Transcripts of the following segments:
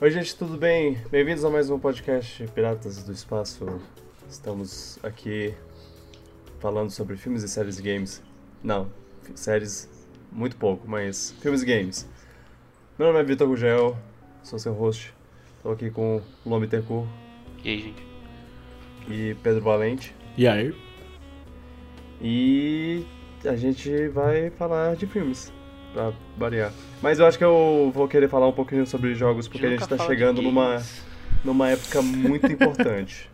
Oi, gente, tudo bem? Bem-vindos a mais um podcast Piratas do Espaço. Estamos aqui falando sobre filmes e séries e games. Não, séries muito pouco, mas filmes e games. Meu nome é Vitor Gugel, sou seu host. Estou aqui com Lome Tercu E aí, gente? e Pedro Valente. E aí? E a gente vai falar de filmes, pra variar. Mas eu acho que eu vou querer falar um pouquinho sobre jogos, porque a gente tá de chegando numa, games. numa época muito importante.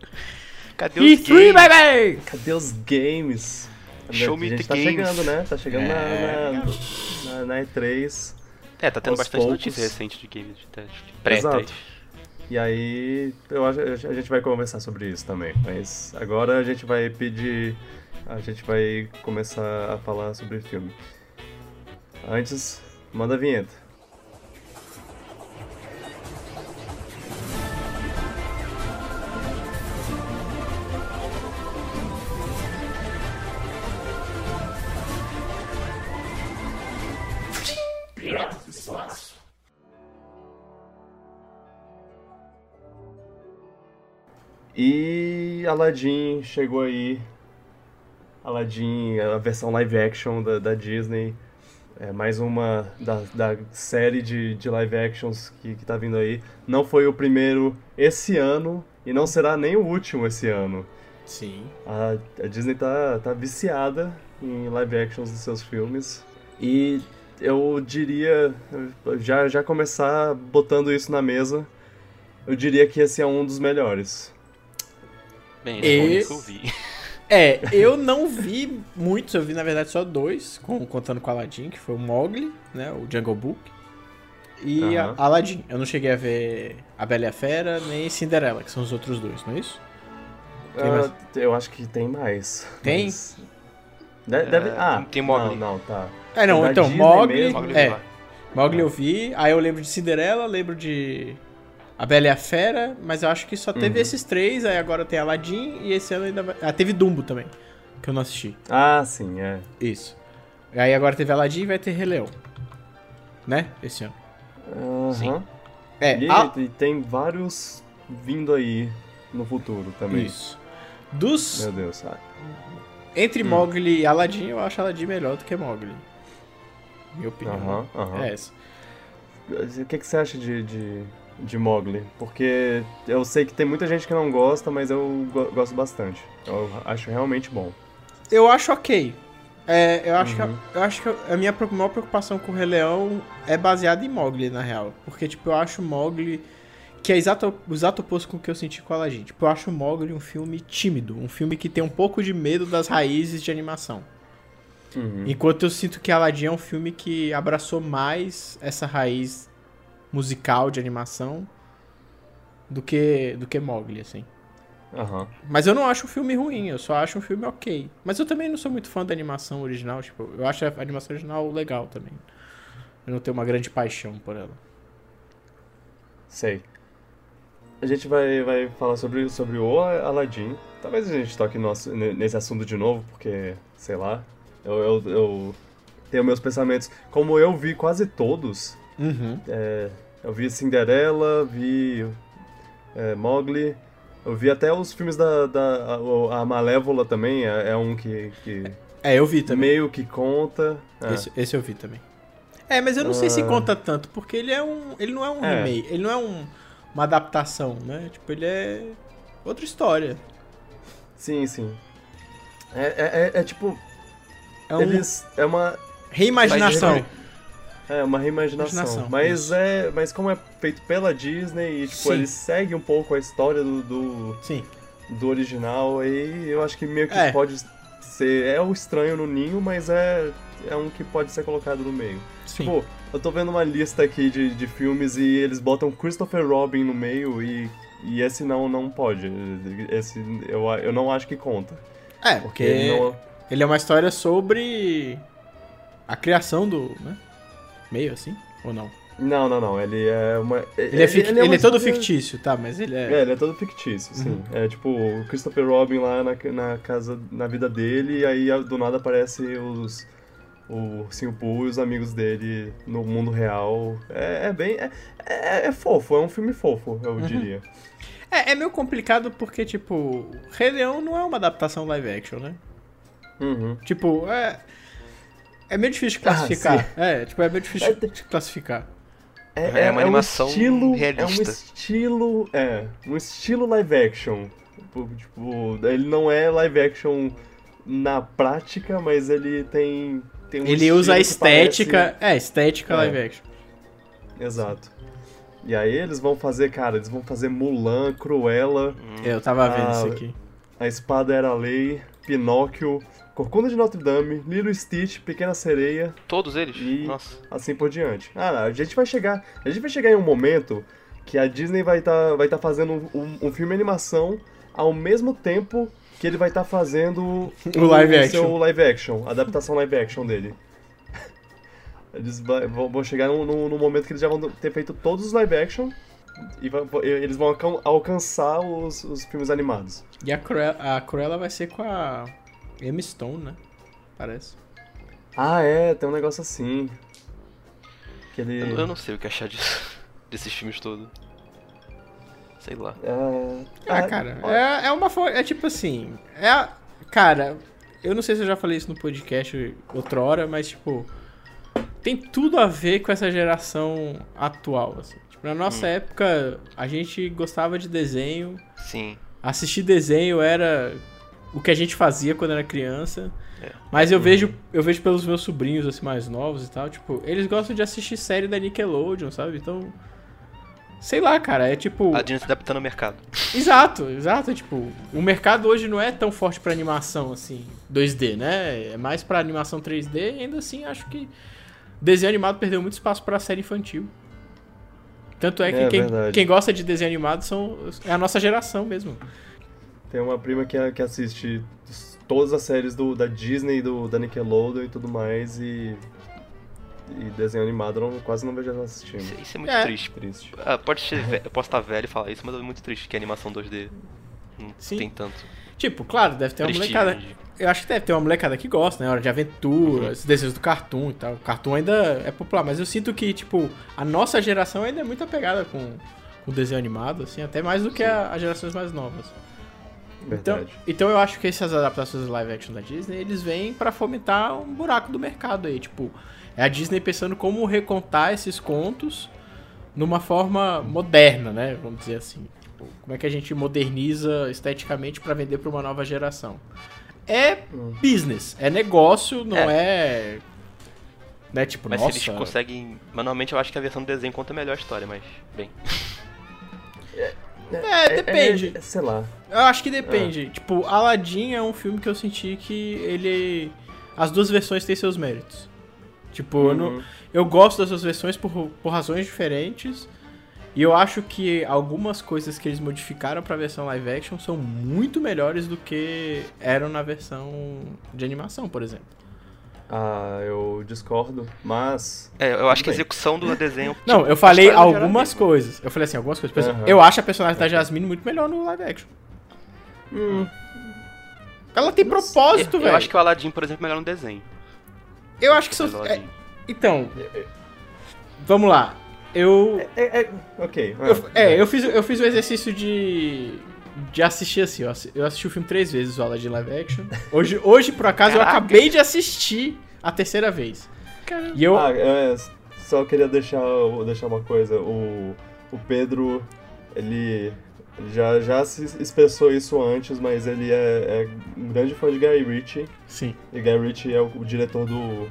Cadê os E3, games? baby! Cadê os games? Show a me gente the tá games. chegando, né? Tá chegando na- É. na, na, na E3. É, tá tendo bastante poucos. notícia recente de games de teste. Pré-3. Exato. E aí, eu acho a gente vai conversar sobre isso também. Mas agora a gente vai pedir. A gente vai começar a falar sobre filme. Antes, manda a vinheta. E Aladdin chegou aí. Aladdin, a versão live action da, da Disney. É mais uma da, da série de, de live actions que, que tá vindo aí. Não foi o primeiro esse ano e não será nem o último esse ano. Sim. A, a Disney tá, tá viciada em live actions dos seus filmes. E eu diria, já, já começar botando isso na mesa, eu diria que esse é um dos melhores. Bem, esse foi o E- único que eu vi. É, eu não vi muitos, eu vi na verdade só dois, com- contando com Aladdin, que foi o Mowgli, né, o Jungle Book, e a Aladdin. Eu não cheguei a ver A Bela e a Fera, nem Cinderela, que são os outros dois, não é isso? Tem mais? eu acho que tem mais. Tem? mas- De- deve, É, ah, tem Mowgli. Não, não, tá. É, não, então? Mowgli é, lá. Mowgli É. eu vi, aí eu lembro de Cinderela, lembro de A Bela e a Fera, mas eu acho que só teve Uhum. esses três, aí agora tem Aladdin, e esse ano ainda vai... Ah, teve Dumbo também, que eu não assisti. Ah, sim, é. Isso. Aí agora teve Aladdin e vai ter Rei Leão. Né? Esse ano. Aham. Sim. É, E, a- e tem vários vindo aí no futuro também. Isso. Dos. Meu Deus, ah, Entre Hum. Mowgli e Aladdin, eu acho Aladdin melhor do que Mowgli. Minha opinião. Aham, aham. É essa. O que, que você acha de, de, de Mowgli? Porque eu sei que tem muita gente que não gosta, mas eu go- gosto bastante. Eu acho realmente bom. Eu acho ok. É, eu acho Uhum. que, a, eu acho que a minha maior preocupação com o Rei Leão é baseada em Mowgli, na real. Porque, tipo, eu acho Mowgli. Que é exato, o exato oposto com o que eu senti com Aladdin. Tipo, eu acho Mowgli um filme tímido. Um filme que tem um pouco de medo das raízes de animação. Uhum. Enquanto eu sinto que Aladdin é um filme que abraçou mais essa raiz musical de animação do que do que Mowgli, assim. Aham. Mas eu não acho o filme ruim, eu só acho um filme ok. Mas eu também não sou muito fã da animação original, tipo, eu acho a animação original legal também. Eu não tenho uma grande paixão por ela. Sei. A gente vai, vai falar sobre, sobre o Aladdin. Talvez a gente toque nosso, ne- nesse assunto de novo, porque, sei lá, eu, eu, eu tenho meus pensamentos. Como eu vi quase todos, Uhum. é, eu vi Cinderela, vi é, Mowgli, eu vi até os filmes da, da a, a Malévola também, é, é um que, que É, eu vi também. meio que conta. É. Esse, esse eu vi também. É, mas eu não sei se Ah. conta tanto, porque ele é um. Ele não é um É. remake, ele não é um, uma adaptação, né? Tipo, ele é outra história. Sim, sim. É, é, é- é tipo, É uma eles. É uma. reimaginação. É, uma reimaginação. Imaginação, mas isso. é. Mas como é feito pela Disney e tipo, Sim. ele segue um pouco a história do, do, Sim. do original, aí eu acho que meio que É. pode ser. É o estranho no ninho, mas é. É um que pode ser colocado no meio. Sim. Tipo, eu tô vendo uma lista aqui de, de filmes e eles botam Christopher Robin no meio e. E esse não, não pode. Esse eu, eu não acho que conta. é, Porque porque ele não. ele é uma história sobre a criação do. Né? Meio assim? Ou não? Não, não, não. Ele é uma. Ele é, fic- ele uma é todo história- fictício, tá? Mas ele é. É, ele é todo fictício, sim. É tipo o Christopher Robin lá na, na casa, na vida dele, e aí do nada aparece os, o Pooh e os amigos dele no mundo real. É, é bem. É, é, é fofo, é um filme fofo, eu Uhum. diria. É, é meio complicado porque, tipo, Rei Leão não é uma adaptação live action, né? Uhum. Tipo, é. É meio difícil de Ah, classificar. sim. é, tipo, é meio difícil É, de classificar. É uma animação um estilo, realista. É um estilo. É, um estilo live action. Tipo, Tipo, ele não é live action na prática, mas ele tem. tem um Ele usa a estética. É, estética É. live action. parece- Exato. E aí eles vão fazer, cara, eles vão fazer Mulan, Cruella, Eu tava vendo Ah, isso aqui. A Espada Era a Lei, Pinóquio, Corcunda de Notre Dame, Lilo Stitch, Pequena Sereia, Todos eles? E- Nossa. assim por diante. Ah, a gente vai chegar, a gente vai chegar em um momento que a Disney vai estar vai tá fazendo um, um filme animação ao mesmo tempo que ele vai estar fazendo O live action. seu live action, a adaptação live action dele. Eles vai- vão, vão chegar num, num- num momento que eles já vão ter feito todos os live action e vai- eles vão alcan- alcançar os, os filmes animados. E a Cruella, a Cruella vai ser com a Emma Stone, né? Parece. Ah, é, tem um negócio assim. Que ele. Eu, eu não sei o que achar disso. Desses filmes todos. Sei lá. É... Ah, cara, é, é uma forma. É tipo assim. É Cara, eu não sei se eu já falei isso no podcast outra hora, mas tipo. Tem tudo a ver com essa geração atual. Assim. Tipo, na nossa época, a gente gostava de desenho. Sim. Assistir desenho era o que a gente fazia quando era criança. É. Mas eu vejo, eu vejo pelos meus sobrinhos assim mais novos e tal, tipo, eles gostam de assistir série da Nickelodeon, sabe? Então, sei lá, cara, é tipo, A Disney se adaptando ao mercado. exato, exato, tipo, o mercado hoje não é tão forte pra animação assim, 2D, né? É mais pra animação 3D, e ainda assim acho que desenho animado perdeu muito espaço pra série infantil. Tanto é que É quem, quem gosta de desenho animado são é a nossa geração mesmo. Tem uma prima que, que assiste todas as séries do, da Disney, do, da Nickelodeon e tudo mais, e. E desenho animado eu não, quase não vejo ela assistindo. Isso, isso é muito É. triste. Triste. Ah, pode ser, eu posso estar velho e falar isso, mas é muito triste que a animação 2D não Sim. tem tanto. Tipo, claro, deve ter uma molecada. dia. Eu acho que deve ter uma molecada que gosta, né? Hora de aventura, Uhum. esses desenhos do Cartoon e tal. O Cartoon ainda é popular, mas eu sinto que, tipo, a nossa geração ainda é muito apegada com o desenho animado, assim, até mais do que a- as gerações mais novas. Então, Verdade. então eu acho que essas adaptações live action da Disney, eles vêm pra fomentar um buraco do mercado aí, tipo, é a Disney pensando como recontar esses contos numa forma moderna, né? Vamos dizer assim. Tipo, como é que a gente moderniza esteticamente pra vender pra uma nova geração? É Hum. business, é negócio, não é, né, tipo, Mas nossa. se eles conseguem. Manualmente eu acho que a versão do desenho conta melhor a história, mas. Bem. É, depende. é- sei lá. Eu acho que depende. Tipo, Aladdin é um filme que eu senti que ele. As duas versões têm seus méritos. Tipo, eu, não- Uhum. eu gosto das duas versões por, por razões diferentes. E eu acho que algumas coisas que eles modificaram pra versão live action são muito melhores do que eram na versão de animação, por exemplo. Ah, eu discordo, mas. É, eu acho que a execução do desenho. Não, tipo, eu falei algumas coisas. Eu falei assim, algumas coisas. Por exemplo, Aham. eu acho a personagem da Jasmine muito melhor no live action. Hum, Ela tem propósito, Eu, velho. eu acho que o Aladdin, por exemplo, é melhor no desenho. Eu acho que são. é, Aladdin. então, vamos lá. Eu. é, é, ok. ah, eu- é, eu fiz, eu fiz o exercício de. De assistir assim, ó. Eu assisti o filme três vezes, o Aladdin Live Action. Hoje, hoje por acaso, Caraca. eu acabei de assistir a terceira vez. E eu. Ah, é, só queria deixar, deixar uma coisa. O, o Pedro, ele, ele já, já se expressou isso antes, mas ele é, é um grande fã de Guy Ritchie. Sim. E Guy Ritchie é o, o diretor do,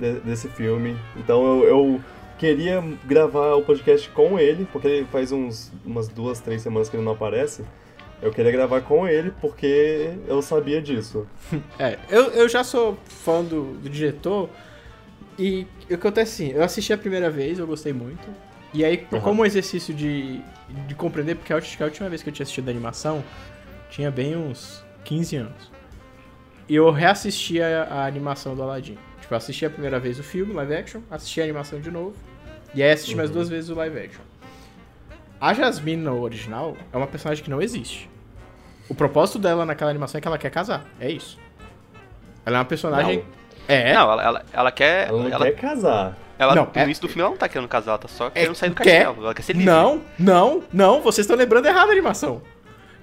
de- desse filme. Então eu, eu queria gravar o podcast com ele, porque ele faz uns, umas duas, três semanas que ele não aparece. Eu queria gravar com ele porque eu sabia disso. É, eu, eu já sou fã do, do diretor. E o que acontece assim, eu assisti a primeira vez, eu gostei muito. E aí, Uhum. como exercício de, de compreender, porque eu acho que a última vez que eu tinha assistido a animação tinha bem uns 15 anos. E eu reassisti a, a animação do Aladdin. Tipo, eu assisti a primeira vez o filme, live action, assisti a animação de novo. E aí assisti mais Uhum. duas vezes o live action. A Jasmine no original é uma personagem que não existe. O propósito dela naquela animação é que ela quer casar. É isso. Ela é uma personagem. Não. É. Não, ela, ela, ela quer. Ela não ela, quer casar. ela- Não, no é- início do filme ela não tá querendo casar, ela tá só É, querendo sair do quer- castelo. Ela quer ser livre. Não, não, não, vocês estão lembrando errado a animação.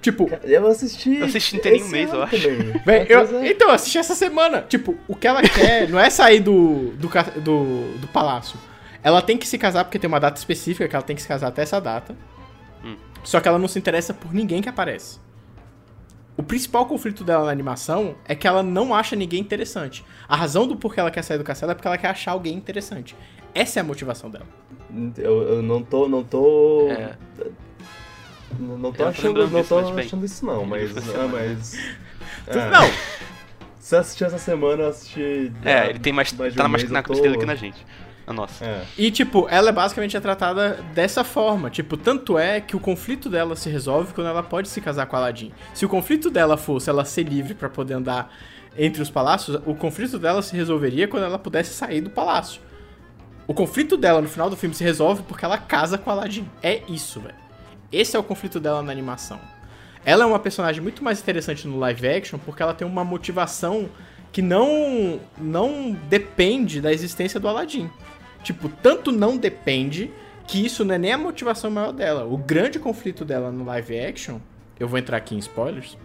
Tipo, Eu assisti. Eu assisti inteirinho esse um mês, eu acho. Mas eu- é- então, eu assisti essa semana. Tipo, o que ela quer não é sair do, do, do, do palácio. Ela tem que se casar porque tem uma data específica que ela tem que se casar até essa data. Hum. Só que ela não se interessa por ninguém que aparece. O principal conflito dela na animação é que ela não acha ninguém interessante. A razão do porquê ela quer sair do castelo é porque ela quer achar alguém interessante. Essa é a motivação dela. Eu, eu não tô. Não tô. É. Não não tô tô achando, não disso, tô achando isso não, mas. ah, mas é, Não, Se eu assistir essa semana, eu assisti. É, ele tem mais. de tá um mais mês, na eu tô- dele que na gente. A nossa. É. E, tipo, ela é basicamente é tratada dessa forma. Tipo, tanto é que o conflito dela se resolve quando ela pode se casar com Aladdin. Se o conflito dela fosse ela ser livre pra poder andar entre os palácios, o conflito dela se resolveria quando ela pudesse sair do palácio. O conflito dela no final do filme se resolve porque ela casa com Aladdin. É isso, velho. Esse é o conflito dela na animação. Ela é uma personagem muito mais interessante no live action porque ela tem uma motivação que não não depende da existência do Aladdin. Tipo, tanto não depende que isso não é nem a motivação maior dela. O grande conflito dela no live action, eu vou entrar aqui em spoilers,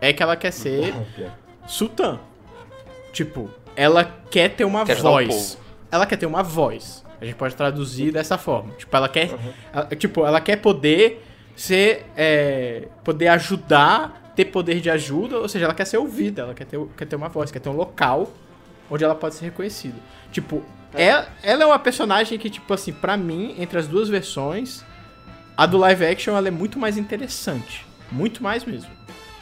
é que ela quer ser sultã. Tipo, ela quer ter uma Quer voz. Ela quer ter uma voz. A gente pode traduzir dessa forma. Tipo, ela quer. ela- tipo, ela quer poder ser. é, poder ajudar, ter poder de ajuda, ou seja, ela quer ser ouvida, ela quer ter, quer ter uma voz, quer ter um local onde ela pode ser reconhecida. Tipo, ela, ela é uma personagem que, tipo assim, pra mim, entre as duas versões, a do live action ela é muito mais interessante. Muito mais mesmo.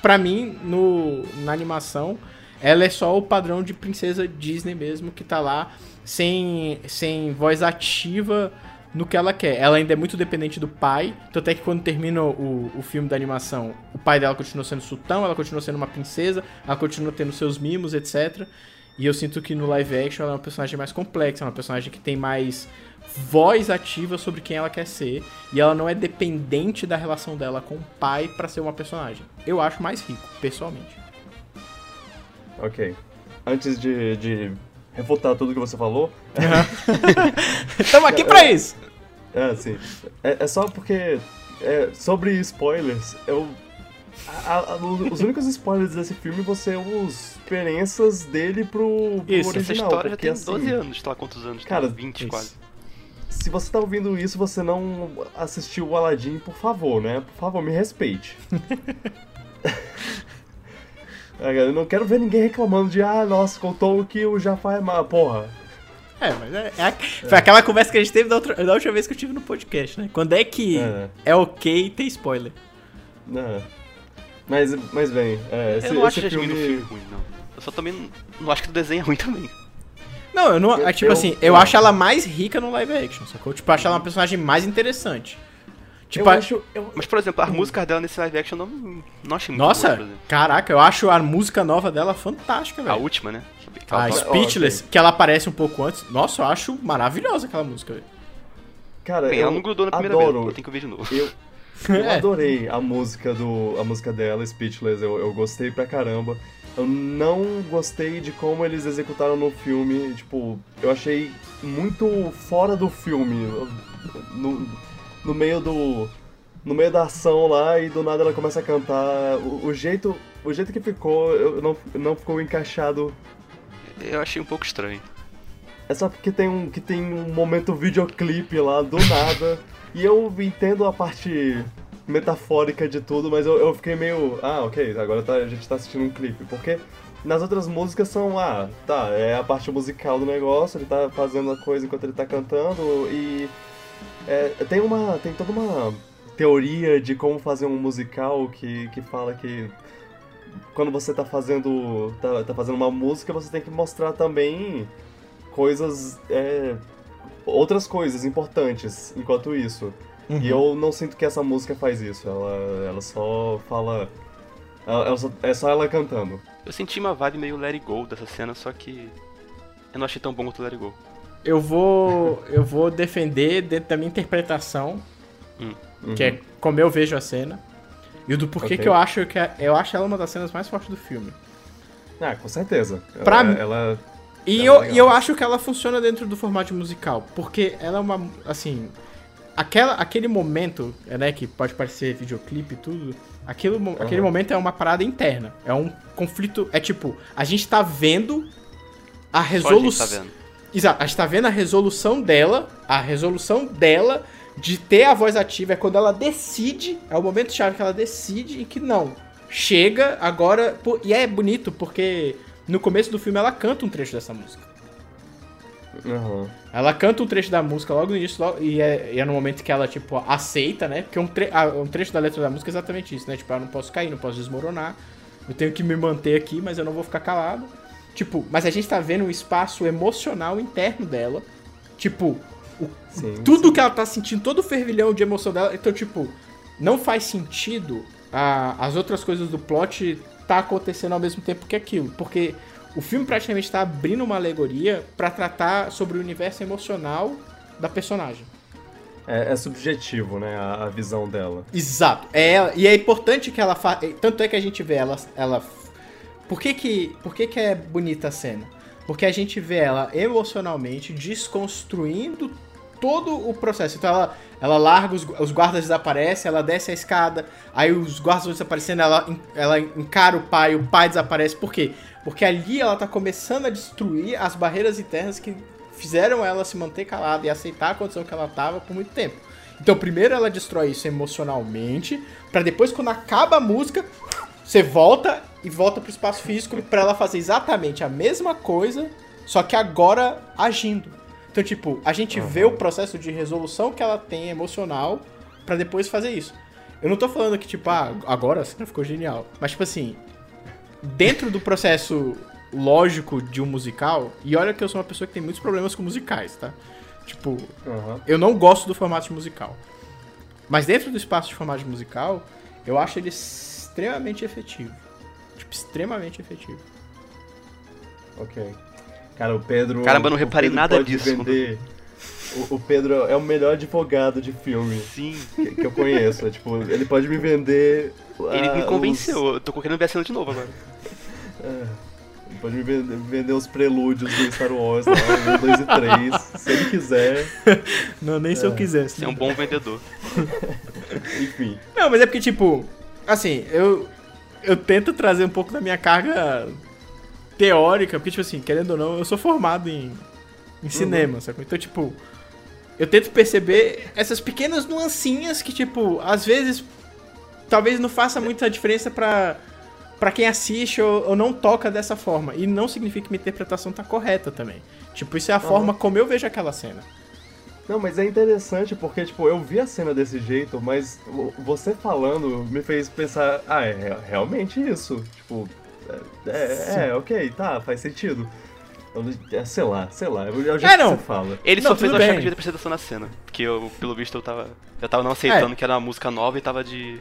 Pra mim, no, na animação, ela é só o padrão de princesa Disney mesmo, que tá lá sem, sem voz ativa no que ela quer. Ela ainda é muito dependente do pai, tanto é que quando termina o, o filme da animação, o pai dela continua sendo sultão, ela continua sendo uma princesa, ela continua tendo seus mimos, etc. E eu sinto que no live action ela é uma personagem mais complexa, é uma personagem que tem mais voz ativa sobre quem ela quer ser, e ela não é dependente da relação dela com o pai pra ser uma personagem. Eu acho mais rico, pessoalmente. Ok. Antes de, de refutar tudo que você falou, Estamos aqui pra isso! é sim. É, é só porque. é, sobre spoilers, eu. a- a- os únicos spoilers desse filme vão ser os experiências dele pro, pro Isso, original. Essa história já porque, tem assim, 12 anos, sei lá quantos anos. Cara, tem 20 isso. quase. Se você tá ouvindo isso, você não assistiu o Aladdin, por favor, né? Por favor, me respeite. É, Eu não quero ver ninguém reclamando de, ah, nossa, contou que o Jafar é má. Porra, É, mas é, é a- foi aquela conversa que a gente teve da, outra- da última vez que eu tive no podcast, né? Quando é que É. é, ok ter spoiler? né? Mas, mas bem, é, esse, eu não acho esse filme... filme ruim, não. Eu só também não, acho que o desenho é ruim também. Não, eu não. Eu- é, tipo eu- assim, eu não. acho ela mais rica no live action, sacou? Tipo, eu acho ela uma personagem mais interessante. Tipo, eu a- acho... Eu, Mas, por exemplo, as músicas dela nesse live action eu não, não achei muito Nossa, exemplo. caraca, eu acho a música nova dela fantástica, A velho. última, né? A Ah, Speechless, que ela aparece um pouco antes. Nossa, eu acho maravilhosa aquela música, velho. cara, Bem, eu ela não grudou na primeira adoro, vez, eu tenho que ver de novo. Eu, eu É. adorei a música do a música dela, Speechless. Eu, eu gostei pra caramba. Eu não gostei de como eles executaram no filme. Tipo, eu achei muito fora do filme. No, no meio do no meio da ação lá e do nada ela começa a cantar. O, o jeito o jeito que ficou, eu não não ficou encaixado. Eu achei um pouco estranho. É só porque tem um que tem um momento videoclipe lá do nada. e eu entendo a parte metafórica de tudo, mas eu, eu fiquei meio. Ah, ok, agora tá- a gente tá assistindo um clipe. Porque nas outras músicas são, ah, tá, é a parte musical do negócio, ele tá fazendo a coisa enquanto ele tá cantando e. é, tem uma. tem toda uma teoria de como fazer um musical que, que fala que quando você tá fazendo. Tá, tá fazendo uma música, você tem que mostrar também coisas. é, outras coisas importantes enquanto isso. E eu não sinto que essa música faz isso. Ela, ela só fala. ela- ela só- é só ela cantando. Eu senti uma vibe meio Let It Go dessa cena, só que eu não achei tão bom quanto Let It Go. Eu vou. Eu vou defender dentro da minha interpretação, Uhum. que é como eu vejo a cena. E o do porquê Ok. que eu acho que é- eu acho ela uma das cenas mais fortes do filme. Ah, com certeza. Pra ela, mim- ela, E Ela é eu, legal. e eu acho que ela funciona dentro do formato musical, porque ela é uma, assim, aquela, aquele momento, né, que pode parecer videoclipe e tudo, aquilo, mo- aquele momento é uma parada interna, é um conflito, é tipo, a gente tá vendo a gente resolução... tá vendo. Exato, a gente tá vendo a resolução dela, a resolução dela de ter a voz ativa é quando ela decide, é o momento chave que ela decide e que não. Chega agora, e é bonito porque no começo do filme ela canta um trecho dessa música. Aham. Ela canta um trecho da música logo no início, logo- e, é, e é no momento que ela, tipo, aceita, né? Porque um, tre ah, um trecho da letra da música é exatamente isso, né? Tipo, eu não posso cair, não posso desmoronar, eu tenho que me manter aqui, mas eu não vou ficar calado. Tipo, mas a gente tá vendo um espaço emocional interno dela. Tipo, o- Sim, tudo sim. que ela tá sentindo, todo o fervilhão de emoção dela. Então, tipo, não faz sentido a- as outras coisas do plot tá acontecendo ao mesmo tempo que aquilo. Porque o filme praticamente tá abrindo uma alegoria pra tratar sobre o universo emocional da personagem. É, é subjetivo, né, a, a visão dela. Exato. É e é importante que ela faça. Tanto é que a gente vê ela. ela por que, que, por que, que é bonita a cena? Porque a gente vê ela emocionalmente desconstruindo todo o processo. Então ela, ela larga, os, os guardas desaparecem, ela desce a escada, aí os guardas vão desaparecendo, ela, ela encara o pai, o pai desaparece. Por quê? Porque ali ela tá começando a destruir as barreiras internas que fizeram ela se manter calada e aceitar a condição que ela tava por muito tempo. Então, primeiro ela destrói isso emocionalmente, pra depois, quando acaba a música, você volta e volta pro espaço físico pra ela fazer exatamente a mesma coisa, só que agora agindo. Então, tipo, a gente vê o processo de resolução que ela tem emocional pra depois fazer isso. Eu não tô falando que, tipo, ah, agora a cena ficou genial. Mas, tipo assim, dentro do processo lógico de um musical, e olha que eu sou uma pessoa que tem muitos problemas com musicais, tá? Tipo, Aham. eu não gosto do formato de musical. Mas dentro do espaço de formato de musical, eu acho ele extremamente efetivo. Tipo, extremamente efetivo. Ok. Cara, o Pedro. Caramba, eu não reparei nada disso Vender... O, o Pedro é o melhor advogado de filme Sim. que, que eu conheço. É, tipo, ele pode me vender. Ele ah, me os- convenceu. Eu tô querendo ver a cena de novo agora. é, ele pode me vender, vender os prelúdios do Star Wars lá, 1, 2 e 3. se ele quiser. Não, nem se eu quisesse. Você é um bom vendedor. Enfim. Não, mas é porque, tipo, assim, eu, eu tento trazer um pouco da minha carga teórica, porque, tipo assim, querendo ou não, eu sou formado em, em cinema, sacou? Então, tipo, eu tento perceber essas pequenas nuancinhas que, tipo, às vezes, talvez não faça muita diferença pra, pra quem assiste ou, ou não toca dessa forma. E não significa que minha interpretação tá correta também. Tipo, isso é a forma como eu vejo aquela cena. Não, mas é interessante porque, tipo, eu vi a cena desse jeito, mas você falando me fez pensar, ah, é re- realmente isso. Tipo, é, é, é, ok, tá, faz sentido. É, sei lá, sei lá, eu, já É, não. você fala. Ele Não, só fez eu achar que devia ter prestado atenção na cena. Porque eu, pelo visto, eu tava. Eu tava não aceitando É. que era uma música nova e tava de.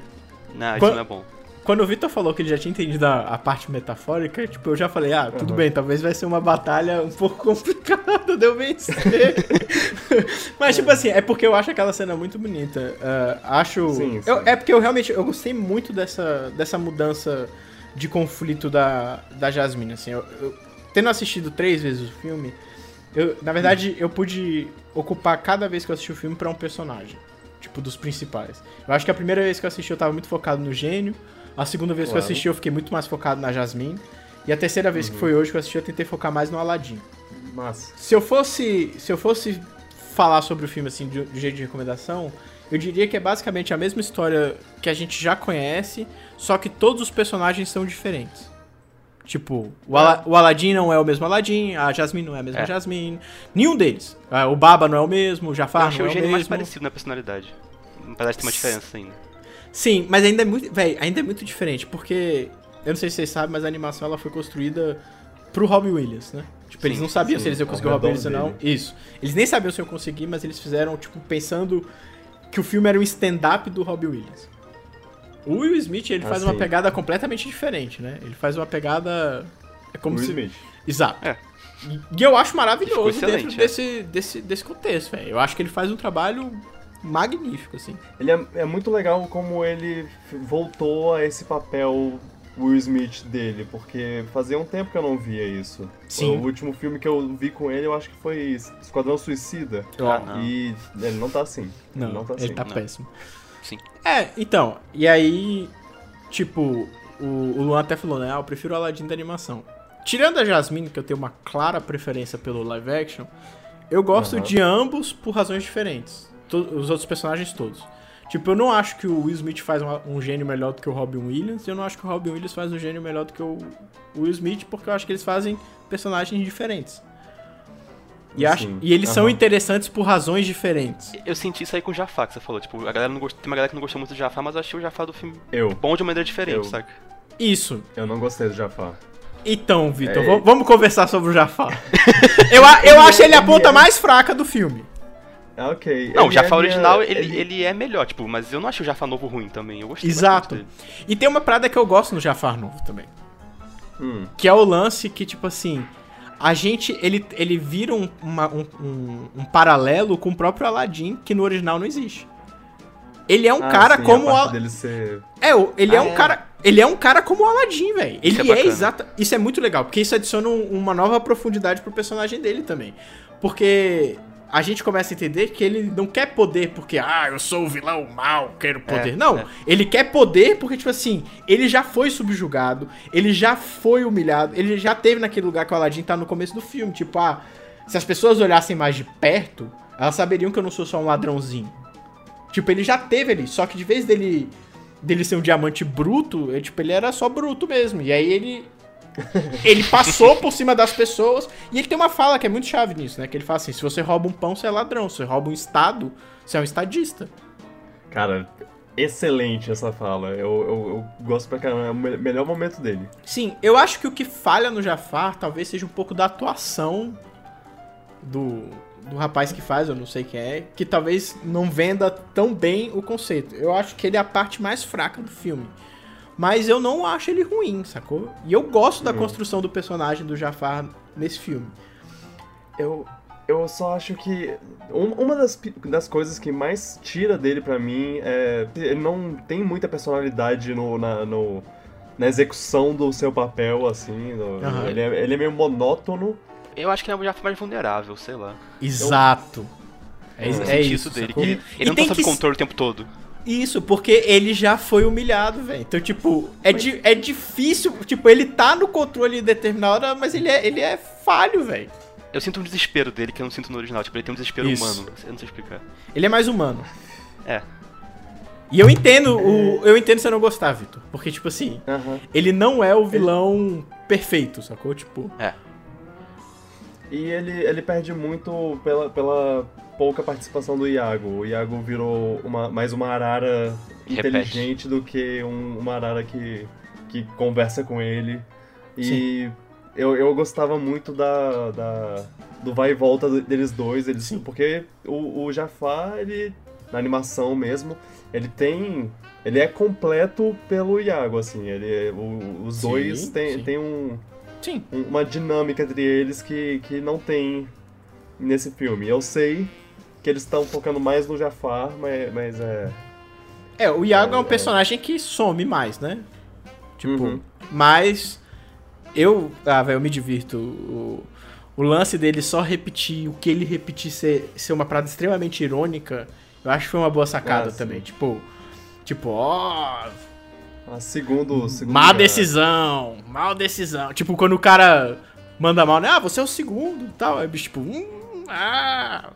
Não, Quan- isso não é bom. Quando o Vitor falou que ele já tinha entendido a, a parte metafórica, tipo, eu já falei, ah, tudo Aham. bem, talvez vai ser uma batalha um pouco complicada de eu vencer. Mas, tipo assim, é porque eu acho aquela cena muito bonita. Ah, acho. Sim, sim. eu- é porque eu realmente eu gostei muito dessa, dessa mudança de conflito da, da Jasmine, assim. Eu, eu- tendo assistido três vezes o filme, eu, na verdade, eu pude ocupar cada vez que eu assisti o filme pra um personagem. Tipo, dos principais. Eu acho que a primeira vez que eu assisti eu tava muito focado no gênio. A segunda vez que eu Claro. assisti eu fiquei muito mais focado na Jasmine. E a terceira vez que foi hoje que eu assisti eu tentei focar mais no Aladdin. Mas, Se eu fosse, se eu fosse falar sobre o filme assim de, de jeito de recomendação, eu diria que é basicamente a mesma história que a gente já conhece, só que todos os personagens são diferentes. Tipo, o, Ala o Aladdin não é o mesmo Aladdin, a Jasmine não é a mesma É. Jasmine, nenhum deles. Ah, O Baba não é o mesmo, o Eu Jafar não o é o gênio mesmo. mais parecido na personalidade. Apesar de ter uma diferença ainda. Sim, mas ainda é muito, véi, ainda é muito diferente, porque eu não sei se vocês sabem, mas a animação ela foi construída pro Robbie Williams, né? Tipo, eles Sim, não sabiam sim, se eles iam conseguir o Robbie Williams ou não. Isso. Eles nem sabiam se iam conseguir, mas eles fizeram, tipo, pensando que o filme era um stand-up do Robbie Williams. O Will Smith, ele Ah, faz uma sim. pegada completamente diferente, né? Ele faz uma pegada... É como Will se... Smith. Exato. É. E eu acho maravilhoso dentro é. desse, desse, desse contexto, velho. Eu acho que ele faz um trabalho magnífico, assim. Ele é, é muito legal como ele voltou a esse papel Will Smith dele, porque fazia um tempo que eu não via isso. Sim. O último filme que eu vi com ele, eu acho que foi Esquadrão Suicida. Ah, não. E ele não tá assim. Não, ele não tá ele assim. tá Não. péssimo. Sim. É, então, e aí, tipo, o, o Luan até falou, né? Ah, eu prefiro o Aladdin da animação. Tirando a Jasmine, que eu tenho uma clara preferência pelo live action, eu gosto Aham. de ambos por razões diferentes. Os outros personagens todos. Tipo, eu não acho que o Will Smith faz uma- um gênio melhor do que o Robin Williams, e eu não acho que o Robin Williams faz um gênio melhor do que o Will Smith, porque eu acho que eles fazem personagens diferentes. E, acho, Sim. e eles são Aham. interessantes por razões diferentes. Eu senti isso aí com o Jafar, que você falou. Tipo, a galera não gost... tem uma galera que não gostou muito do Jafar, mas eu achei o Jafar do filme Eu. bom de uma maneira diferente, Eu. saca? Isso. Eu não gostei do Jafar. Então, Vitor, É. va- vamos conversar sobre o Jafar. eu eu Ele acho é- ele a ele ponta é- mais fraca do filme. Ah, ok. Não, o Ele Jafar é- original, ele- ele, ele é melhor, tipo, mas eu não achei o Jafar novo ruim também. Eu gostei Exato. E tem uma parada que eu gosto no Jafar novo também. Hum, Que é o lance que, tipo assim, a gente. Ele, ele vira um, uma- um, um- um paralelo com o próprio Aladdin, que no original não existe. Ele é um ah, cara sim, como a o parte Al- dele ser... É, o- ele é Ah, um é. cara. Ele é um cara como o Aladdin, velho. Ele Isso é é, exata. Isso é muito legal, porque isso adiciona um- uma nova profundidade pro personagem dele também. Porque a gente começa a entender que ele não quer poder porque, ah, eu sou o vilão mal, quero poder. É, não, é. ele quer poder porque, tipo assim, ele já foi subjugado, ele já foi humilhado, ele já teve naquele lugar que o Aladdin tá no começo do filme. Tipo, ah, se as pessoas olhassem mais de perto, elas saberiam que eu não sou só um ladrãozinho. Tipo, ele já teve ali, só que de vez dele dele ser um diamante bruto, ele, tipo, ele era só bruto mesmo. E aí ele ele passou por cima das pessoas e ele tem uma fala que é muito chave nisso, né? Que ele fala assim: se você rouba um pão, você é ladrão. Se você rouba um estado, você é um estadista. Cara, excelente essa fala. Eu, eu, eu gosto pra caramba. É o me- melhor momento dele. Sim, eu acho que o que falha no Jafar talvez seja um pouco da atuação do, do rapaz que faz, eu não sei quem é, que talvez não venda tão bem o conceito. Eu acho que ele é a parte mais fraca do filme. Mas eu não acho ele ruim, sacou? E eu gosto da Hum. construção do personagem do Jafar nesse filme. Eu, eu só acho que um- uma das, das coisas que mais tira dele pra mim é ele não tem muita personalidade no, na, no- na execução do seu papel, assim. no- Aham. ele, é, ele é meio monótono. Eu acho que ele é o Jafar mais vulnerável, sei lá. Exato. É, Eu é senti isso, dele, ele, E ele não tem tá sob que- controle o tempo todo. Isso, porque ele já foi humilhado, velho. Então, tipo, é, di- é difícil. Tipo, ele tá no controle em determinada hora, mas ele é, ele é falho, velho. Eu sinto um desespero dele que eu não sinto no original. Tipo, ele tem um desespero Isso. humano. Eu não sei explicar. Ele é mais humano. É. E eu entendo o. Eu entendo você não gostar, Vitor. Porque, tipo assim, ele não é o vilão perfeito, sacou? Tipo. É. E ele, ele perde muito pela, pela pouca participação do Iago. O Iago virou uma, mais uma arara Que inteligente do que um- uma arara que, que conversa com ele. E eu, eu gostava muito da, da- do vai e volta deles dois. Eles, Sim. porque o, o Jafar, ele, na animação mesmo, ele tem. Ele é completo pelo Iago, assim. Ele, o- os Sim, dois têm sim. tem um, Sim. um- uma dinâmica entre eles que, que não tem nesse filme. Eu sei que eles estão focando mais no Jafar, mas, mas é. É, o Iago é, um É, é. personagem que some mais, né? Tipo, Uhum. mas eu, ah, velho, eu me divirto. O, o lance dele só repetir o que ele repetir ser, ser uma parada extremamente irônica, eu acho que foi uma boa sacada Ah, também. Tipo, tipo, ó, A segundo, segundo má lugar. decisão, mal decisão. Tipo, quando o cara manda mal, né? Ah, você é o segundo e tal. Aí bicho, tipo, hum, ah,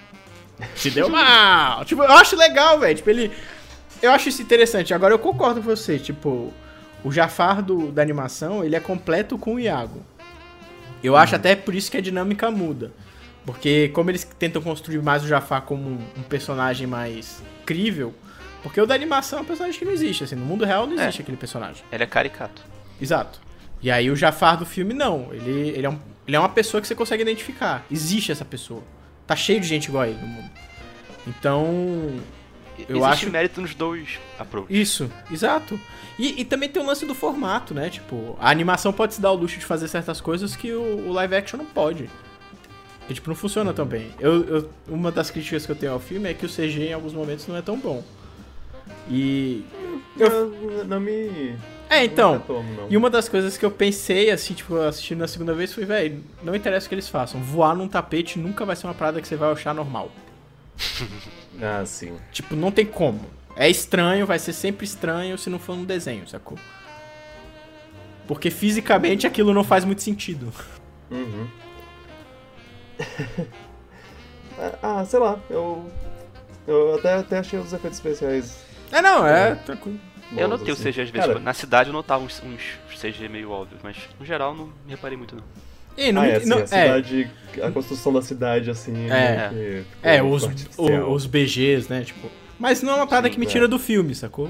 se deu mal. tipo, eu acho legal, velho. Tipo, ele. Eu acho isso interessante. Agora eu concordo com você, tipo, o Jafar do, da animação, ele é completo com o Iago. Eu acho até por isso que a dinâmica muda. Porque como eles tentam construir mais o Jafar como um, um personagem mais crível, porque o da animação é um personagem que não existe, assim, no mundo real não É. existe aquele personagem. Ele é caricato. Exato. E aí o Jafar do filme, não. Ele, ele, é um, ele é uma pessoa que você consegue identificar. Existe essa pessoa. Tá cheio de gente igual a ele no mundo. Então. Eu Existe acho- mérito nos dois approaches. Isso, exato. E, e também tem o lance do formato, né? Tipo, a animação pode se dar o luxo de fazer certas coisas que o, o live action não pode. E, tipo, não funciona tão bem. Eu, eu- uma das críticas que eu tenho ao filme é que o CG em alguns momentos não é tão bom. E. Eu, Não, não me. É, É, então. Não. E uma das coisas que eu pensei, assim, tipo, assistindo na segunda vez, foi, velho, não interessa o que eles façam. Voar num tapete nunca vai ser uma parada que você vai achar normal. Ah, sim. Tipo, não tem como. É estranho, vai ser sempre estranho se não for um desenho, sacou? Porque fisicamente aquilo não faz muito sentido. Uhum. ah, sei lá, eu. Eu até, até achei os efeitos especiais. É, não, é tranquilo. Eu notei o assim. CG às vezes. Cara, Na cidade eu notava uns, uns CG meio óbvios, mas no geral não me reparei muito não. E não, ah, é, assim, não- a é, cidade, a construção da cidade, assim, É. meio que é, ficou os, o- os BGs, né? Tipo. Mas não é uma parada Sim, que me é. tira do filme, sacou?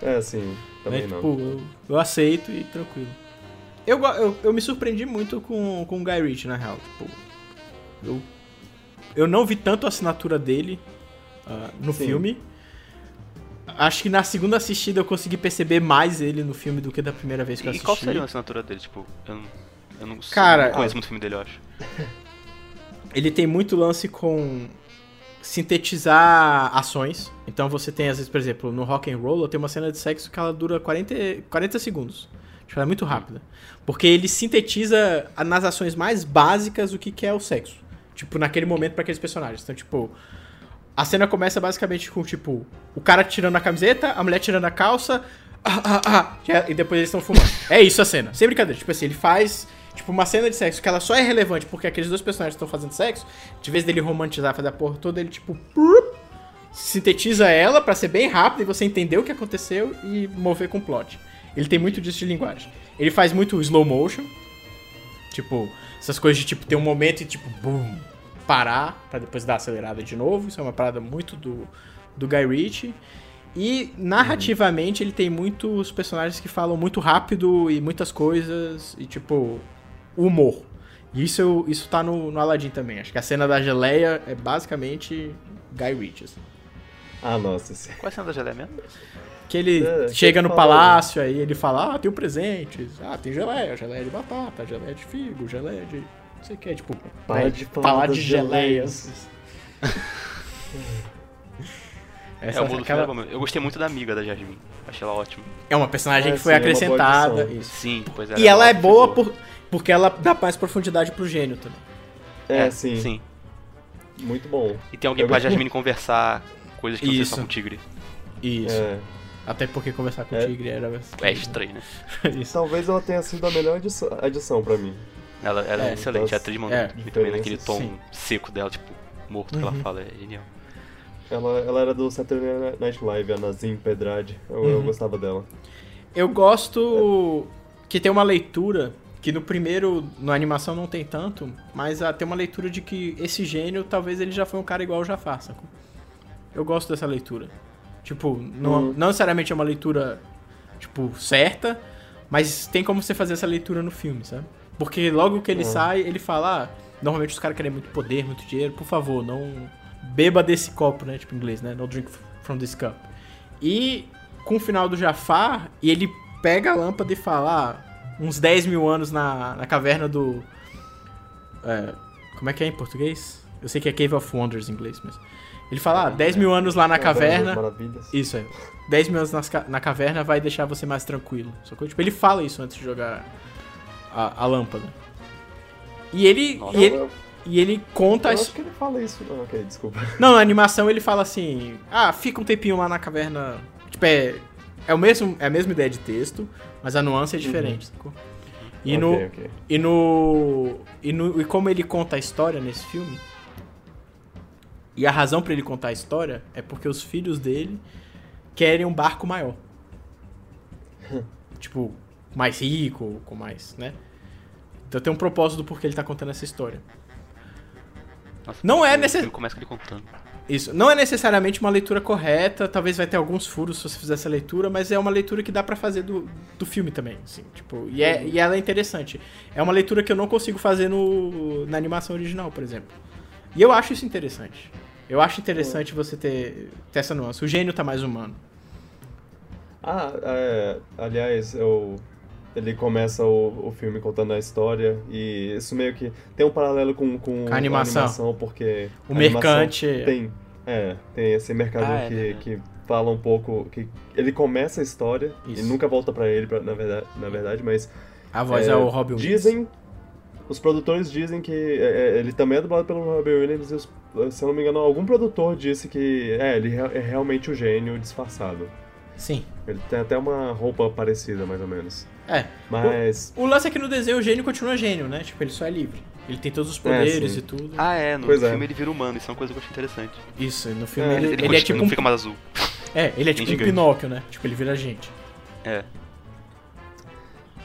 É, sim, também É, não. tipo, eu, eu aceito e tranquilo. Eu, eu, eu me surpreendi muito com, com o Guy Ritchie, na real. Tipo, eu, eu não vi tanto a assinatura dele ah, no Sim. filme. Acho que na segunda assistida eu consegui perceber mais ele no filme do que da primeira vez que eu E assisti. qual seria a assinatura dele? Tipo, eu não, eu não, Cara, não conheço muito filme dele, eu acho. Ele tem muito lance com sintetizar ações. Então você tem, às vezes, por exemplo, no Rock and Roll, tem uma cena de sexo que ela dura 40, 40 segundos. Tipo, ela é muito rápida. Porque ele sintetiza nas ações mais básicas o que, que é o sexo. Tipo, naquele momento pra aqueles personagens. Então, tipo, a cena começa basicamente com, tipo, o cara tirando a camiseta, a mulher tirando a calça, ah, ah, ah, já- e depois eles estão fumando. É isso a cena. Sem brincadeira. Tipo assim, ele faz, tipo, uma cena de sexo que ela só é relevante porque aqueles dois personagens estão fazendo sexo, de vez dele romantizar, fazer a porra toda, ele, tipo, sintetiza ela pra ser bem rápido e você entender o que aconteceu e mover com o plot. Ele tem muito disso de linguagem. Ele faz muito slow motion, tipo, essas coisas de, tipo, ter um momento e, tipo, boom, parar pra depois dar acelerada de novo. Isso é uma parada muito do, do Guy Ritchie. E narrativamente ele tem muitos personagens que falam muito rápido e muitas coisas e tipo humor. E isso, isso tá no, no Aladdin também. Acho que a cena da geleia é basicamente Guy Ritchie. assim. Ah, nossa. Qual é a cena da geleia mesmo? Que ele É, chega que no falou, palácio, aí ele fala, ah, tem presentes, ah, tem geleia, geleia de batata, geleia de figo, geleia de. Não sei o que, tipo, Para vai de falar das geleias. Essa, é, o mundo aquela- filme é mesmo. Eu gostei muito da amiga da Jasmine. Achei ela ótima. é uma personagem É, que foi sim, é acrescentada. adição. isso. Sim, pois é. E ela é boa por, porque ela dá mais profundidade pro gênio também. É, sim, Sim. muito bom. E tem alguém Eu pra gostei. Jasmine conversar coisas que não sei Isso. só com o tigre. Isso. É, Até porque conversar com o É. tigre era. É estranho, né? Isso. talvez ela tenha sido a melhor adição, adição pra mim. Ela, ela é, É, excelente, a atriz mandou é, muito bem naquele tom sim. seco dela, tipo, morto que ela Uhum. fala, é genial. Ela, ela era do Saturday Night Live, a Nazim Pedrade. Eu, eu Uhum. gostava dela. Eu gosto que tem uma leitura que no primeiro, na animação não tem tanto, mas ah, tem uma leitura de que esse gênio talvez ele já foi um cara igual o Jafar, sacou? Eu gosto dessa leitura. Tipo, não, Uhum. não necessariamente é uma leitura, tipo, certa, mas tem como você fazer essa leitura no filme, sabe? Porque logo que ele Uhum. sai, ele fala, ah, normalmente os caras querem muito poder, muito dinheiro, por favor, não beba desse copo, né? Tipo em inglês, né? No drink from this cup. E com o final do Jafar, e ele pega a lâmpada e fala, ah, uns 10 mil anos na, na caverna do. é, como é que é em português? Eu sei que é Cave of Wonders em inglês, mas. Ele fala, ah, 10 mil anos lá na caverna. Maravilhas. Isso aí. 10 mil anos na caverna vai deixar você mais tranquilo. Sacou? Tipo, ele fala isso antes de jogar a, a lâmpada. E ele, Nossa. e ele. Eu, E ele conta. eu acho que ele fala isso. Não, ok, desculpa. Não, na animação ele fala assim: Ah, fica um tempinho lá na caverna. Tipo, é. É, o mesmo, é a mesma ideia de texto, mas a nuance é diferente, sacou? E no, Ok, ok. e no. E no. E como ele conta a história nesse filme. E a razão pra ele contar a história é porque os filhos dele querem um barco maior. tipo, mais rico, com mais, né? Então tem um propósito do porquê ele tá contando essa história. Nossa, Não é o necess- filme Começa com ele contando. Isso. Não é necessariamente uma leitura correta, talvez vai ter alguns furos se você fizer essa leitura, mas é uma leitura que dá pra fazer do, do filme também, assim, tipo, e, é, e ela é interessante. É uma leitura que eu não consigo fazer no, na animação original, por exemplo. E eu acho isso interessante. Eu acho interessante você ter, ter essa nuance. O gênio tá mais humano. Ah, é, aliás, eu, ele começa o, o filme contando a história e isso meio que tem um paralelo com, com A animação. porque O a animação mercante. tem, é, tem esse mercado Ah, é que, que fala um pouco que ele começa a história Isso. e nunca volta pra ele, pra- na, verdade, na verdade, mas A voz é, o Robin Williams. dizem, os produtores dizem que é, é, ele também é dublado pelo Robin Williams e, os- se eu não me engano, algum produtor disse que é, ele é realmente o gênio disfarçado. Sim. Ele tem até uma roupa parecida, mais ou menos. É. Mas, O lance é que no desenho o gênio continua gênio, né? Tipo, ele só é livre. Ele tem todos os poderes sim. e tudo. Ah, é, no Pois é. filme ele vira humano, isso é uma coisa que eu achei interessante. Isso, no filme É, ele, Ele, ele é continua- tipo não um, fica mais azul. É, ele é tipo um. Pinóquio, né? Tipo, ele vira gente. É.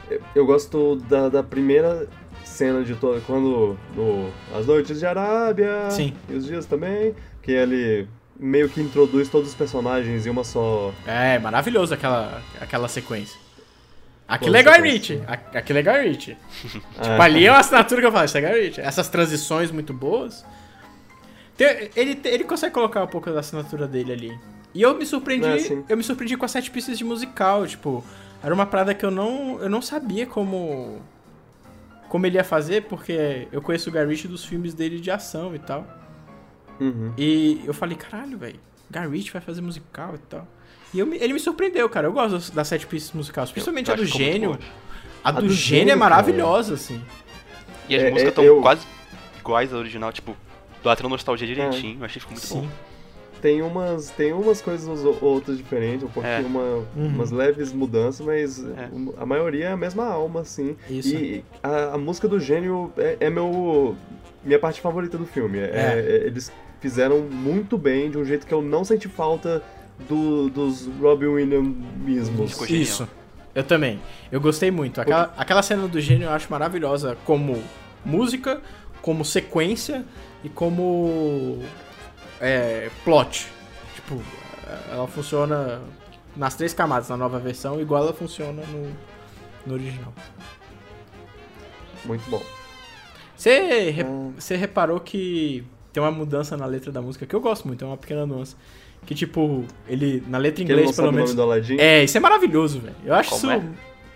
eu- eu gosto da, da primeira cena de toda. Quando. No, as noites de Arábia. Sim. E os dias também. Que ele meio que introduz todos os personagens em uma só. É, maravilhoso aquela, aquela sequência. Aquilo Qual é Guy sequência? Ritchie. A- Aquilo é Guy Ritchie. Ah, Tipo, ali é uma assinatura que eu falo, isso é Ritchie. Essas transições muito boas. Tem- ele, ele consegue colocar um pouco da assinatura dele ali. E eu me surpreendi, É, sim. eu me surpreendi com as sete pistas de musical, tipo, era uma parada que eu não, eu não sabia como como ele ia fazer, porque eu conheço o Ritchie dos filmes dele de ação e tal. Uhum. E eu falei, caralho, velho, Ritchie vai fazer musical e tal. E eu ele me surpreendeu, cara. Eu gosto das- sete pistas musicais, principalmente Eu a do muito Gênio. boa. A do, A do Gênio é maravilhosa, assim. E as É, músicas é, estão eu- quase iguais à original, tipo, batendo nostalgia direitinho. Eu achei que ficou muito Sim. bom. Tem umas, tem umas coisas ou outras diferentes, um pouquinho, É. uma, umas leves mudanças, mas É. a maioria é a mesma alma, assim. Isso. E a, a música do gênio é, é meu minha parte favorita do filme. É- É. é- eles fizeram muito bem, de um jeito que eu não senti falta do- dos Robin Williams mesmos. Isso. Eu também. Eu gostei muito. Aquela, aquela cena do gênio eu acho maravilhosa como música, como sequência e como é, plot. Tipo, ela funciona nas três camadas na nova versão, igual ela funciona no, no original. Muito bom. Você, re- você reparou que tem uma mudança na letra da música que eu gosto muito, é uma pequena nuance. Que tipo, ele, na letra em ele não inglês, sabe pelo o menos. nome do Aladdin? É, isso é maravilhoso, velho. Eu acho Como isso é?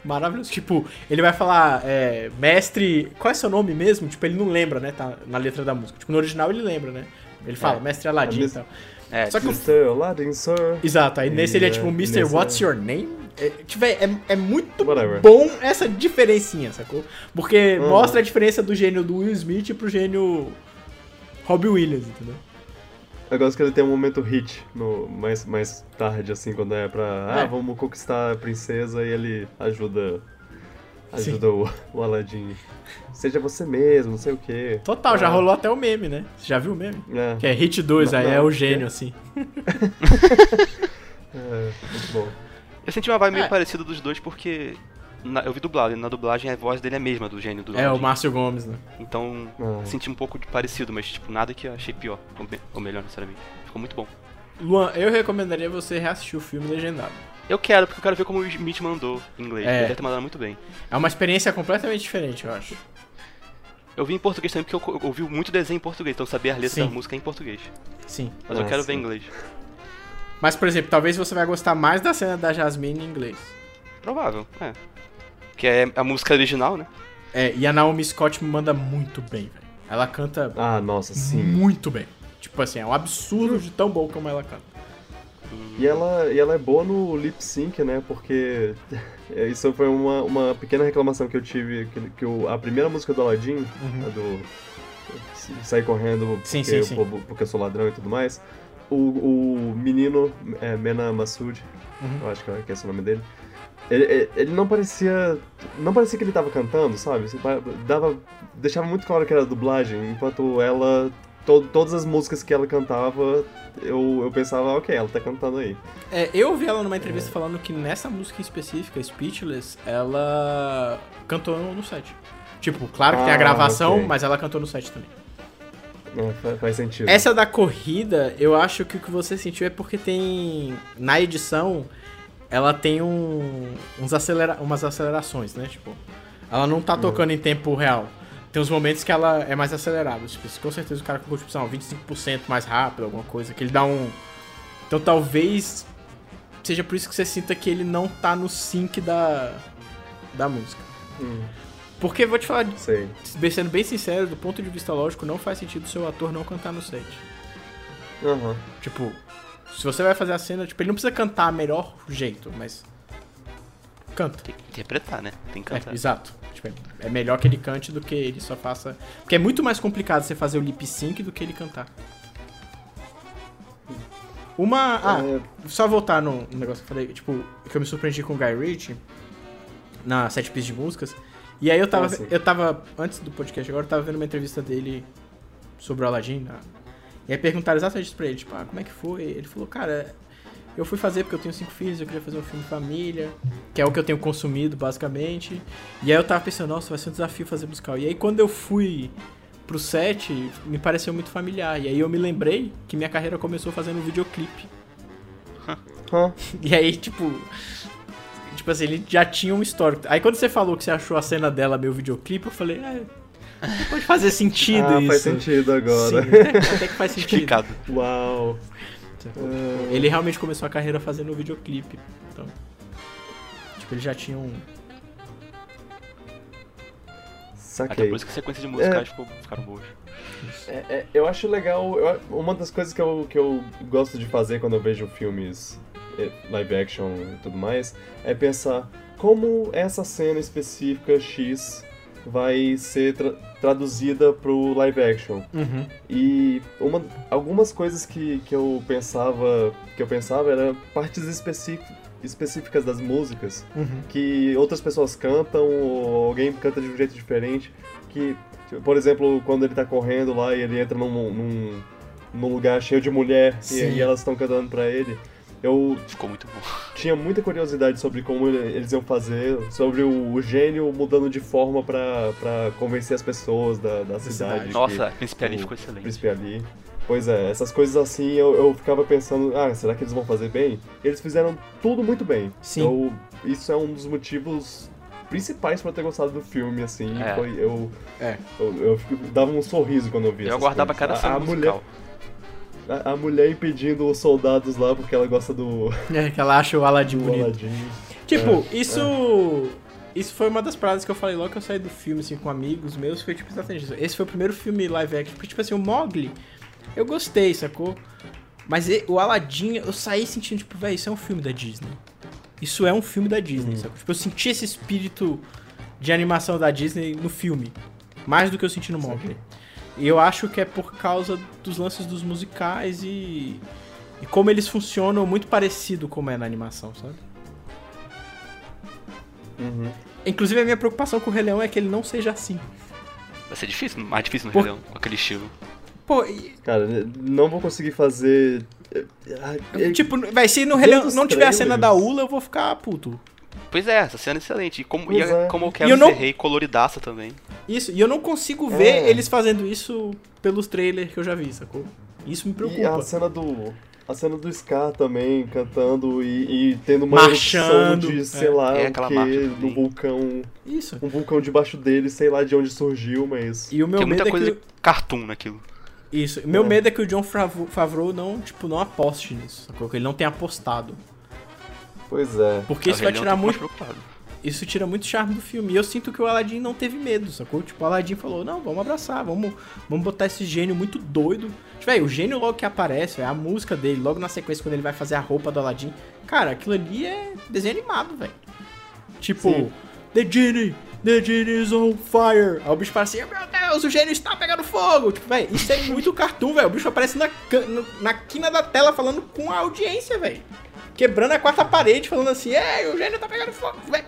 maravilhoso. Tipo, ele vai falar, é, mestre. Qual é seu nome mesmo? Tipo, ele não lembra, né? Tá na letra da música. Tipo, no original ele lembra, né? Ele fala, É. mestre Aladdin A e tal. É, Só que o- Mr. Aladdin, sir. Exato, aí nesse ele é tipo, Mr. What's é- Your Name? É, tipo, é, é muito Whatever. bom essa diferencinha, sacou? Porque Uhum. mostra a diferença do gênio do Will Smith pro gênio Robbie Williams, entendeu? Eu gosto que ele tem um momento hit no, mais, mais tarde, assim, quando é pra. Ah, É. vamos conquistar a princesa e ele ajuda. Ajuda o, o Aladdin. Seja você mesmo, não sei o quê. Total, já Ah, rolou até o meme, né? Você já viu o meme? É, Que é Hit 2, Não, aí é não, o gênio, assim. é, muito bom. Eu senti uma vibe meio É. parecida dos dois porque na- eu vi dublado, e na dublagem a voz dele é a mesma do gênio do É o. Márcio Gomes, né? Então, Ah. senti um pouco de parecido, mas tipo, nada que eu achei pior, ou, me- ou melhor, necessariamente. Ficou muito bom. Luan, eu recomendaria você reassistir o filme legendado. Eu quero, porque eu quero ver como o Smith mandou em inglês. É. Ele deve ter mandado muito bem. É uma experiência completamente diferente, eu acho. Eu vi em português também porque eu, eu ouvi muito desenho em português, então eu sabia a letra Sim. da música em português. Sim. Mas Ah, eu quero sim. ver em inglês. Mas, por exemplo, talvez você vai gostar mais da cena da Jasmine em inglês. Provável, é. Que é a música original, né? É, e a Naomi Scott manda muito bem, velho. Ela canta Ah, nossa, sim. muito bem. Tipo assim, é um absurdo de tão bom como ela canta. E ela, e ela é boa no lip sync, né? Porque é, isso foi uma, uma pequena reclamação que eu tive. Que, que o- a primeira música do Aladdin, a do Sair Correndo Uhum. Sim, porque, sim, eu- sim. por- porque eu sou ladrão e tudo mais, o, o menino, é, Mena Massoud, Uhum. eu acho que é que é esse o nome dele, ele, ele- não parecia. Não parecia que ele tava cantando, sabe? Dava, deixava muito claro que era dublagem, enquanto ela. to- todas as músicas que ela cantava, eu, eu pensava, ok, ela tá cantando aí. É, eu ouvi ela numa entrevista falando que nessa música específica, Speechless, ela cantou no set. Tipo, claro que tem a Ah, gravação, ok. mas ela cantou no set também. É, fa- faz sentido. Essa da corrida, eu acho que o que você sentiu é porque tem. Na edição, ela tem um, uns acelera, umas acelerações, né? Tipo, ela não tá tocando em tempo real. Tem uns momentos que ela é mais acelerada. Tipo, com certeza o cara colocou, tipo, sei lá, 25% mais rápido, alguma coisa, que ele dá um. Então talvez seja por isso que você sinta que ele não tá no sync da, da música. Hum, Porque, vou te falar, sei. sendo bem sincero, do ponto de vista lógico, não faz sentido o seu ator não cantar no set. Aham. Tipo, Se você vai fazer a cena, tipo, ele não precisa cantar melhor jeito, mas. Canta. Tem que interpretar, né? Tem que É, cantar. exato. Tipo, é- é melhor que ele cante do que ele só faça. Porque é muito mais complicado você fazer o lip sync do que ele cantar. Uma. Ah, É, só voltar no no negócio que eu falei, tipo, que eu me surpreendi com o Guy Ritchie na sete pistas de músicas. E aí eu tava, Ah, eu tava, antes do podcast agora, eu tava vendo uma entrevista dele sobre o Aladdin. né? E aí perguntaram exatamente isso pra ele, tipo, ah, como é que foi? Ele falou, cara, eu fui fazer porque eu tenho cinco filhos, eu queria fazer um filme de família, que é o que eu tenho consumido, basicamente. E aí eu tava pensando, nossa, vai ser um desafio fazer musical. E aí quando eu fui pro set, me pareceu muito familiar. E aí eu me lembrei que minha carreira começou fazendo um videoclipe. E aí, tipo. Tipo assim, ele já tinha um histórico. Aí quando você falou que você achou a cena dela meio videoclipe, eu falei, é. Pode fazer sentido ah, isso. faz sentido agora. Sim, até, até que faz sentido. Explicado. Uau. É, Ele realmente começou a carreira fazendo um videoclipe. Então. Tipo, ele já tinha um. Até Saquei. por isso que a sequência de musicais ficou, ficaram boas. É, é, eu acho legal. eu- uma das coisas que eu, que eu gosto de fazer quando eu vejo filmes eh, live action e tudo mais é pensar como essa cena específica X vai ser tra- traduzida pro live action. Uhum. E uma, algumas coisas que, que eu pensava que eu pensava eram partes específicas das músicas Uhum. que outras pessoas cantam ou alguém canta de um jeito diferente. Que, tipo, por exemplo, quando ele tá correndo lá e ele entra num, num, num lugar cheio de mulher e, e elas estão cantando pra ele. Eu Ficou muito bom. tinha muita curiosidade sobre como ele- eles iam fazer, sobre o, o gênio mudando de forma pra, pra convencer as pessoas da, da cidade. que- Nossa, a Príncipe Ali o ficou excelente. Príncipe Ali. Pois é, essas coisas assim eu, eu ficava pensando, ah, será que eles vão fazer bem? Eles fizeram tudo muito bem. Sim. Eu, isso é um dos motivos principais pra eu ter gostado do filme, assim. É. Foi, eu, É. eu, eu fico- dava um sorriso quando eu via Eu aguardava coisas. cada a, cena a mulher, musical. A, a mulher impedindo os soldados lá porque ela gosta do, É, que ela acha o Aladdin bonito. Aladdin. Tipo, É, isso. Isso foi uma das paradas que eu falei logo que eu saí do filme, assim, com amigos meus. Foi tipo exatamente isso. Esse foi o primeiro filme live action. Porque, tipo assim, o Mogli, eu gostei, sacou? Mas e- o Aladdin, eu saí sentindo, tipo, velho, isso é um filme da Disney. Isso é um filme da Disney, sacou? Tipo, eu senti esse espírito de animação da Disney no filme. Mais do que eu senti no Mogli. E eu acho que é por causa dos lances dos musicais e. E como eles funcionam muito parecido como é na animação, sabe? Uhum. Inclusive, a minha preocupação com o Rei Leão é que ele não seja assim. Vai ser difícil, mais difícil no Por- Rei Leão, com aquele estilo. Pô, e- Cara, não vou conseguir fazer. Ah, é- tipo, véi, se no Rei Leão não tiver a cena da. Ula, eu vou ficar puto. Pois é, essa cena é excelente. E como, e é- é. como eu E quero eu não- ser rei coloridaça também. Isso, e eu não consigo ver É. eles fazendo isso pelos trailers que eu já vi, sacou? Isso me E preocupa. a cena do. A cena do Scar também, cantando e, e tendo uma Marchando, de, é. sei lá, É o aquela que, do vulcão. Isso. Um vulcão debaixo dele, sei lá de onde surgiu, mas. E o meu Tem medo muita é coisa que. de cartoon naquilo. Isso. O meu É. medo é que o John Favreau Favreau não, tipo, não aposte nisso, sacou? Que ele não tenha apostado. Pois é. Porque isso vai tirar mais muito. Isso tira muito charme do filme. E eu sinto que o Aladdin não teve medo, sacou? Tipo, o Aladdin falou: não, vamos abraçar, vamos, vamos botar esse gênio muito doido. Tipo, véi, o gênio logo que aparece, véi, a música dele, logo na sequência, quando ele vai fazer a roupa do Aladdin. Cara, aquilo ali é desenho animado, velho. Tipo, Sim. The Genie, The Genie is on fire. Aí o bicho fala assim: meu Deus, o gênio está pegando fogo. Tipo, velho, isso é muito cartoon, velho. O bicho aparece na, no- na quina da tela falando com a audiência, velho. Quebrando a quarta parede, falando assim: ei, o gênio tá pegando fogo, velho.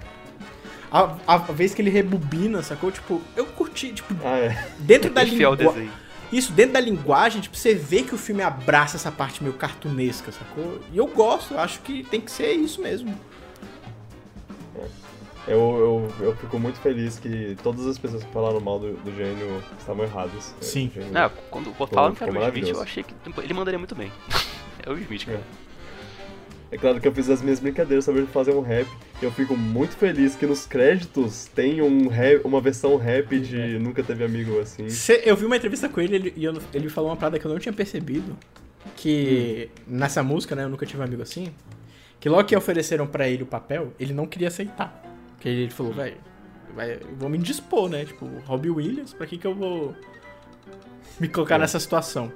A, a vez que ele rebobina, sacou? Tipo, eu curti, tipo, Ah, é. dentro da ao linguagem. Isso, dentro da linguagem, tipo, você vê que o filme abraça essa parte meio cartunesca, sacou? E eu gosto, eu acho que tem que ser isso mesmo. Eu, eu, eu fico muito feliz que todas as pessoas que falaram mal do, do gênio estavam erradas. É, Sim. o gênio- Não, quando falaram que era o Will Smith, eu achei que ele mandaria muito bem. É o Will Smith, cara. É claro que eu fiz as minhas brincadeiras sobre fazer um rap. E eu fico muito feliz que nos créditos tem um rap, uma versão rap de Nunca Teve Amigo assim. Cê- eu vi uma entrevista com ele ele- e eu- ele falou uma parada que eu não tinha percebido. Que nessa música, né, eu nunca tive um amigo assim. Que logo que ofereceram pra ele o papel, ele não queria aceitar. Porque ele falou, velho, vou me indispor, né? Tipo, Robbie Williams, pra que que eu vou me colocar É. nessa situação?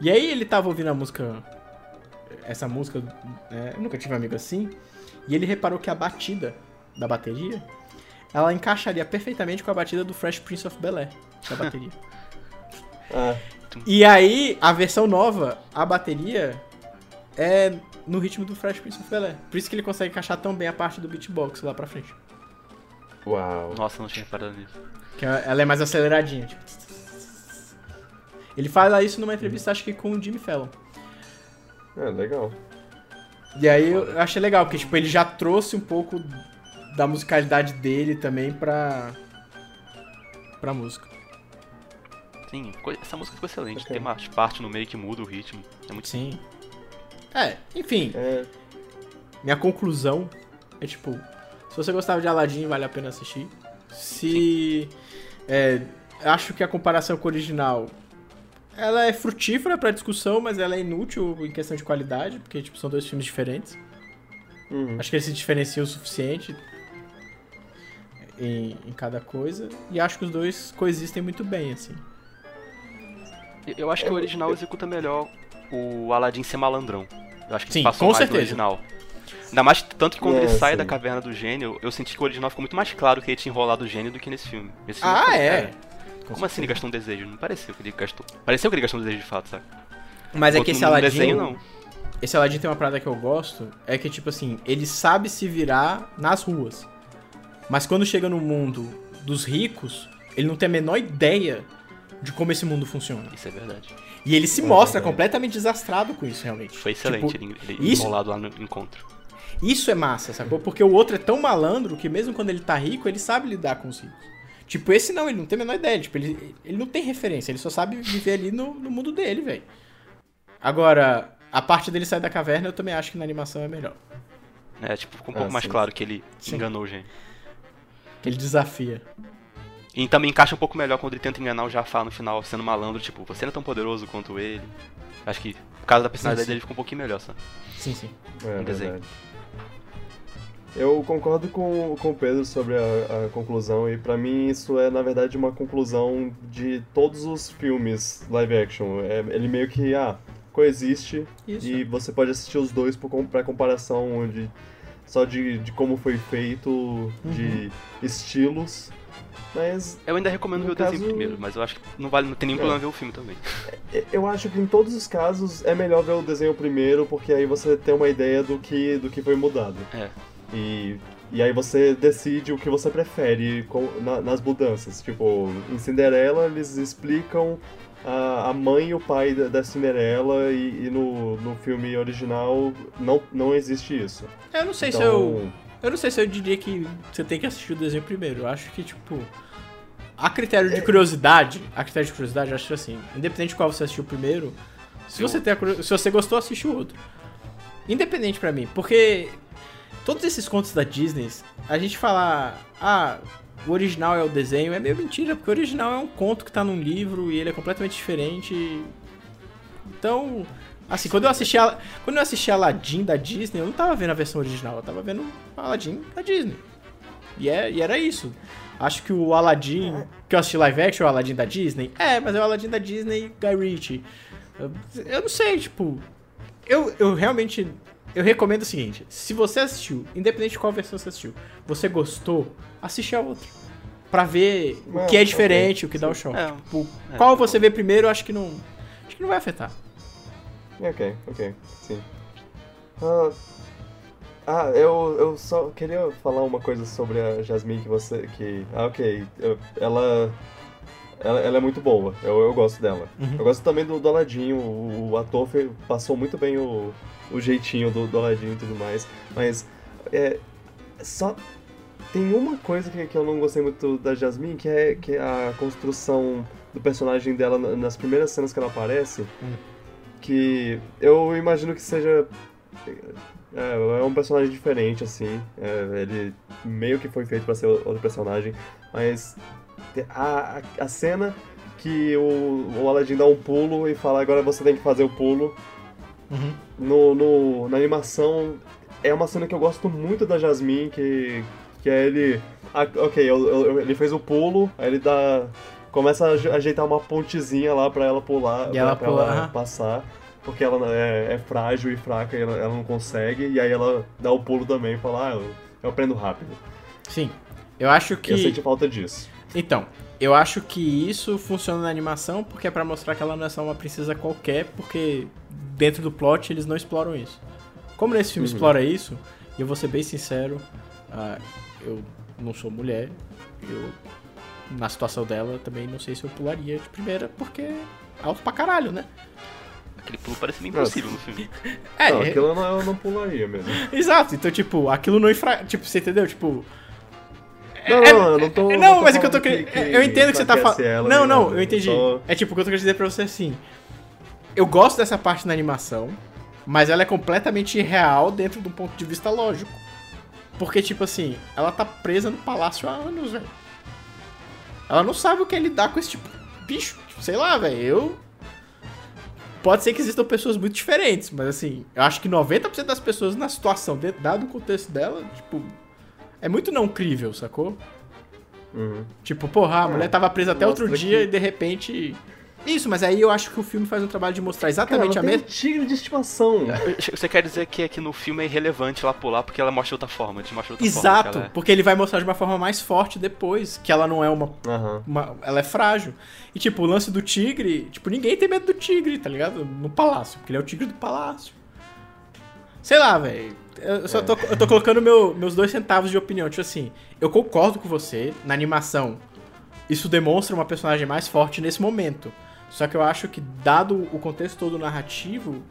E aí ele tava ouvindo a música essa música, né, Eu Nunca Tive um Amigo Assim, e ele reparou que a batida da bateria, ela encaixaria perfeitamente com a batida do Fresh Prince of Bel-Air, da bateria. Ah, e aí, a versão nova, a bateria é no ritmo do Fresh Prince of Bel-Air. Por isso que ele consegue encaixar tão bem a parte do beatbox lá pra frente. uau. Nossa, não tinha reparado nisso. Que ela é mais aceleradinha, tipo. Ele fala isso numa entrevista, acho que com o Jimmy Fallon. É, legal. E aí eu achei legal, porque tipo, ele já trouxe um pouco da musicalidade dele também pra. pra música. Sim, essa música ficou excelente. Ok. Tem uma parte no meio que muda o ritmo. É muito Sim. É, enfim, É, minha conclusão é tipo, se você gostava de Aladdin, vale a pena assistir. Se. É, acho que a comparação com o original. Ela é frutífera pra discussão, mas ela é inútil em questão de qualidade, porque tipo, são dois filmes diferentes. uhum. Acho que eles se diferenciam o suficiente em, em cada coisa. E acho que os dois coexistem muito bem, assim. Eu- acho que o original executa melhor o Aladdin ser malandrão. Eu acho que Sim, passou com mais certeza. original. Ainda mais tanto que quando É, ele sai sim. da caverna do gênio, eu senti que o original ficou muito mais claro que ele tinha enrolado o gênio do que nesse filme. Nesse filme Ah, é? cara, Como assim ele gastou um desejo? Não pareceu que ele gastou. Pareceu que ele gastou um desejo de fato, sabe? Mas é que esse Aladdin. desenho, não. Esse Aladdin tem uma parada que eu gosto, é que, tipo assim, ele sabe se virar nas ruas. Mas quando chega no mundo dos ricos, ele não tem a menor ideia de como esse mundo funciona. Isso é verdade. E ele se É mostra verdade. completamente desastrado com isso, realmente. Foi excelente Tipo, ele, ele isso- enrolado lá no encontro. Isso é massa, sacou? Porque o outro é tão malandro que mesmo quando ele tá rico, ele sabe lidar com os ricos. Tipo, esse não, ele não tem a menor ideia. Tipo, ele, ele não tem referência, ele só sabe viver ali no, no mundo dele, velho. Agora, a parte dele sair da caverna, eu também acho que na animação é melhor. É, tipo, ficou um Ah, pouco mais sim. claro que ele Sim. enganou o gênio. Que ele desafia. E também encaixa um pouco melhor quando ele tenta enganar o Jafar no final, sendo malandro, tipo, você não é tão poderoso quanto ele. Acho que por causa da personalidade sim. dele ficou um pouquinho melhor, sabe? Sim, sim. É, um desenho. verdade. Eu concordo com, com o Pedro sobre a, a conclusão, e pra mim isso é, na verdade, uma conclusão de todos os filmes live action. É, ele meio que, ah, coexiste, Isso. e você pode assistir os dois pra comparação de, só de, de como foi feito, de estilos, mas Eu ainda recomendo ver o desenho caso- primeiro, mas eu acho que não vale, não tem nenhum É. problema ver o filme também. Eu acho que em todos os casos é melhor ver o desenho primeiro, porque aí você tem uma ideia do que, do que foi mudado. É. E, e aí você decide o que você prefere com- na- nas mudanças. Tipo, em Cinderela eles explicam a, a mãe e o pai da, da Cinderela, e, e no, no filme original não, não existe isso. Eu não sei então, se eu. Eu não sei se eu diria que você tem que assistir o desenho primeiro. Eu acho que, tipo. A critério de curiosidade. A critério de curiosidade, eu acho assim. Independente de qual você assistiu primeiro. Se você, tem se você gostou, assiste o outro. Independente pra mim. Porque. Todos esses contos da Disney, a gente falar. Ah, o original é o desenho, é meio mentira, porque o original é um conto que tá num livro e ele é completamente diferente. Então, assim, quando eu assisti a, quando eu assisti Aladdin da Disney, eu não tava vendo a versão original, eu tava vendo Aladdin da Disney. E, é, e era isso. Acho que o Aladdin, que eu assisti live action, é o Aladdin da Disney, é, mas é o Aladdin da Disney Guy Ritchie. Eu, eu não sei, tipo, eu, eu realmente eu recomendo o seguinte: se você assistiu, independente de qual versão você assistiu, você gostou, assiste a outra. Pra ver o que é diferente, o que dá o choque. É, Tipo, é, qual você bom. vê primeiro, eu acho que não. Acho que não vai afetar. Ok, ok, sim. Ah, ah, eu, eu só queria falar uma coisa sobre a Jasmine que você. que. Ah, ok. eu- ela. Ela, ela é muito boa, eu, eu gosto dela. Uhum. Eu gosto também do, do Aladdin, o, o ator passou muito bem o, o jeitinho do, do Aladdin e tudo mais, mas é, só tem uma coisa que, que eu não gostei muito da Jasmine, que é, que é a construção do personagem dela na- nas primeiras cenas que ela aparece, Hum. que eu imagino que seja... É, é um personagem diferente, assim, é, ele meio que foi feito pra ser outro personagem, mas a, a, a cena que o, o Aladdin dá um pulo e fala agora você tem que fazer o pulo. Uhum. No, no- na animação é uma cena que eu gosto muito da Jasmine, que, que é ele. ah, ok, eu- eu- ele fez o pulo, aí ele dá. Começa a aje- ajeitar uma pontezinha lá pra ela pular, E pra, ela pra pula, ela passar. porque ela é, é frágil e fraca e ela, ela, não consegue, e aí ela dá o pulo também e fala, ah, eu, eu aprendo rápido. Sim. Eu acho que. Eu senti falta disso. Então, eu acho que isso funciona na animação porque é pra mostrar que ela não é só uma princesa qualquer, porque dentro do plot eles não exploram isso. Como nesse filme uhum. explora isso, e eu vou ser bem sincero, uh, eu não sou mulher, eu na situação dela também não sei se eu pularia de primeira, porque é alto pra caralho, né? Aquele pulo parece meio impossível no filme. É, não, aquilo eu não, eu não pularia mesmo. Exato, então, tipo, aquilo não infra... Tipo, você entendeu? Tipo. Não, é, não, eu não tô. Não, não tô mas é que eu tô querendo. Eu entendo que você tá falando. Não, não, eu entendi. Tô... É tipo, o que eu tô querendo dizer pra você assim. Eu gosto dessa parte na animação, mas ela é completamente irreal dentro do ponto de vista lógico. Porque, tipo assim, ela tá presa no palácio há anos, velho. Ela não sabe o que é lidar com esse tipo de bicho. Sei lá, velho. Eu. Pode ser que existam pessoas muito diferentes, mas assim, eu acho que 90% das pessoas na situação, dado o contexto dela, tipo, é muito não crível, sacou? Uhum. Tipo, porra, a mulher tava presa até outro dia que... e de repente isso, mas aí eu acho que o filme faz um trabalho de mostrar exatamente Cara, a mesma. tigre de estimação. Você quer dizer que aqui no filme é irrelevante ela pular porque ela mostra outra forma, de mostra outra Exato, forma, é... porque ele vai mostrar de uma forma mais forte depois, que ela não é uma, uhum. uma, Ela é frágil. E tipo, o lance do tigre, tipo, ninguém tem medo do tigre, tá ligado? No palácio, porque ele é o tigre do palácio. Sei lá, velho. Eu só tô, eu tô colocando meu, meus dois centavos de opinião. Tipo assim, eu concordo com você, na animação, isso demonstra uma personagem mais forte nesse momento. Só que eu acho que, dado o contexto todo narrativo,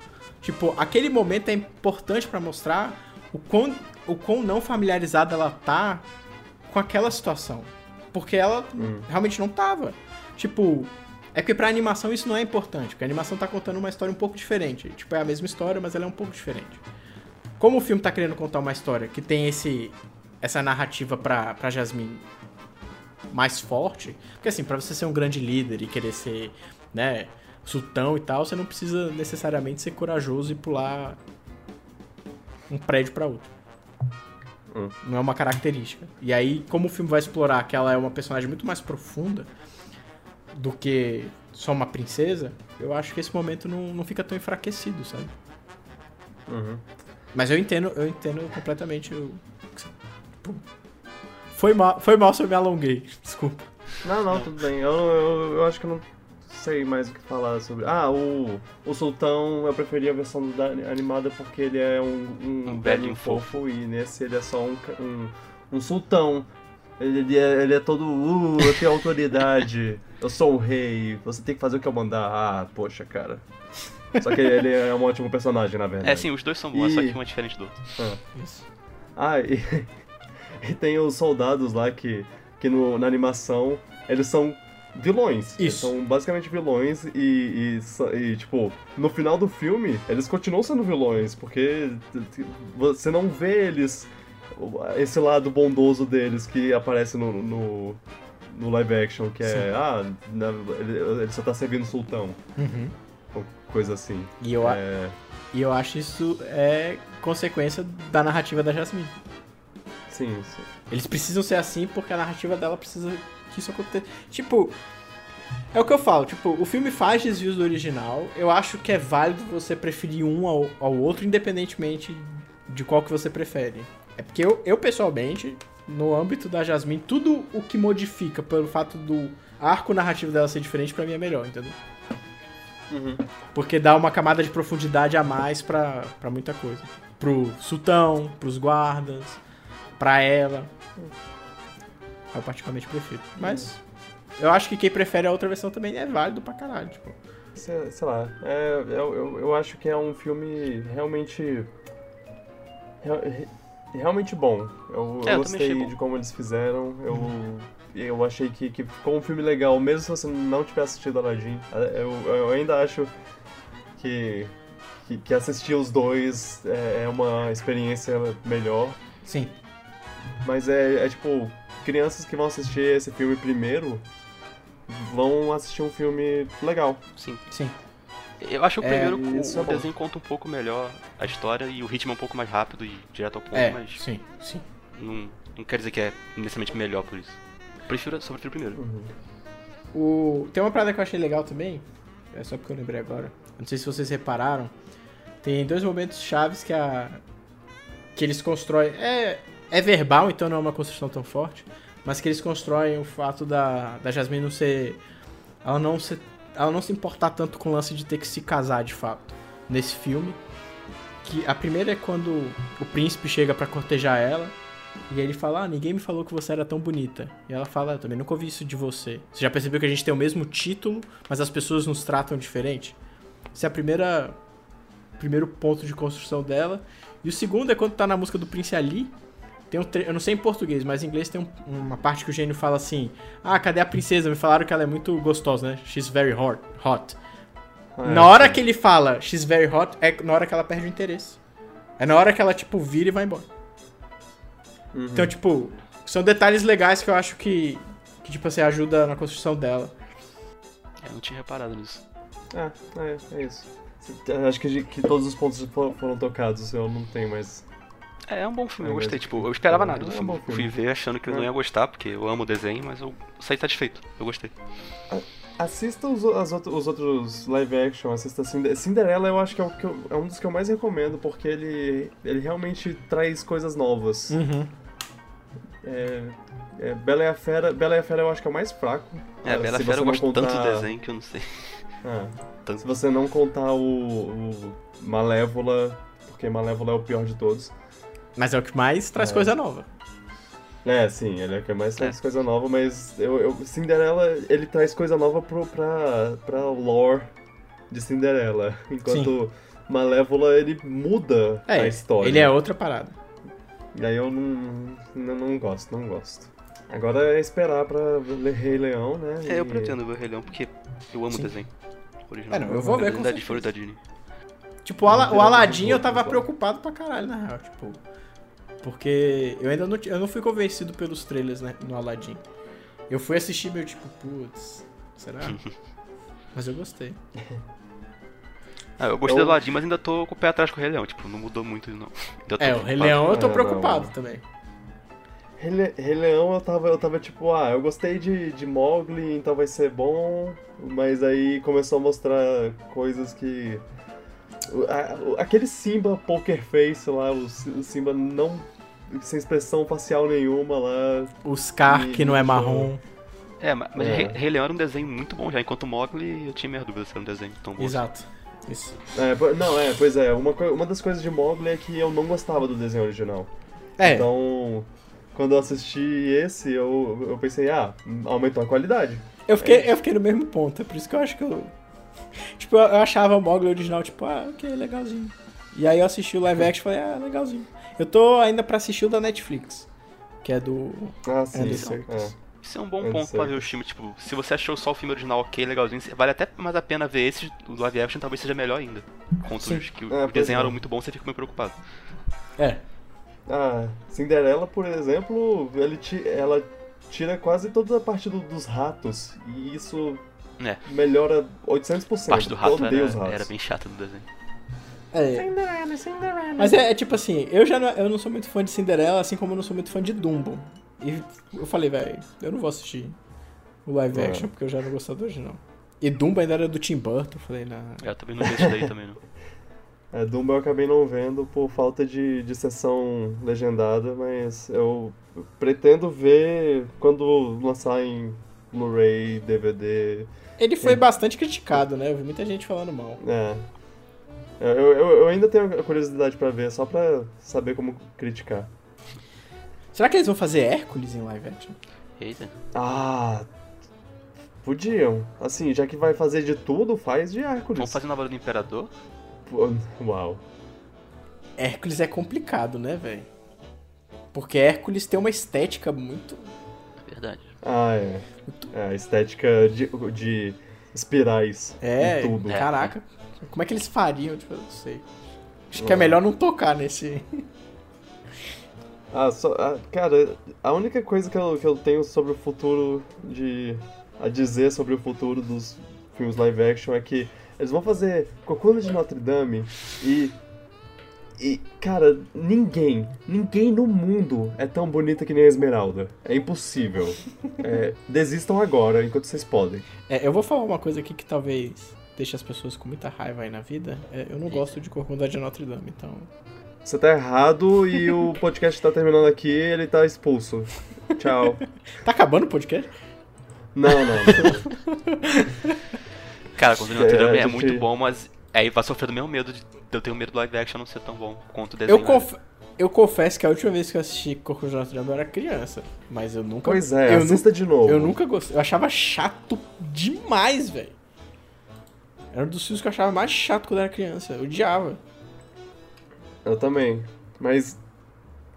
tipo, aquele momento é importante para mostrar o quão, o quão não familiarizada ela tá com aquela situação. Porque ela hum. realmente não tava. Tipo, é que pra animação isso não é importante, porque a animação tá contando uma história um pouco diferente. Tipo, é a mesma história, mas ela é um pouco diferente. Como o filme tá querendo contar uma história que tem esse essa narrativa pra, pra Jasmine mais forte, porque assim, para você ser um grande líder e querer ser né, sultão e tal, você não precisa necessariamente ser corajoso e pular um prédio para outro. Hum. Não é uma característica. E aí, como o filme vai explorar que ela é uma personagem muito mais profunda do que só uma princesa, eu acho que esse momento não, não fica tão enfraquecido, sabe? Uhum. Mas eu entendo, eu entendo completamente. o tipo, foi mal, foi mal se eu me alonguei, desculpa. Não, não, tudo bem. Eu, eu, eu acho que não sei mais o que falar sobre. Ah, o, o Sultão eu preferi a versão da animada porque ele é um, um, um velhinho fofo e nesse ele é só um, um, um sultão. Ele é, ele é todo, uh, eu tenho autoridade, eu sou o rei, você tem que fazer o que eu mandar. Ah, poxa, cara. Só que ele é um ótimo personagem, na verdade. É, sim, os dois são bons, e... só que um é diferente do outro. Ah, Isso. ah e, e tem os soldados lá que, que no, na animação eles são vilões. Isso. são basicamente vilões e, e, e, tipo, no final do filme, eles continuam sendo vilões, porque você não vê eles, esse lado bondoso deles que aparece no, no, no live action, que é, Sim. ah, ele, ele, só tá servindo sultão. Uhum. Coisa assim. E eu, é... e eu acho isso é consequência da narrativa da Jasmine. Sim, sim. Eles precisam ser assim porque a narrativa dela precisa que isso aconteça. Tipo, é o que eu falo, tipo, o filme faz desvios do original. Eu acho que é válido você preferir um ao, ao outro, independentemente de qual que você prefere. É porque eu, eu, pessoalmente, no âmbito da Jasmine, tudo o que modifica pelo fato do arco narrativo dela ser diferente, para mim é melhor, entendeu? Uhum. Porque dá uma camada de profundidade a mais pra, pra muita coisa. Pro sultão, pros guardas, pra ela. Eu particularmente prefiro. Mas eu acho que quem prefere a outra versão também é válido pra caralho, tipo. Sei, sei lá, é, eu, eu, eu, acho que é um filme realmente. Realmente bom. Eu, é, eu gostei de como eles fizeram. Eu, uhum. eu achei que, que ficou um filme legal, mesmo se você não tiver assistido Aladdin. Eu, eu ainda acho que, que, que assistir os dois é, é uma experiência melhor. Sim. Mas é, é tipo, crianças que vão assistir esse filme primeiro vão assistir um filme legal. Sim. Sim. Eu acho que o é, primeiro o, é desenho conta um pouco melhor a história e o ritmo é um pouco mais rápido e direto ao ponto, é, mas. Sim, sim. Não, não quer dizer que é necessariamente melhor por isso. Eu prefiro, prefiro o primeiro. Uhum. O... Tem uma parada que eu achei legal também, é só porque eu lembrei agora. não sei se vocês repararam, tem dois momentos chaves que a que eles constroem é é verbal, então não é uma construção tão forte, mas que eles constroem o fato da da Jasmine não ser ela não se ela não se importar tanto com o lance de ter que se casar de fato nesse filme. Que a primeira é quando o príncipe chega pra cortejar ela e ele fala: "Ah, ninguém me falou que você era tão bonita". E ela fala: "Eu também nunca ouvi isso de você". Você já percebeu que a gente tem o mesmo título, mas as pessoas nos tratam diferente? Esse é a primeira primeiro ponto de construção dela. E o segundo é quando tá na música do Prince Ali. Tem um tre- eu não sei em português, mas em inglês tem um- uma parte que o gênio fala assim: Ah, cadê a princesa? Me falaram que ela é muito gostosa, né? She's very hot. hot. É, na hora sim. que ele fala She's very hot, é na hora que ela perde o interesse. É na hora que ela, tipo, vira e vai embora. Uhum. Então, tipo, são detalhes legais que eu acho que, que tipo assim, ajuda na construção dela. Eu não tinha reparado nisso. É, é, é isso. Acho que, que todos os pontos for- foram tocados, eu não tenho mais. É, é um bom filme, eu É gostei. Tipo, eu esperava É, nada do é um filme. filme. Fui ver achando que eu não É. ia gostar, porque eu amo o desenho, mas eu saí satisfeito. Eu gostei. Assista os, outro- os outros live action, assista Cinder- Cinderela, eu acho que é, o que eu- é um dos que eu mais recomendo, porque ele, ele realmente traz coisas novas. Uhum. É, é, Bela e a Fera, Bela e a Fera eu acho que é o mais fraco. É, Ah, Bela se Fera você eu gosto tanto do contar- desenho que eu não sei. Tanto. se você não contar o, o Malévola, porque Malévola é o pior de todos. Mas é o que mais traz É. coisa nova. É, sim, ele é o que mais traz É. coisa nova, mas eu, eu- Cinderela, ele traz coisa nova pro, pra, pra lore de Cinderela. Enquanto Malévola, ele muda É, a história. ele é outra parada. E aí eu não, não, não gosto, não gosto. Agora é esperar pra ler Rei Leão, né? É, eu e- pretendo ver o Rei Leão, porque eu amo Sim. o desenho. Original. É, não, eu vou ver, com da, Disney. Tipo, o, Ala- Não o Aladdin eu tava preocupado pra caralho, na real, tipo. Porque eu ainda não, eu não fui convencido pelos trailers, né, no Aladdin. Eu fui assistir meio tipo, putz, será? Mas eu gostei. Ah, eu gostei Eu- do Aladdin, mas ainda tô com o pé atrás com o Rei Leão. Tipo, não mudou muito, não. É, o Rei. Leão eu tô É, preocupado não. também. Rei, Le- Rei Leão eu tava, eu tava tipo, ah, eu gostei de, de Mowgli, então vai ser bom, mas aí começou a mostrar coisas que. aquele Simba Poker Face lá, o Simba não. Sem expressão facial nenhuma lá. O Scar, E- que não é marrom. É, mas, É. Rei, Leão era um desenho muito bom já, enquanto Mogli eu tinha minhas dúvidas se era um desenho tão bom. Exato. Isso. É, não, é, pois é, uma, uma das coisas de Mowgli é que eu não gostava do desenho original. É, Então, quando eu assisti esse, eu, eu pensei, ah, aumentou a qualidade. eu, fiquei, eu fiquei no mesmo ponto, é por isso que eu acho que eu. Tipo, eu eu achava o Mogli original, tipo, ah, ok, legalzinho. E aí eu assisti o live action e falei, ah, legalzinho. Eu tô ainda pra assistir o da Netflix, que é do Ah, sim. Andy é. Isso é um bom Eu ponto pra ver o filme, tipo, se você achou só o filme original ok, legalzinho, vale até mais a pena ver esse, o live action talvez seja melhor ainda. Contos Sim. que É, desenho é. era muito bom, você fica meio preocupado. É, Ah, Cinderela, por exemplo, ti- ela tira quase toda a parte do- dos ratos. E isso É, melhora 800%. parte do rato os era, era bem chata do desenho. É. Mas é, é tipo assim, eu já não, eu não sou muito fã de Cinderela, assim como eu não sou muito fã de Dumbo. E eu falei, velho, eu não vou assistir o live É. action, porque eu já não gostava do original. E Dumbo ainda era do Tim Burton, eu falei, na. Eu também não vi esse daí também, não. É, Dumbo eu acabei não vendo por falta de, de sessão legendada, mas eu pretendo ver quando lançar em Blu-ray, DVD. Ele foi É. bastante criticado, né? Eu vi muita gente falando mal. É. Eu, eu, eu ainda tenho a curiosidade pra ver, só pra saber como criticar. Será que eles vão fazer Hércules em live action? Eita. Ah. Podiam. Assim, já que vai fazer de tudo, faz de Hércules. Vamos fazer Nova do Imperador? Pô, Uau. Hércules é complicado, né, velho? Porque Hércules tem uma estética muito. Verdade. Ah, é. É, a estética de, de espirais É, em tudo. É. caraca. Como é que eles fariam? Tipo, eu não sei. Acho que é melhor não tocar nesse. Ah, só, ah, cara, a única coisa que eu, que eu tenho sobre o futuro de. a dizer sobre o futuro dos filmes live action é que eles vão fazer Cocuna de Notre Dame e. E, cara, ninguém, ninguém no mundo é tão bonita que nem a Esmeralda. É impossível. É, desistam agora, enquanto vocês podem. É, eu vou falar uma coisa aqui que talvez deixa as pessoas com muita raiva aí na vida, é, eu não gosto de Corcunda de Notre Dame, então. Você tá errado e o podcast tá terminando aqui ele tá expulso. Tchau. Tá acabando o podcast? Não, não. Cara, quando o Notre Dame É, é muito bom, mas aí vai sofrer do mesmo medo de eu tenho medo do live action não ser tão bom quanto o desenho. Eu, conf- eu confesso que a última vez que eu assisti Corcunda de Notre Dame eu era criança, mas eu nunca. Pois é, eu assista de novo. Eu nunca gostei. Eu achava chato demais, velho. Era um dos filmes que eu achava mais chato quando eu era criança. Eu odiava. Eu também. Mas.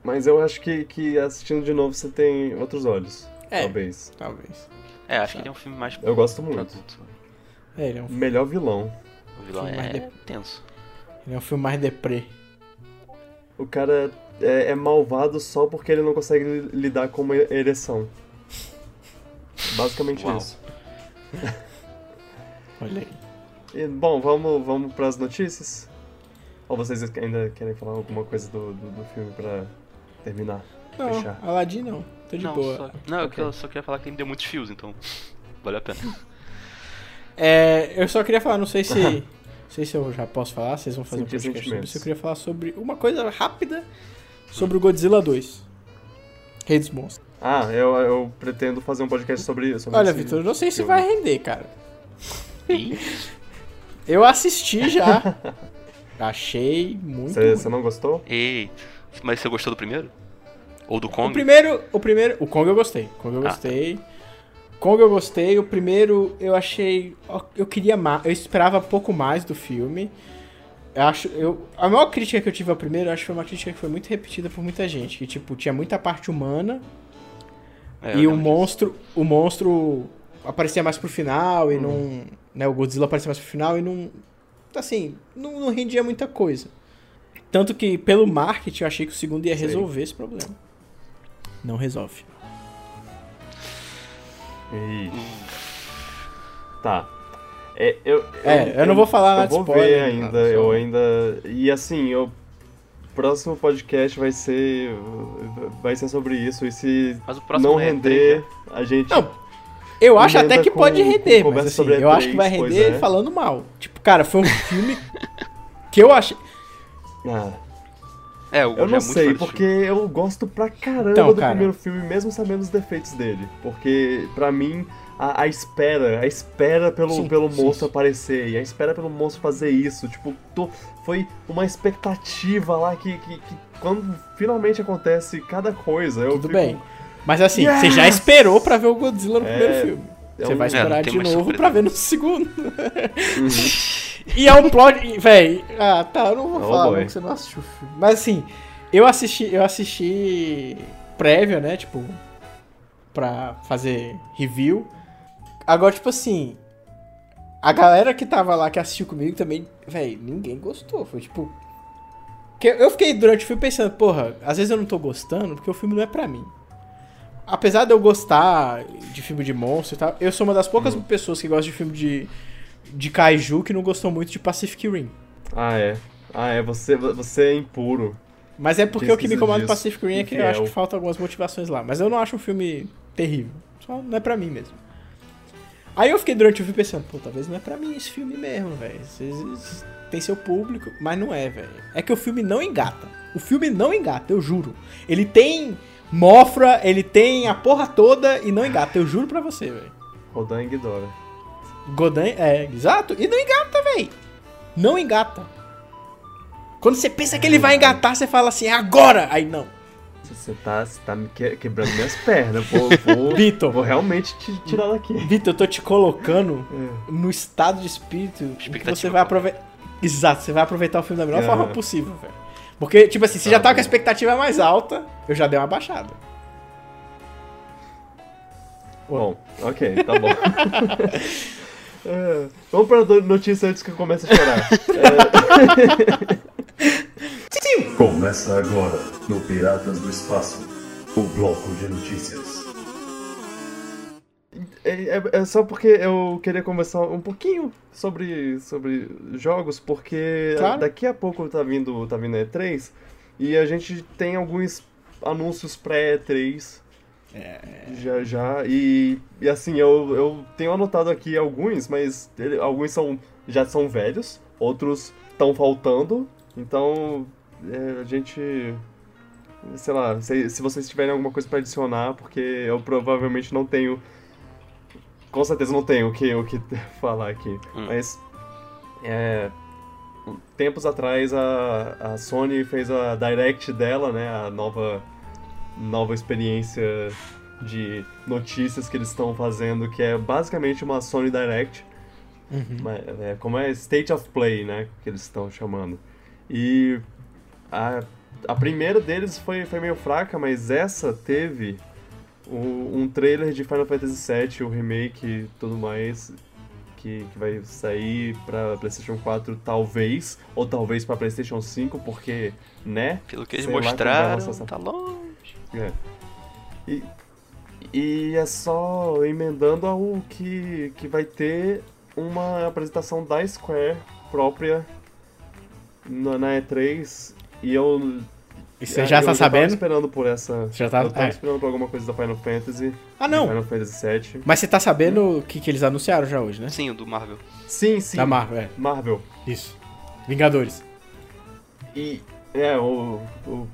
Mas eu acho que, que assistindo de novo você tem outros olhos. É. Talvez. Talvez. É, acho que ele é um filme mais Eu gosto muito. adulto. É, ele é um, Melhor vilão. O vilão Filme mais é de- tenso. ele é um filme mais deprê. O cara é, é malvado só porque ele não consegue li- lidar com uma ereção. Basicamente Uau. isso. Olha aí. E, bom, vamos, vamos pras notícias? Ou vocês ainda querem falar alguma coisa do, do, do filme pra terminar? Não, Fechar. Aladdin não. Tô de não, boa. só, não eu Ok. eu só queria falar que ele me deu muitos fios, então valeu a pena. É, eu só queria falar, não sei se. não sei se eu já posso falar, vocês vão fazer um podcast sobre isso. Eu queria falar sobre uma coisa rápida sobre o Godzilla 2. Rei dos Monstros. Ah, eu, eu pretendo fazer um podcast sobre, sobre Olha, esse Vitor, eu não sei se vai render, cara. Eu assisti já. Achei muito. Você não gostou? Eita. Mas você gostou do primeiro? Ou do O Kong? primeiro, o primeiro, o Kong eu gostei. O Kong eu Ah. gostei. Kong eu gostei. O primeiro eu achei, eu queria mais, eu esperava pouco mais do filme. Eu acho, eu, a maior crítica que eu tive ao primeiro, eu acho que foi uma crítica que foi muito repetida por muita gente, que tipo tinha muita parte humana É, e o lembro disso. monstro, o monstro aparecia mais pro final Hum. e não, né, o Godzilla aparecia mais pro final e não, assim, não, não rendia muita coisa. Tanto que pelo marketing eu achei que o segundo ia Sei. resolver esse problema. Não resolve. Ih. Tá. É, eu, É, eu não vou falar eu nada de vou spoiler, ver nada, ainda, só- eu ainda... E assim, o próximo podcast vai ser... Vai ser sobre isso, e se Mas o próximo não é render, né? a gente... Não, eu acho até que com- pode render, mas assim, sobre eu acho que E3, vai render é. falando mal. Tipo, cara, foi um filme que eu achei. Ah, É, o eu é não muito sei, porque eu gosto pra caramba Então, do cara. primeiro filme, mesmo sabendo os defeitos dele. Porque, pra mim, a, a espera, a espera pelo, Sim, pelo sim, monstro sim. aparecer, e a espera pelo monstro fazer isso, tipo, tô- foi uma expectativa lá que, que, que quando finalmente acontece cada coisa, eu Tudo fico... bem. Mas assim, você já Yes! esperou pra ver o Godzilla no É, primeiro filme. é Você vai É, esperar de novo pra ver no segundo. Uhum. E é um plot. Véi, ah, tá, eu não vou Oh, falar boy. que você não assistiu o filme. Mas assim, eu assisti, eu assisti prévia, né? Tipo, pra fazer review. Agora, tipo assim, a galera que tava lá, que assistiu comigo também, véi, ninguém gostou. Foi tipo. Que eu fiquei durante o filme pensando, porra, às vezes eu não tô gostando porque o filme não é pra mim. Apesar de eu gostar de filme de monstro e tal, eu sou uma das poucas Uhum. pessoas que gostam de filme de, de kaiju que não gostou muito de Pacific Rim. Ah, é. Ah, é, você, você é impuro. Mas é porque o que me incomoda disso. Pacific Rim é que eu acho que falta algumas motivações lá. Mas eu não acho um filme terrível. Só não é pra mim mesmo. Aí eu fiquei durante o filme pensando, pô, talvez não é pra mim esse filme mesmo, velho. Tem seu público, mas não é, velho. É que o filme não engata. O filme não engata, eu juro. Ele tem mofra, ele tem a porra toda e não engata, eu juro pra você, velho. Rodan e Ghidorah. Godin, é, exato. E não engata, véi. Não engata. Quando você pensa que ele vai engatar, você fala assim, é agora! Aí não. Você tá, você tá me que- quebrando minhas pernas. Vou, vou, Vitor. vou realmente te tirar daqui. Vitor, eu tô te colocando É. no estado de espírito que você vai aproveitar. Exato, você vai aproveitar o filme da melhor É. forma possível, velho. Porque, tipo assim, você Tá já tá bom. com a expectativa mais alta, eu já dei uma baixada. Bom, ok, tá bom. É, vamos pra notícia antes que eu comece a chorar. Começa agora no Piratas do Espaço, o bloco de notícias. É, é- é só porque eu queria conversar um pouquinho sobre, sobre jogos, porque Claro. daqui a pouco tá vindo, tá vindo a E3 e a gente tem alguns anúncios pré-E3 É. já já e, e assim, eu, eu tenho anotado aqui alguns, mas ele- alguns são já são velhos, outros estão faltando, então é, a gente. Sei lá, se, se vocês tiverem alguma coisa pra adicionar, porque eu provavelmente não tenho. Com certeza não tenho o que, o que falar aqui. Hum. Mas. É, tempos atrás a, a Sony fez a Direct dela, né? A nova, nova experiência de notícias que eles estão fazendo, que é basicamente uma Sony Direct. Uhum. Mas, é, como é State of Play, né? Que eles estão chamando. E a, a primeira deles foi, foi meio fraca, mas essa teve um trailer de Final Fantasy VII, o remake e tudo mais, que, que vai sair pra PlayStation 4 talvez, ou talvez pra PlayStation 5, porque, né? Pelo que eles vai mostraram, essa- tá longe. É. E, e é só emendando ao que, que vai ter uma apresentação da Square própria na, na E3 e eu. E você eu já tá tava sabendo? esperando por essa. Você já tá- eu tava é. esperando por alguma coisa da Final Fantasy. Ah, não. Final Fantasy VII. Mas você tá sabendo o que, que eles anunciaram já hoje, né? Sim, o do Marvel. Sim, sim. Da Marvel, é. Marvel. Isso. Vingadores. E é, o, o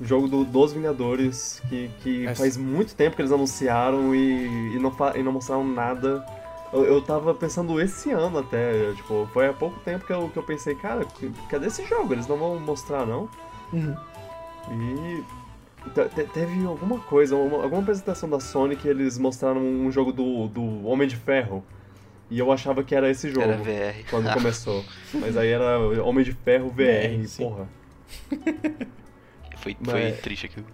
jogo do, dos Vingadores, que, que Essa- faz muito tempo que eles anunciaram e, e, não, fa- e não mostraram nada. Eu, eu tava pensando esse ano até, tipo, foi há pouco tempo que eu, que eu pensei, cara, cadê esse jogo? Eles não vão mostrar, não? Uhum. E te- te- teve alguma coisa, uma- alguma apresentação da Sony que eles mostraram um jogo do, do Homem de Ferro. E eu achava que era esse jogo Era VR. quando começou. Mas aí era Homem de Ferro VR, VR, sim. porra. Foi, Mas- foi triste aquilo.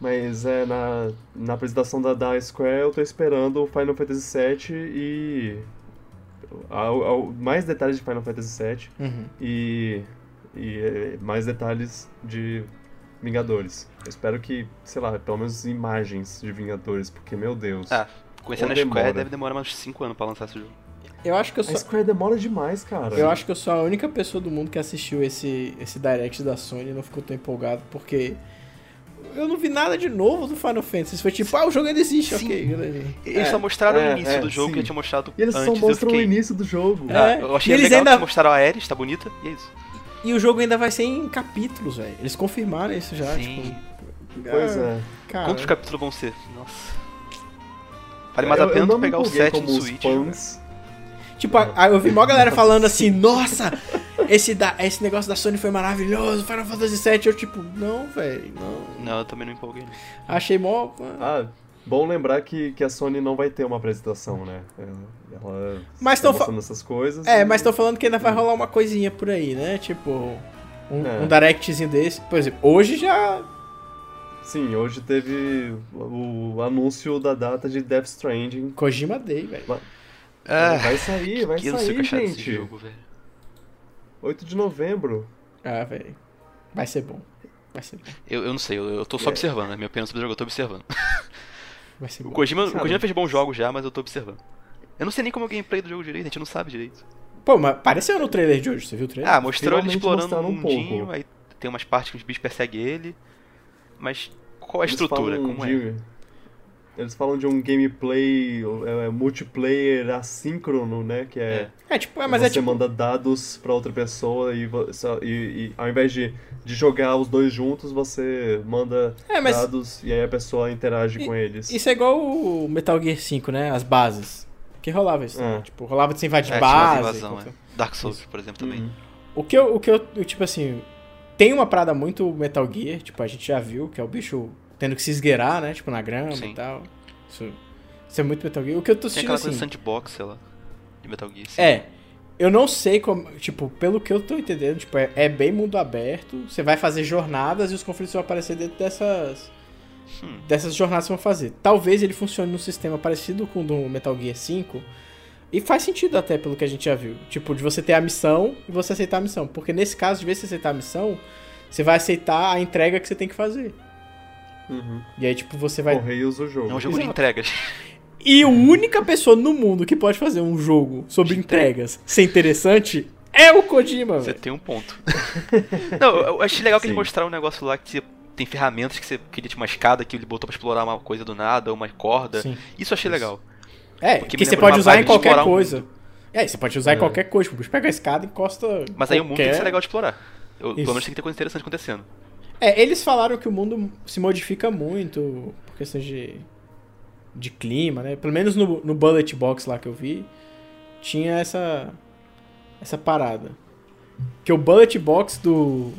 Mas é, na, na apresentação da, da Square eu tô esperando o Final Fantasy VII e. Ao, ao- mais detalhes de Final Fantasy VII Uhum. e. E é, mais detalhes de Vingadores. Eu espero que, sei lá, pelo menos imagens de Vingadores, porque, meu Deus. Ah, conhecendo a Square, demora. deve demorar mais 5 anos pra lançar esse jogo. Eu acho que eu A sou. Square demora demais, cara. Eu acho que eu sou a única pessoa do mundo que assistiu esse, esse direct da Sony e não ficou tão empolgado, porque eu não vi nada de novo do Final Fantasy. Foi tipo, ah, o jogo ainda existe, Sim. ok. Eles É, só mostraram é, o início é, do jogo sim. que eu tinha mostrado E eles antes. só eu mostram fiquei... o início do jogo. É. Ah, eu achei E eles legal ainda- que mostraram a Ares, tá bonita, e é isso. E o jogo ainda vai ser em capítulos, velho. Eles confirmaram isso já, Sim. tipo. Pois ah, é. Cara, Quantos capítulos vão ser? Nossa. Vale mais a Eu- pena tu pegar o empolguei 7 no Switch. fãs. Tipo, a- a- eu vi mó galera falando assim, nossa, esse, da, esse negócio da Sony foi maravilhoso, Final Fantasy VII. Eu, tipo, não, velho, não. Não, eu também não empolguei. Achei mó. Ah, bom lembrar que, que a Sony não vai ter uma apresentação, né? Ela, ela Mas tá mostrando essas coisas. É, e- mas tô falando que ainda vai rolar uma coisinha por aí, né? Tipo, um, É. um directzinho desse. Por exemplo, hoje já. Sim, hoje teve o, anúncio da data de Death Stranding. Kojima Day, velho. Ah, vai sair, vai eu não sei o que sair, achar desse gente. jogo, velho. 8 de novembro. Ah, velho. Vai ser bom. Vai ser bom. Eu, eu não sei, eu, eu tô só É. observando, né? Minha opinião sobre o jogo, eu tô observando. Vai ser O. Kojima, o. Kojima fez bons jogos já, mas eu tô observando. Eu não sei nem como é o gameplay do jogo direito, a gente não sabe direito. Pô, mas apareceu no trailer de hoje, você viu o trailer? Ah, mostrou ele explorando um um pouco. mundinho, aí tem umas partes que os bichos perseguem ele. Mas qual a Eles estrutura? Como é? de- Eles falam de um gameplay é, multiplayer assíncrono, né? Que é, É, tipo, é, mas você é tipo. manda dados pra outra pessoa e, e- e ao invés de, de jogar os dois juntos, você manda É, mas dados e aí a pessoa interage E- com eles. isso é igual o Metal Gear 5, né? As bases. Que rolava isso. né? É. Tipo, rolava de você invadir É, base. invasão, é. Dark Souls, por exemplo, também. Uhum. O que eu, o que eu, eu, tipo assim, tem uma parada muito Metal Gear, tipo, a gente já viu, que é o bicho tendo que se esgueirar, né? Tipo, na grama Sim. e tal. Isso, isso é muito Metal Gear. O que eu tô Tem assistindo aquela assim. coisa de sandbox, sei lá. De Metal Gear. sim. É. Eu não sei como. Tipo, pelo que eu tô entendendo, tipo, é, é bem mundo aberto. Você vai fazer jornadas e os conflitos vão aparecer dentro dessas. Hum. Dessas jornadas que vão fazer. Talvez ele funcione num sistema parecido com o do Metal Gear 5. E faz sentido até pelo que a gente já viu. Tipo, de você ter a missão e você aceitar a missão. Porque nesse caso, de vez você aceitar a missão, você vai aceitar a entrega que você tem que fazer. Uhum. E aí, tipo, você vai. Correios do jogo. É um jogo de Exato. entregas. E a única pessoa no mundo que pode fazer um jogo sobre De entregas ser interessante é o Kojima, Você velho. tem um ponto. não, eu achei legal que Sim. eles mostraram um negócio lá que você tem ferramentas que você queria tipo uma escada que ele botou pra explorar uma coisa do nada, uma corda. Sim. Isso eu achei legal. É, Porque que me você pode usar em de qualquer explorar um coisa. É, você pode usar em É. qualquer coisa. Tipo, o bicho pega a escada e encosta. Mas aí o mundo tem que qualquer- ser legal de explorar. Eu, pelo Isso. menos tem que ter coisa interessante acontecendo. É, eles falaram que o mundo se modifica muito por questões de, de clima, né? Pelo menos no, no Bullet Box lá que eu vi, tinha essa, essa parada. Que o Bullet Box do,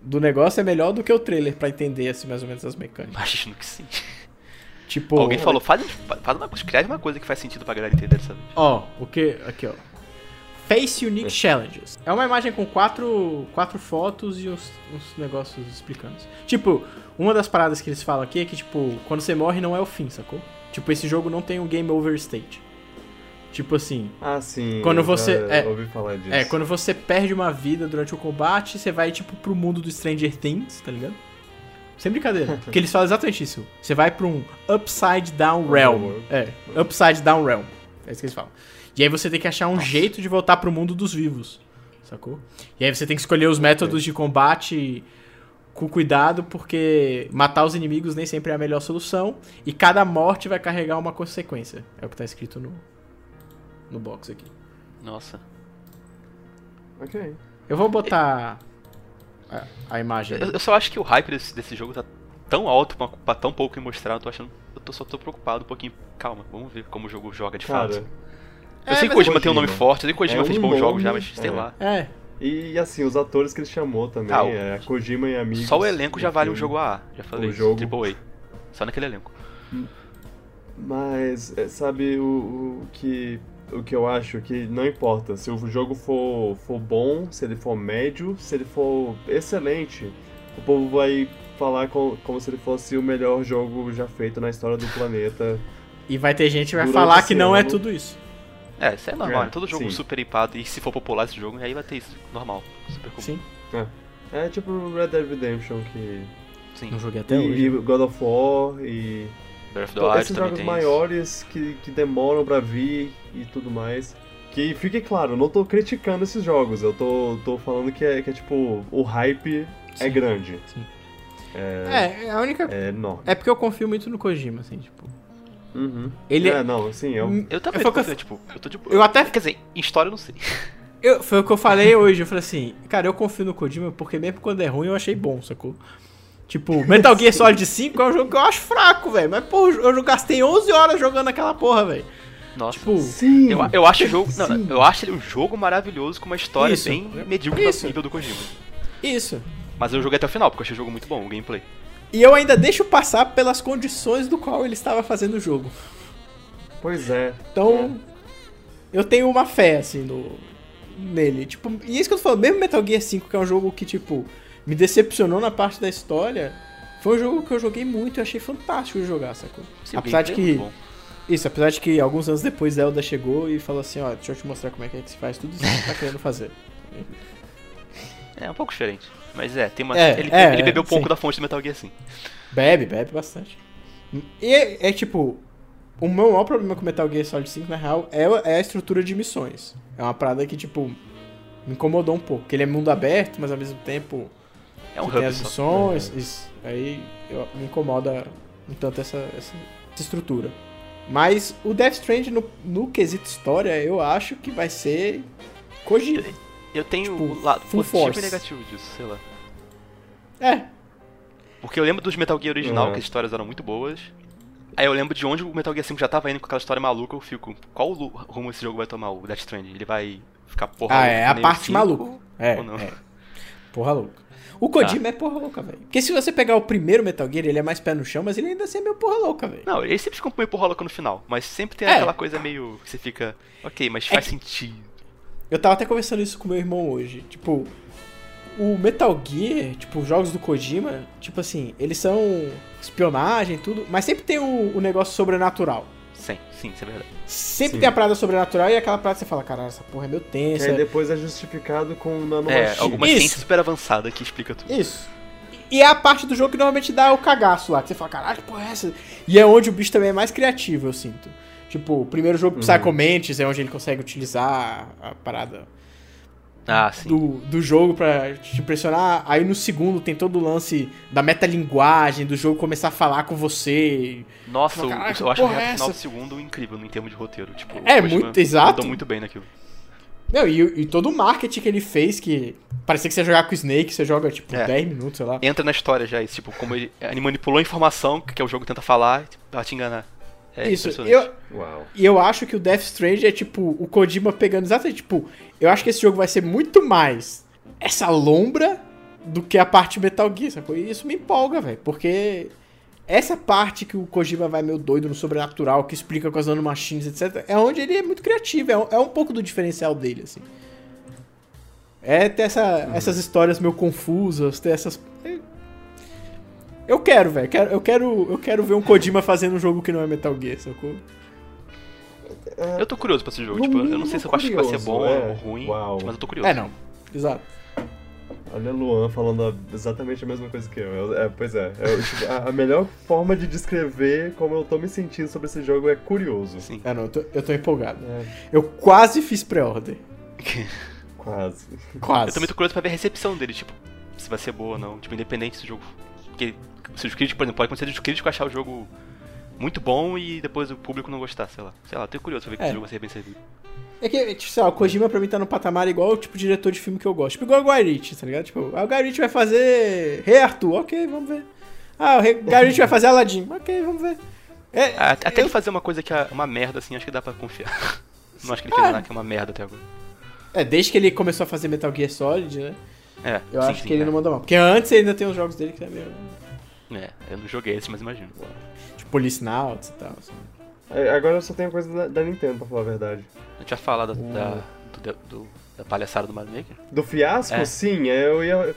do negócio é melhor do que o trailer pra entender, assim, mais ou menos as mecânicas. Imagino que sim. Tipo, Alguém falou, faz, faz uma coisa, escreve uma coisa que faz sentido pra galera entender dessa vez. Ó, o que. Aqui, ó. Face Unique Challenges. É uma imagem com quatro, quatro fotos e uns, uns negócios explicando. Tipo, uma das paradas que eles falam aqui é que, tipo, quando você morre não é o fim, sacou? Tipo, esse jogo não tem um game over state. Tipo assim. Ah, sim. Quando eu você- já é. ouvi falar disso. É, quando você perde uma vida durante o combate, você vai, tipo, pro mundo do Stranger Things, tá ligado? Sem brincadeira. Porque eles falam exatamente isso. Você vai pra um Upside Down Realm. É, Upside Down Realm. É isso que eles falam. E aí você tem que achar um jeito de voltar pro mundo dos vivos. Sacou? E aí você tem que escolher os métodos de combate com cuidado, porque matar os inimigos nem sempre é a melhor solução. E cada morte vai carregar uma consequência. É o que tá escrito no, no box aqui. Nossa. Ok. Eu vou botar a, a imagem. Eu, eu só acho que o hype desse, desse jogo tá tão alto pra, pra tão pouco me mostrar, eu tô achando. Eu tô, só tô preocupado um pouquinho. Calma, vamos ver como o jogo joga de Cara, fato. É, Eu sei que mas- Kojima tem um nome forte, eu sei que Kojima É fez um bons jogos já, mas sei é. lá. É, E assim, os atores que ele chamou também, Ah, o- é a Kojima e amigos. Só o elenco já vale um jogo AA, já falei. O jogo. Triple A. Só naquele elenco. Mas, é, sabe, o, o que o que eu acho que não importa se o jogo for, for bom, se ele for médio, se ele for excelente, o povo vai falar com- como se ele fosse o melhor jogo já feito na história do planeta. e vai ter gente que vai falar que não é ano- tudo isso. É, isso é normal, É, né? todo jogo sim. super hypado, e se for popular esse jogo, aí vai ter isso, normal, super comum. Sim. É tipo Red Dead Redemption que Sim. Não joguei até e, hoje. e God of War e Breath of the Wild esses jogos tem maiores que, que demoram pra vir e tudo mais. Que fique claro, eu não tô criticando esses jogos, eu tô, tô falando que é, que é tipo, o hype é Sim. grande. É, a única. É enorme. É porque eu confio muito no Kojima, assim, tipo. Uhum. Ele É, não, assim, eu. isso. Eu também Foi tô eu- tipo, eu tô tipo. Eu até- Quer dizer, em história eu não sei. Eu, foi o que eu falei hoje. Eu falei assim, cara, eu confio no Kojima porque mesmo quando é ruim eu achei bom, sacou? Tipo, Metal Gear Solid 5 é um jogo que eu acho fraco, velho. Mas, pô, eu gastei 11 horas jogando aquela porra, velho. Nossa. Tipo, Sim! Eu, eu acho o jogo. Sim. não, eu acho ele um jogo maravilhoso com uma história Isso. bem medíocre Isso. no nível do Kojima. isso. Mas eu joguei até o final, porque eu achei o jogo muito bom, o gameplay. E eu ainda deixo passar pelas condições do qual ele estava fazendo o jogo. Pois é. Então, eu tenho uma fé, assim, no, nele. Tipo, e é isso que eu tô falando, mesmo Metal Gear 5, que é um jogo que, tipo, me decepcionou na parte da história, foi um jogo que eu joguei muito e achei fantástico de jogar, sacou? Sim, o apesar de é que. muito bom. Isso, apesar de que alguns anos depois Zelda chegou e falou assim, ó, deixa eu te mostrar como é que, é que se faz tudo isso que você tá querendo fazer. É um pouco diferente. Mas é, tem uma. É, ele, é, ele é, bebeu um pouco sim. da fonte do Metal Gear sim. Bebe, bebe bastante. E é, é tipo, o meu maior problema com Metal Gear Solid 5, na real, é, é a estrutura de missões. É uma parada que, tipo, me incomodou um pouco. Porque ele é mundo aberto, mas ao mesmo tempo É um Você tem hub as missões, isso. Aí eu- me incomoda um tanto essa, essa, estrutura. Mas o Death Strand no, no quesito história, eu acho que vai ser Kojima. Eu tenho Tipo, o lado positivo force. e negativo disso, sei lá. É, Porque eu lembro dos Metal Gear original, Uhum. que as histórias eram muito boas. Aí eu lembro de onde o Metal Gear 5 já tava indo com aquela história maluca, eu fico, qual rumo esse jogo vai tomar, o Death Stranding? Ele vai ficar porra ah, é a parte 5, maluca. É, ou não? é. Porra louca. O Kojima é porra louca, velho. Porque se você pegar o primeiro Metal Gear, ele é mais pé no chão, mas ele ainda assim é meio porra louca, velho. Não, ele sempre fica meio porra louca no final, mas sempre tem É. aquela coisa meio que você fica, ok, mas faz que- sentido. Eu tava até conversando isso com meu irmão hoje. Tipo, o Metal Gear, tipo, os jogos do Kojima, tipo assim, eles são espionagem e tudo, mas sempre tem o, o negócio sobrenatural. Sim, sim, isso é verdade. Sempre Sim. tem a parada sobrenatural e aquela parada que você fala, caralho, essa porra é meio tensa. aí depois é justificado com É, nanomachine. alguma Isso. ciência super avançada que explica tudo. Isso. E é a parte do jogo que normalmente dá o cagaço lá, que você fala, caralho, que porra é essa? E é onde o bicho também é mais criativo, eu sinto. Tipo, o primeiro jogo Psycho Mantis é onde ele consegue utilizar a parada Ah, do, do jogo pra te impressionar. Aí no segundo tem todo o lance da metalinguagem, do jogo começar a falar com você. Nossa, Mas, eu, acho o porra é final do segundo incrível em termos de roteiro. Tipo, É, o muito- exato. mandou muito bem naquilo. Não, e, e todo o marketing que ele fez, que parecia que você ia jogar com o Snake, você joga tipo É. 10 minutos, sei lá. Entra na história já, isso, tipo, como ele, ele manipulou a informação que, que o jogo tenta falar pra te enganar. É Isso, eu, Uau. E eu acho que o Death Strange é tipo o Kojima pegando exatamente, tipo, eu acho que esse jogo vai ser muito mais essa lombra do que a parte Metal Gear, sacou? E isso me empolga, velho, porque essa parte que o Kojima vai meio doido no sobrenatural, que explica com as nanomachines, etc, é onde ele é muito criativo, é um, é um pouco do diferencial dele, assim. É ter essa, essas histórias meio confusas, ter essas... Eu quero, velho, quero- eu quero, eu quero ver um Kojima fazendo um jogo que não é Metal Gear, sacou? Eu tô curioso pra esse jogo, No tipo, eu não sei se eu acho que vai ser bom é. ou ruim, Uau. mas eu tô curioso. É, não. Exato. Olha Luan falando a- exatamente a mesma coisa que eu. Eu- é, pois é, eu, tipo, a, a melhor forma de descrever como eu tô me sentindo sobre esse jogo é curioso. Sim. É, não, eu tô, eu tô empolgado. É, Eu quase fiz pré-order. quase. Quase. Eu tô muito curioso pra ver a recepção dele, tipo, se vai ser boa ou não. Tipo, independente se o jogo. Porque se os críticos, por exemplo, pode acontecer dos críticos achar o jogo muito bom e depois o público não gostar, sei lá. Sei lá, tô curioso pra ver que É. esse jogo vai ser bem servido. É que, tipo, sei lá, o Kojima pra mim tá no patamar igual o tipo diretor de filme que eu gosto. Tipo, igual o Guy Ritchie, tá ligado? Tipo, ah, o Guy Ritchie vai fazer Rei Arthur, ok, vamos ver. Ah, o Guy Ritchie vai fazer Aladdin, ok, vamos ver. É, Ah, Até eu- ele fazer uma coisa que é uma merda, assim, acho que dá pra confiar. Não acho que ele fez nada que é uma merda até agora. é, desde que ele começou a fazer Metal Gear Solid, né? É, Eu sim, acho sim, que ele é. não mandou mal. Porque antes ainda tem os jogos dele que é meio. É, eu não joguei esse, mas imagino. Tipo, Policenauts e tal. Assim. É, Agora eu só tenho coisa da, da Nintendo, pra falar a verdade. A gente vai falar da, da, do- do- da palhaçada do Mario Maker? Do fiasco, É. sim, é, eu ia.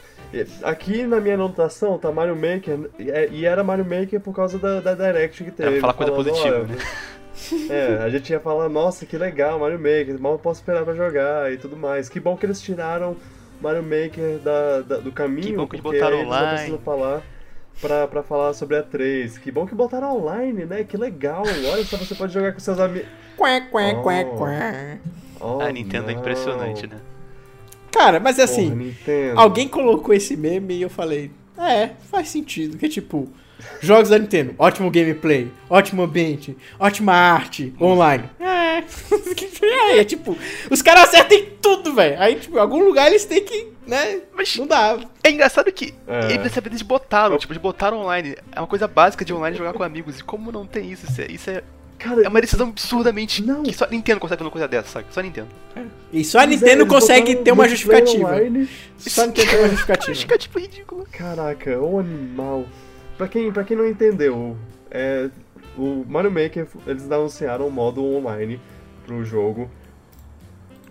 Aqui na minha anotação tá Mario Maker, e- era Mario Maker por causa da, da Direct que teve. Era pra falar coisa positiva, "Olha, né? É, a gente ia falar, nossa, que legal, Mario Maker, mal posso esperar pra jogar e tudo mais. Que bom que eles tiraram Mario Maker da, da- do caminho, Que bom que porque botaram eles não online. precisam falar pra, pra falar sobre a 3. Que bom que botaram online, né? Que legal, olha só, você pode jogar com seus amigos. Quá, quá, Oh. quá. Oh, a Nintendo é não. impressionante, né? Cara, mas é Porra, assim. Nintendo. Alguém colocou esse meme e eu falei, é, faz sentido. Que tipo, jogos da Nintendo, ótimo gameplay, ótimo ambiente, ótima arte, online. É, é, é tipo, os caras acertam em tudo, velho. Aí, tipo, em algum lugar eles têm que, né? Mas Não dá. é engraçado que É. eles, dessa vez eles botaram, tipo, eles botaram online. É uma coisa básica de online jogar com amigos. E como não tem isso? Isso é, isso é, Cara, é uma decisão absurdamente. Não. Que só a Nintendo consegue fazer uma coisa dessa, sabe? Só a Nintendo. E só a é, Nintendo eles consegue ter uma justificativa. online. Só a Nintendo tem uma justificativa. Acho que é tipo ridículo. Caraca, o animal. Pra quem, pra quem não entendeu, é, o Mario Maker, eles anunciaram um modo online pro jogo.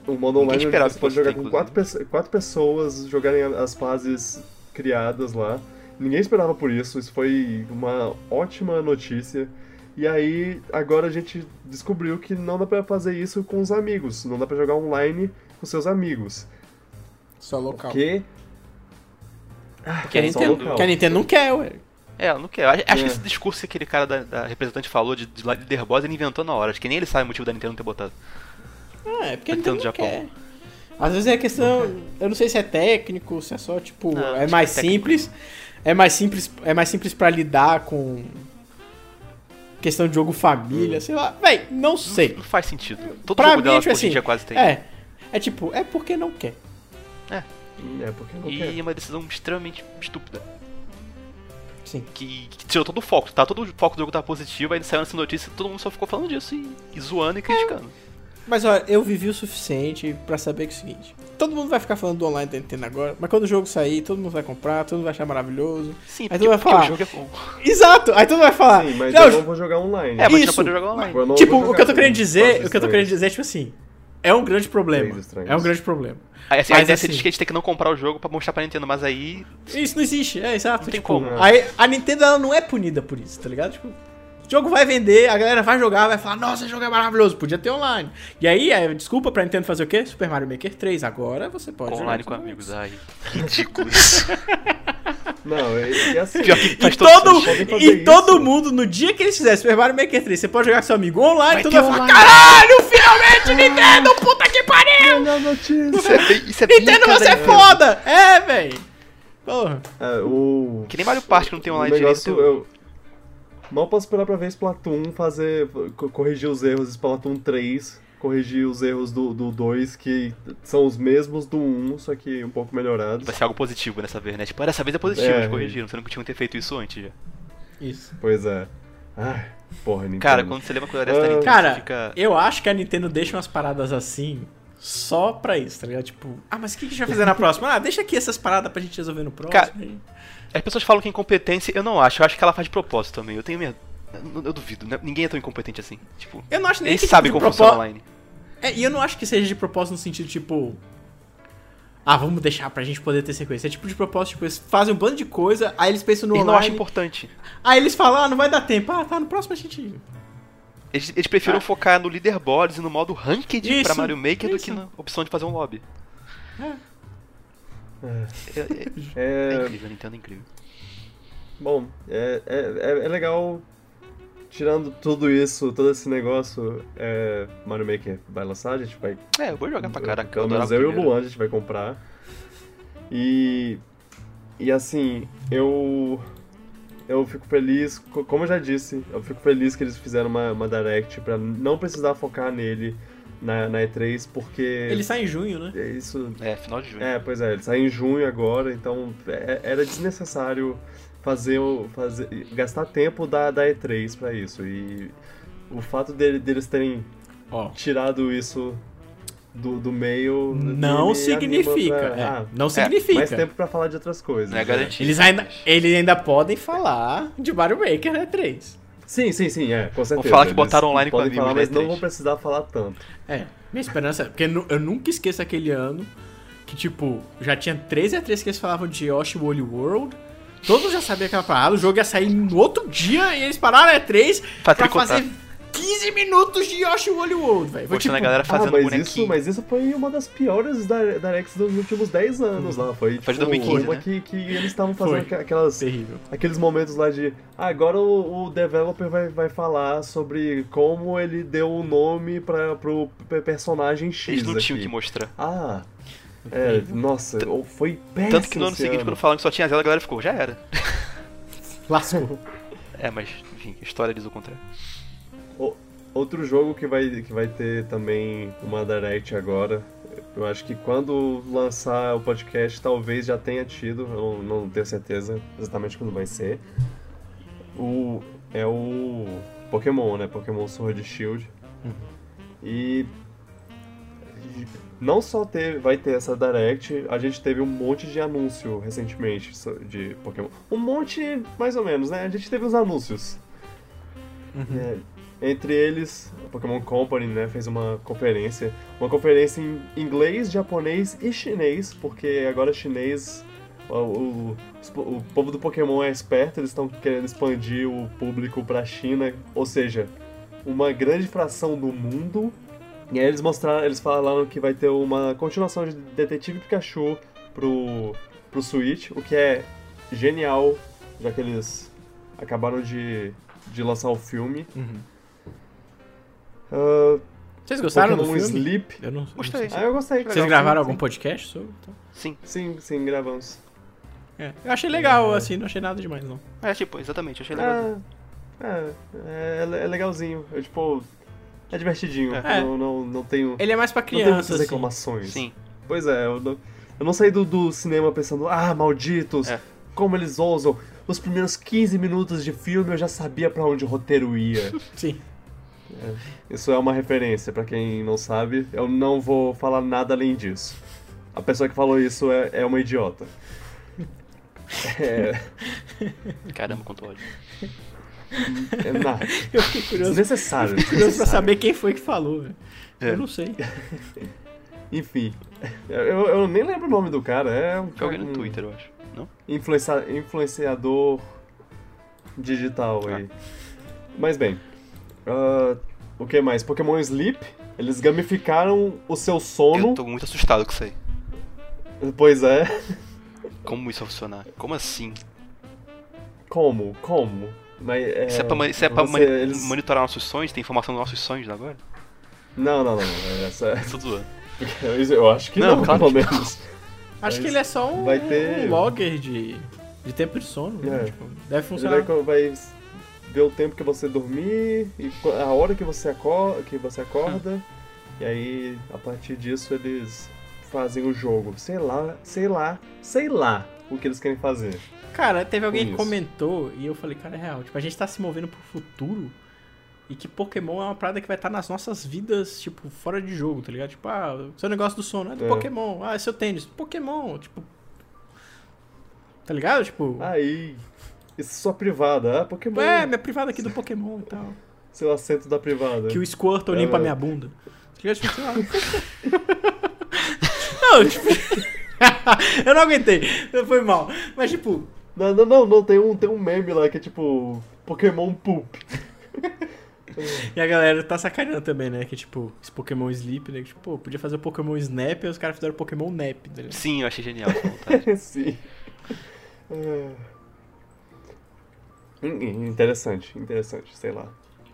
O modo Ninguém online onde você pode jogar com quatro, quatro pessoas, jogarem as fases criadas lá. Ninguém esperava por isso, isso foi uma ótima notícia. E aí, agora a gente descobriu que não dá pra fazer isso com os amigos, não dá pra jogar online com seus amigos. Só local. Porque Que a, É só Nintendo, local. que a Nintendo não quer, ué. É, eu não quero. Acho, É. que esse discurso que aquele cara da, da representante falou de, de líder boss, ele inventou na hora. Acho que nem ele sabe o motivo da Nintendo não ter botado. Ah, é porque a Nintendo Nintendo não Japão. quer. Às vezes é questão. Eu não sei se é técnico, se é só, tipo, Não, é mais é simples. É mais simples. É mais simples pra lidar com. Questão de jogo família, sei lá. Véi, não sei. Não faz sentido. Todo Pra jogo mim, dela tipo assim, dia quase tem. É. É tipo, é porque não quer. É porque não E quer. é uma decisão extremamente estúpida. Sim. Que, que tirou todo o foco. Tá, todo o foco do jogo tá positivo, aí saiu nessa notícia todo mundo só ficou falando disso e, e zoando e criticando. Mas olha, eu vivi o suficiente pra saber que é o seguinte: todo mundo vai ficar falando do online da Nintendo agora, mas quando o jogo sair, todo mundo vai comprar, todo mundo vai achar maravilhoso. Sim, Aí porque, tu vai porque falar. o jogo é bom. Exato! Aí todo mundo vai falar. Sim, mas "Não, eu não vou jogar online. É, mas Isso. não pode jogar online. Tipo, vou o que eu tô querendo dizer, quatro o que eu tô querendo dizer é tipo assim, é um grande problema. É um grande problema. Aí assim, Mas a ideia assim- diz que a gente tem que não comprar o jogo pra mostrar pra Nintendo, mas aí. Isso não existe, é exato. Não tem tipo, como. Aí a Nintendo ela não é punida por isso, tá ligado? Tipo, o jogo vai vender, a galera vai jogar, vai falar, nossa, esse jogo é maravilhoso, podia ter online. E aí, é, desculpa pra Nintendo fazer o quê? Super Mario Maker 3, agora você pode online jogar com amigos. Ai, ridículo isso. Não, e, e assim. E todo e todo mundo, no dia que eles fizerem Super Mario Maker 3, você pode jogar com seu amigo online, todo mundo fala, caralho, finalmente Nintendo, puta que pariu! A notícia. Isso é bem, isso é Nintendo, você é foda! É, véi! Porra. É, o. Que nem Mario Party que não tem o online negócio, direito. eu mal posso esperar pra ver Splatoon fazer. co- corrigir os erros de Splatoon 3, corrigir os erros do, do 2, que são os mesmos do 1, só que um pouco melhorados. Vai ser algo positivo dessa vez, né? Tipo, dessa vez é positivo, É. eles corrigiram, sendo que tinham que ter feito isso antes já. Isso. Pois é. Ai, porra, Nintendo. Cara, quando você lembra coisa dessa. Nintendo, Cara, fica... eu acho que a Nintendo deixa umas paradas assim só pra isso, tá ligado? Tipo, ah, mas o que que a gente vai fazer na próxima? Ah, deixa aqui essas paradas pra gente resolver no próximo. Cara, aí. As pessoas falam que é incompetência, eu não acho. Eu acho que ela faz de propósito também. Eu tenho medo. Eu, eu duvido, né? Ninguém é tão incompetente assim. Tipo, Eu não acho nem eles que sabem tipo, como funciona online. É, e eu não acho que seja de propósito no sentido, tipo. Ah, vamos deixar pra gente poder ter sequência. É tipo de propósito, tipo, eles fazem um bando de coisa, aí eles pensam no Eles não acham online. importante. Aí eles falam, ah, não vai dar tempo. Ah, tá, no próximo a gente. Eles, eles prefiram focar no leaderboards e no modo ranked Ah. Isso, pra Mario Maker do isso. que na opção de fazer um lobby. É, É, é- é, é incrível, a Nintendo é incrível. Bom, é, é, é, é legal. Tirando tudo isso, todo esse negócio, é, Mario Maker vai lançar, a gente vai É, eu vou jogar pra caraca. Pelo eu menos eu e o. Luan a gente vai comprar. E. E assim, eu. Eu fico feliz, co- como eu já disse, eu fico feliz que eles fizeram uma, uma Direct pra não precisar focar nele na, na E3, porque. Ele sai em junho, né? é Isso. É, final de junho. É, pois é, ele sai em junho agora, então é- era desnecessário fazer, o- fazer gastar tempo da, da E3 pra isso. E o fato dele- deles terem Ó. tirado isso do, do meio. Não me significa. pra- é, ah, não mais significa. tempo pra falar de outras coisas. Não é né? garantido. Eles ainda, eles ainda podem falar de Mario Maker, né? 3. Sim, sim, sim, é, com certeza. falar que botaram online com amigos falar, mas não E3. vão precisar falar tanto. É, minha esperança é. Porque eu nunca esqueço aquele ano que, tipo, já tinha 13 a 3 que eles falavam de Yoshi Woolly World. Todos já sabiam aquela parada, o jogo ia sair no outro dia e eles pararam a E3 Pra pra, fazer 15 minutos de Yoshi Woolly World, velho. Foi tipo, a galera Ah, fazendo mas bonequinho. isso, mas isso foi uma das piores Dire- Directs dos últimos 10 anos lá. Foi, Foi de tipo, 2015, uma né? que, que eles estavam fazendo Foi. aquelas, terrível. aqueles momentos lá de. Ah, agora o, o developer vai, vai falar sobre como ele deu o nome pra, pro pe- personagem X. Eles não tinham que mostrar. Ah, é, nossa, foi péssimo. Tanto que no ano seguinte, ano. quando falaram que só tinha Zelda, a galera ficou, já era. Lascou. É, mas, enfim, a história diz o contrário. O- Outro jogo que vai, que vai ter também uma Direct agora. Eu acho que quando lançar o podcast, talvez já tenha tido, eu não, não tenho certeza exatamente quando vai ser. O, é o Pokémon, né? Pokémon Sword Shield. E não só teve, vai ter essa Direct, a gente teve um monte de anúncio recentemente de Pokémon. Um monte, mais ou menos, né? A gente teve uns anúncios. É, entre eles, a Pokémon Company né, fez uma conferência. Uma conferência em inglês, japonês e chinês, porque agora chinês. O, o, os o povo do Pokémon é esperto, eles estão querendo expandir o público pra China, ou seja, uma grande fração do mundo. E aí eles mostraram, eles falaram que vai ter uma continuação de Detetive Pikachu pro, pro Switch, o que é genial, já que eles acabaram de, de lançar o filme. Uhum. Ah, Vocês gostaram Pokémon do filme? Sleep. Eu não, Gostei. Ah, eu gostei. Vocês Legal, gravaram sim, algum podcast sobre? Então. Sim. Sim, sim, gravamos. É. Eu achei legal, assim, não achei nada demais, não. É, tipo, exatamente, achei legal. Ah, é, é, é legalzinho. Eu, tipo, é divertidinho. É. Não, não, não tenho, Ele é mais pra não tenho criança, muitas assim. reclamações. Sim. Pois é, eu não, eu não saí do, do cinema pensando, ah, malditos, É. como eles ousam. Os primeiros 15 minutos de filme eu já sabia pra onde o roteiro ia. Sim. Isso é uma referência, pra quem não sabe. Eu não vou falar nada além disso. A pessoa que falou isso é, é uma idiota. É, Caramba, quanto ódio. É nada. Eu fiquei curioso, Desnecessário. curioso pra saber quem foi que falou, velho. É. Eu não sei. Enfim. Eu, eu nem lembro o nome do cara. É um, Foi alguém no um Twitter, eu acho. Não? influencia- influenciador digital aí. Mas bem. ah, o que mais? Pokémon Sleep. Eles gamificaram o seu sono. Eu tô muito assustado com isso aí. Pois é. Como isso vai funcionar? Como assim? como? Como? Mas, é, Isso é pra, isso é pra você- mani- eles- monitorar nossos sonhos? Tem informação dos nossos sonhos agora? Não, não, não. não, Essa, Tô zoando. eu acho que Não, não, claro pelo que menos. Acho que ele é só um, vai ter- um logger de, de tempo de sono. né? É. Tipo, deve Ele funcionar. vai, vai ver o tempo que você dormir e a hora que você acorda, que você acorda e aí a partir disso eles fazem o jogo. Sei lá, sei lá, sei lá o que eles querem fazer. Cara, teve alguém que comentou e eu falei, cara, é real. Tipo, a gente tá se movendo pro futuro e que Pokémon é uma parada que vai estar nas nossas vidas, tipo, fora de jogo, tá ligado? Tipo, ah, seu negócio do sono é do É. Pokémon. Ah, é seu tênis, Pokémon. Tipo. Tá ligado? Tipo. Aí, isso é sua privada, ah, Pokémon, é, minha privada aqui do Pokémon e tal. seu assento da privada. Que o Squirtle É, limpa é. minha bunda. Tá ligado? Tipo, não, tipo. eu não aguentei. Foi mal. Mas, tipo, Não, não, não, não, tem um, tem um meme lá que é tipo Pokémon Poop. E a galera tá sacaneando também, né? Que tipo, esse Pokémon Sleep, né? Que, tipo, pô, podia fazer o Pokémon Snap e os caras fizeram o Pokémon Nap, ligado? Sim, eu achei genial. essa vontade. Sim. É. Interessante, interessante, sei lá.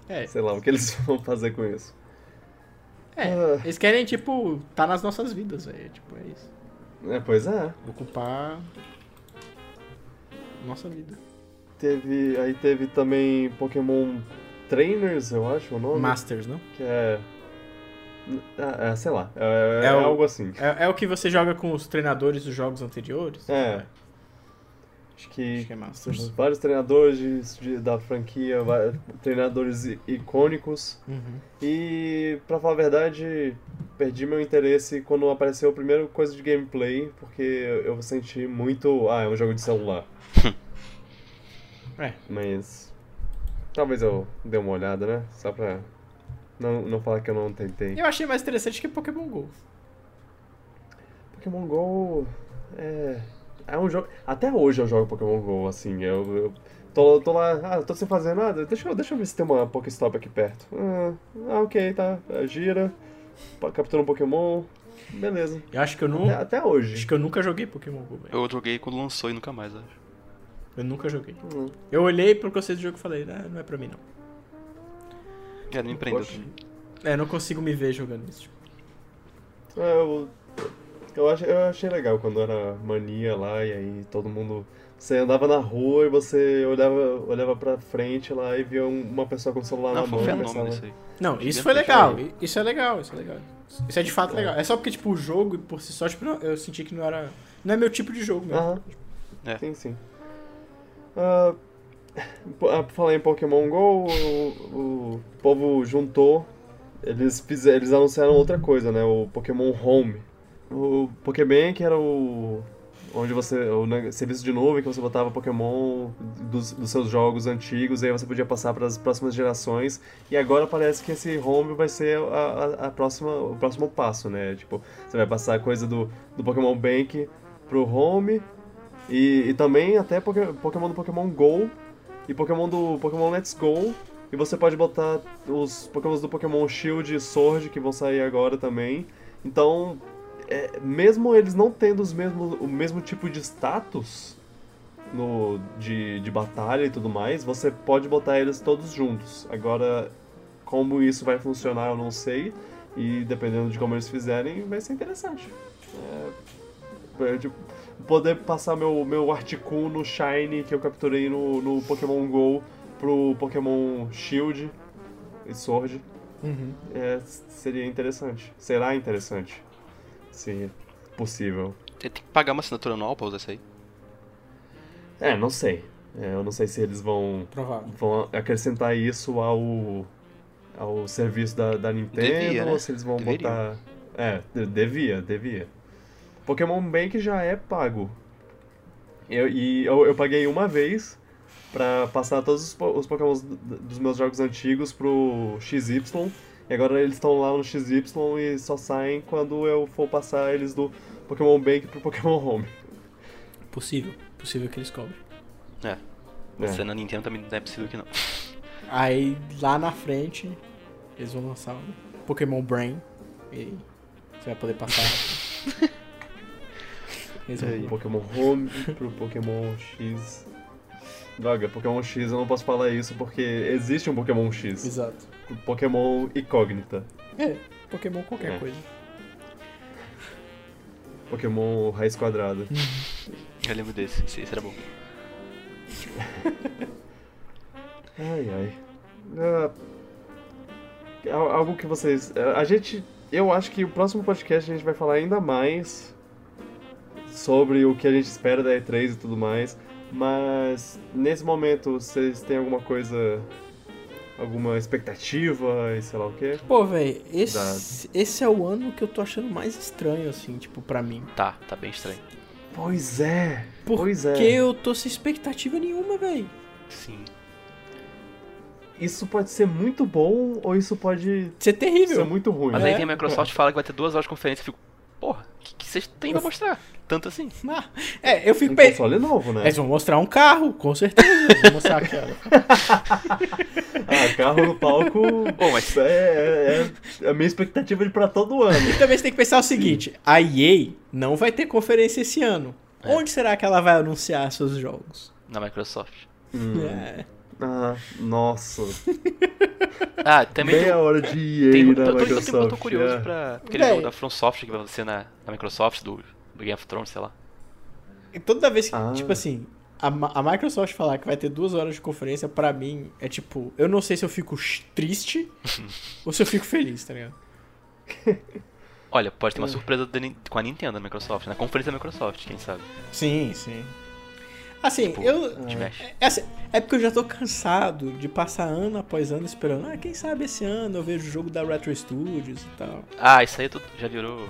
É, Sei lá o que eles vão fazer com isso. é. Ah. Eles querem, tipo, tá nas nossas vidas, velho. Tipo, é isso. É, pois é. Ocupar. Nossa vida. Teve, aí teve também Pokémon Trainers, eu acho o nome. Masters, não? Que é. Ah, é, sei lá, é, É é o- algo assim. É, é o que você joga com os treinadores dos jogos anteriores? É. Acho Acho que que é Masters. vários treinadores de- da franquia, treinadores icônicos. Uhum. E, pra falar a verdade, perdi meu interesse quando apareceu a primeira coisa de gameplay, porque eu senti muito. Ah, é um jogo de celular. É. Mas. Talvez eu dê uma olhada, né? Só pra não, não falar que eu não tentei. Eu achei mais interessante que Pokémon GO. Pokémon GO é. É um jogo. Até hoje eu jogo Pokémon GO, assim. Eu, eu tô, tô lá, ah, tô sem fazer nada. Deixa eu, deixa eu ver se tem uma Pokéstop aqui perto. Ah, ah, ok, tá. Ah, Gira, captura um Pokémon. Beleza. Eu acho que eu não. Até, até Acho hoje. que eu nunca joguei Pokémon GO, velho. Eu joguei quando lançou e nunca mais, acho. Eu nunca joguei. Hum, Eu olhei pro conceito do jogo e falei, ah, não é pra mim não. É, não me também. É, não consigo me ver jogando isso. Tipo. É, eu, eu, achei, eu achei legal quando era mania lá e aí todo mundo. Você andava na rua e você olhava, olhava pra frente lá e via um- uma pessoa com o celular Não, na mão. um fenômeno isso aí. Não, isso Devia foi legal. Isso é legal, isso é legal. Isso é de fato É. legal. É só porque, tipo, o jogo, por si só, tipo, não- eu senti que não era. Não é meu tipo de jogo mesmo. Aham. É. Sim, sim. Ah, po- ah, por falar em Pokémon GO, o, o povo juntou. Eles, fizeram, eles anunciaram outra coisa, né? O Pokémon Home. O Pokébank era o. Onde você. O serviço de nuvem que você botava Pokémon dos, dos seus jogos antigos e aí você podia passar para as próximas gerações. E agora parece que esse Home vai ser a, a, a próxima, o próximo passo, né? Tipo, você vai passar a coisa do, do Pokémon Bank pro Home e, e também até Poké- Pokémon do Pokémon GO e Pokémon do Pokémon Let's Go. E você pode botar os Pokémon do Pokémon Shield e Sword que vão sair agora também. Então, é, mesmo eles não tendo os mesmos, o mesmo tipo de status no, de, de batalha e tudo mais, você pode botar eles todos juntos. Agora, como isso vai funcionar eu não sei. E dependendo de como eles fizerem, vai ser interessante. É, é, tipo, poder passar meu, meu Articuno Shine que eu capturei no, no Pokémon GO pro Pokémon Shield e Sword. Uhum. É, seria interessante. Será interessante. Se possível. Tem que pagar uma assinatura anual pra usar isso aí. É, não sei. É, eu não sei se eles vão, Provável. vão acrescentar isso ao, ao serviço da, da Nintendo Devia, né? ou se eles vão Deveriam. botar. É, de- devia, devia. Pokémon Bank já é pago. Eu, e eu, eu paguei uma vez pra passar todos os, os Pokémon dos meus jogos antigos pro XY. E agora eles estão lá no XY e só saem quando eu for passar eles do Pokémon Bank pro Pokémon Home. Possível. Possível que eles cobrem. É. É. Você na Nintendo também não é possível que não. Aí lá na frente eles vão lançar um Pokémon Brain. E você vai poder passar. eles vão Do Pokémon Home pro Pokémon X. Droga, Pokémon X eu não posso falar isso porque existe um Pokémon X. Exato. Pokémon incógnita. É, Pokémon qualquer É. coisa. Pokémon raiz quadrada. Eu lembro desse, esse, esse era bom. Ai, ai. Al- algo que vocês. A gente. Eu acho que o próximo podcast a gente vai falar ainda mais sobre o que a gente espera da E3 e tudo mais. Mas nesse momento vocês têm alguma coisa. Alguma expectativa e sei lá o quê? Pô, velho, esse, esse é o ano que eu tô achando mais estranho, assim, tipo, pra mim. Tá, tá bem estranho. Pois é! Porque Pois é. eu tô sem expectativa nenhuma, velho. Sim. Isso pode ser muito bom ou isso pode Isso é terrível. ser muito ruim. Mas É. aí vem a Microsoft e fala que vai ter duas horas de conferência. Eu fico, porra, o que, que vocês têm pra mostrar? Tanto assim. Ah, é, eu fico Um pensando. console novo, né? Eles vão mostrar um carro, com certeza. Vou mostrar aqui, ó. Ah, carro no palco. Bom, mas- é, é- é a minha expectativa de pra todo ano. E também você tem que pensar o seguinte: a EA não vai ter conferência esse ano. É. Onde será que ela vai anunciar seus jogos? Na Microsoft. Hum. É. Ah, nossa. Ah, também Meia hora de EA tem, na eu, tô, eu, tô, Microsoft. eu tô curioso é. pra aquele Véi. jogo da From Software que vai ser na, na Microsoft, do, do Game of Thrones, sei lá. E toda vez que, Ah. tipo assim, a, a Microsoft falar que vai ter duas horas de conferência, pra mim, é tipo, eu não sei se eu fico triste ou se eu fico feliz, tá ligado? Olha, pode ter uma surpresa da Nin- com a Nintendo na Microsoft, na conferência da Microsoft, quem sabe. Sim, sim. Assim, Tipo, eu. Mexe. É, assim, é porque eu já tô cansado de passar ano após ano esperando. Ah, quem sabe esse ano eu vejo o jogo da Retro Studios e tal. Ah, isso aí tudo já virou.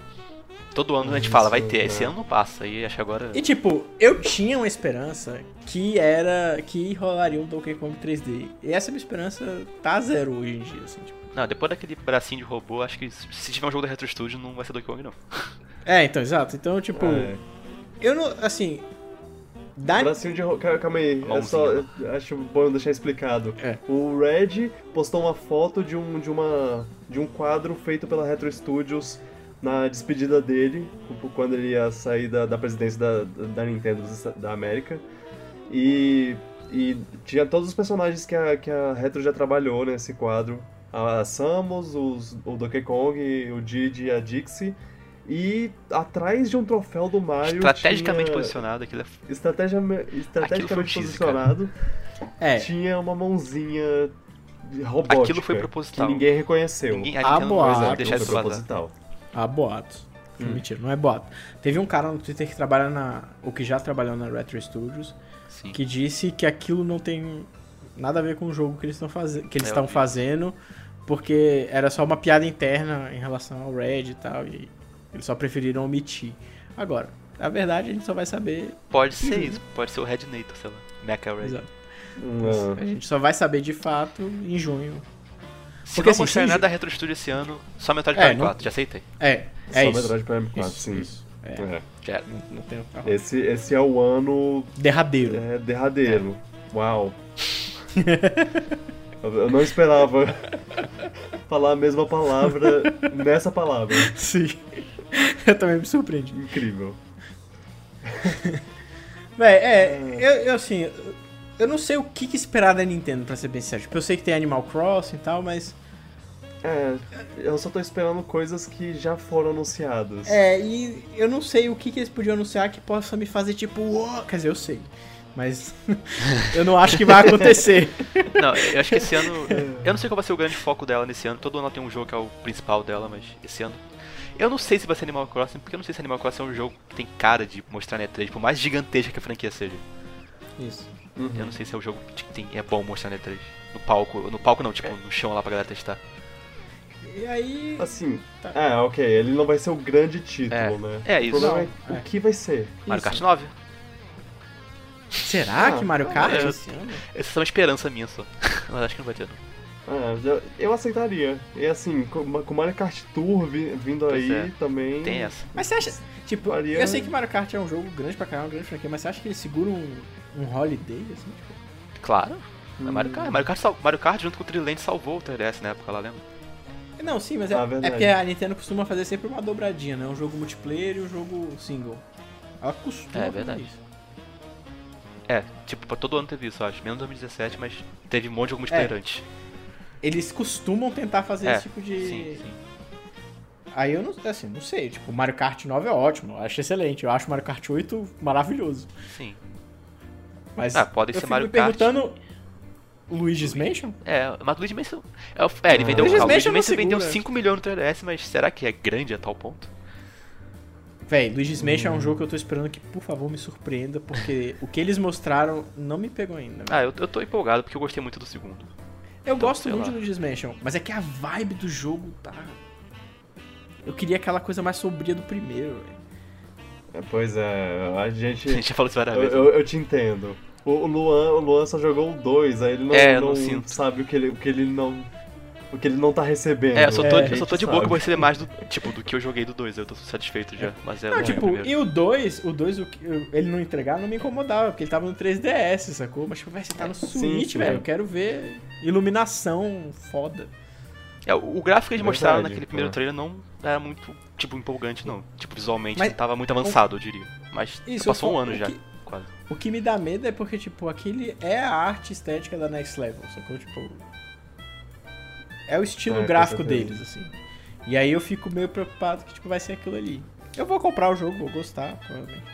Todo ano a gente fala, vai ter. Esse ano não passa. E acho que agora. E tipo, eu tinha uma esperança que era. que rolaria um Donkey Kong 3D. E essa minha esperança tá zero hoje em dia, assim, tipo. Não, depois daquele bracinho de robô, acho que se tiver um jogo da Retro Studio não vai ser Donkey Kong, não. É, então, exato. Então, tipo, É. eu não. Assim. Da... Bracinho de. ro- Calma aí, é só. Acho bom deixar explicado. É. O Red postou uma foto de um, de uma. de um quadro feito pela Retro Studios na despedida dele, quando ele ia sair da, da presidência da, da Nintendo da América. E. E tinha todos os personagens que a, que a Retro já trabalhou nesse quadro. A Samus, os, o Donkey Kong, o Didi e a Dixie. E atrás de um troféu do Mario. Estrategicamente tinha- posicionado, aquilo é. estratégia, um estrategicamente posicionado, É. tinha uma mãozinha de robótica. Aquilo foi proposital. Que ninguém reconheceu. Ninguém, a Nintendo boa, não vai Aquilo deixar foi isso vazar. Há boatos. Hum. Mentira, não é boato. Teve um cara no Twitter que trabalha na. ou que já trabalhou na Retro Studios, Sim. que disse que aquilo não tem nada a ver com o jogo que eles estão fazendo. Que eles É, estão vi. fazendo, porque era só uma piada interna em relação ao Red e tal. E eles só preferiram omitir. Agora, a verdade a gente só vai saber. Pode ser isso, pode ser o Red Nator, sei lá. Mecha Red. Exato. Não. A gente só vai saber de fato em junho. Se Porque, não assim, mostrar se- nada da Retro Studio esse ano, só Metroid É, Prime não- 4, já aceitei. É, Só é isso. Metroid Prime 4, Isso, sim. isso. É, É. Já era. não, não tem o carro. Esse, esse é o ano Derradeiro. é, derradeiro. Uau. Eu eu não esperava falar a mesma palavra nessa palavra. Sim. Eu também me surpreendi. Incrível. Véi, é, eu, eu assim, eu- não sei o que, que esperar da Nintendo, pra ser bem sério. Tipo, eu sei que tem Animal Crossing e tal, mas. É, eu só tô esperando coisas que já foram anunciadas. É, e eu não sei o que, que eles podiam anunciar que possa me fazer tipo, "Uou", quer dizer, eu sei. Mas eu não acho que vai acontecer. Não, eu acho que esse ano. Eu não sei qual vai ser o grande foco dela nesse ano. Todo ano ela tem um jogo que é o principal dela, mas esse ano. Eu não sei se vai ser Animal Crossing, porque eu não sei se Animal Crossing é um jogo que tem cara de mostrar na E3, por mais gigantesca que a franquia seja. Isso. Uhum. Eu não sei se é um jogo que tem, é bom mostrar na E3. No palco. No palco não, tipo, no chão lá pra galera testar. E aí. Assim, Tá. é, ok, ele não vai ser o grande título, É, né? é O isso. problema Não, é é. o que vai ser. Mario Isso. Kart 9. Será Ah, que Mario Kart ano? Essa é uma esperança minha só. Mas acho que não vai ter, não. É, eu, eu aceitaria. E assim, com, com Mario Kart Tour vi- vindo Pois aí é. também. Tem essa. Mas você acha. Tipo, Faria- eu sei que Mario Kart é um jogo grande pra caramba, uma grande franquia, mas você acha que ele segura um, um holiday, assim? Tipo? Claro. É Hum. Mario Kart. Mario Kart, sal- Mario Kart junto com o Trilente salvou o 3DS na época, lá lembra? Não, sim, mas é, Ah, é porque a Nintendo costuma fazer sempre uma dobradinha, né? Um jogo multiplayer e um jogo single. Ela costuma É, fazer verdade. isso. É, tipo, pra todo ano teve isso, eu acho. Menos 2017, mas teve um monte de jogo É. multiplayer antes. Eles costumam tentar fazer É, esse tipo de. Sim, sim. Aí eu não, assim, não sei. Tipo, Mario Kart 9 é ótimo, eu acho excelente. Eu acho Mario Kart 8 maravilhoso. sim. Mas Ah, pode ser Mario Kart. perguntando. Luigi's Mansion? É, mas o Luigi Mansion. É, é, ele Ah. vendeu. Luigi's ah, o Luigi Mansion não Mansion vendeu segura. 5 milhões no 3DS, mas será que é grande a tal ponto? Véi, Luigi's Mansion é um jogo que eu tô esperando que, por favor, me surpreenda, porque o que eles mostraram não me pegou ainda. Ah, eu, eu tô empolgado porque eu gostei muito do segundo. eu então, gosto muito lá. de Luigi's Mansion, mas é que a vibe do jogo tá. Eu queria aquela coisa mais sombria do primeiro, velho. Pois é, a gente. A gente já falou isso várias Eu, vezes. eu, eu te entendo. O, Luan, o Luan só jogou o 2, aí ele não, É, eu não não sabe o que, ele, o que ele não. O que ele não tá recebendo. É, eu só tô, É, eu só tô de boa que eu vou receber mais do, tipo, do que eu joguei do 2, eu tô satisfeito já. Mas é Não, o tipo, primeiro. e o 2, o 2, o que- eu- ele não entregar não me incomodava, porque ele tava no 3DS, sacou? Mas, tipo, vai, você tá no Sim, Switch, sim. velho. Eu quero ver iluminação foda. É, o o gráfico que eles mostraram naquele primeiro é. trailer não era muito, tipo, empolgante, não. Tipo, visualmente Mas- não tava muito avançado, eu diria. Mas Isso, passou um ano o já, que- quase. O que me dá medo é porque, tipo, aquele é a arte estética da Next Level, sacou? Tipo. É o estilo É, gráfico deles, assim. E aí eu fico meio preocupado que, tipo, vai ser aquilo ali. Eu vou comprar o jogo, vou gostar, provavelmente.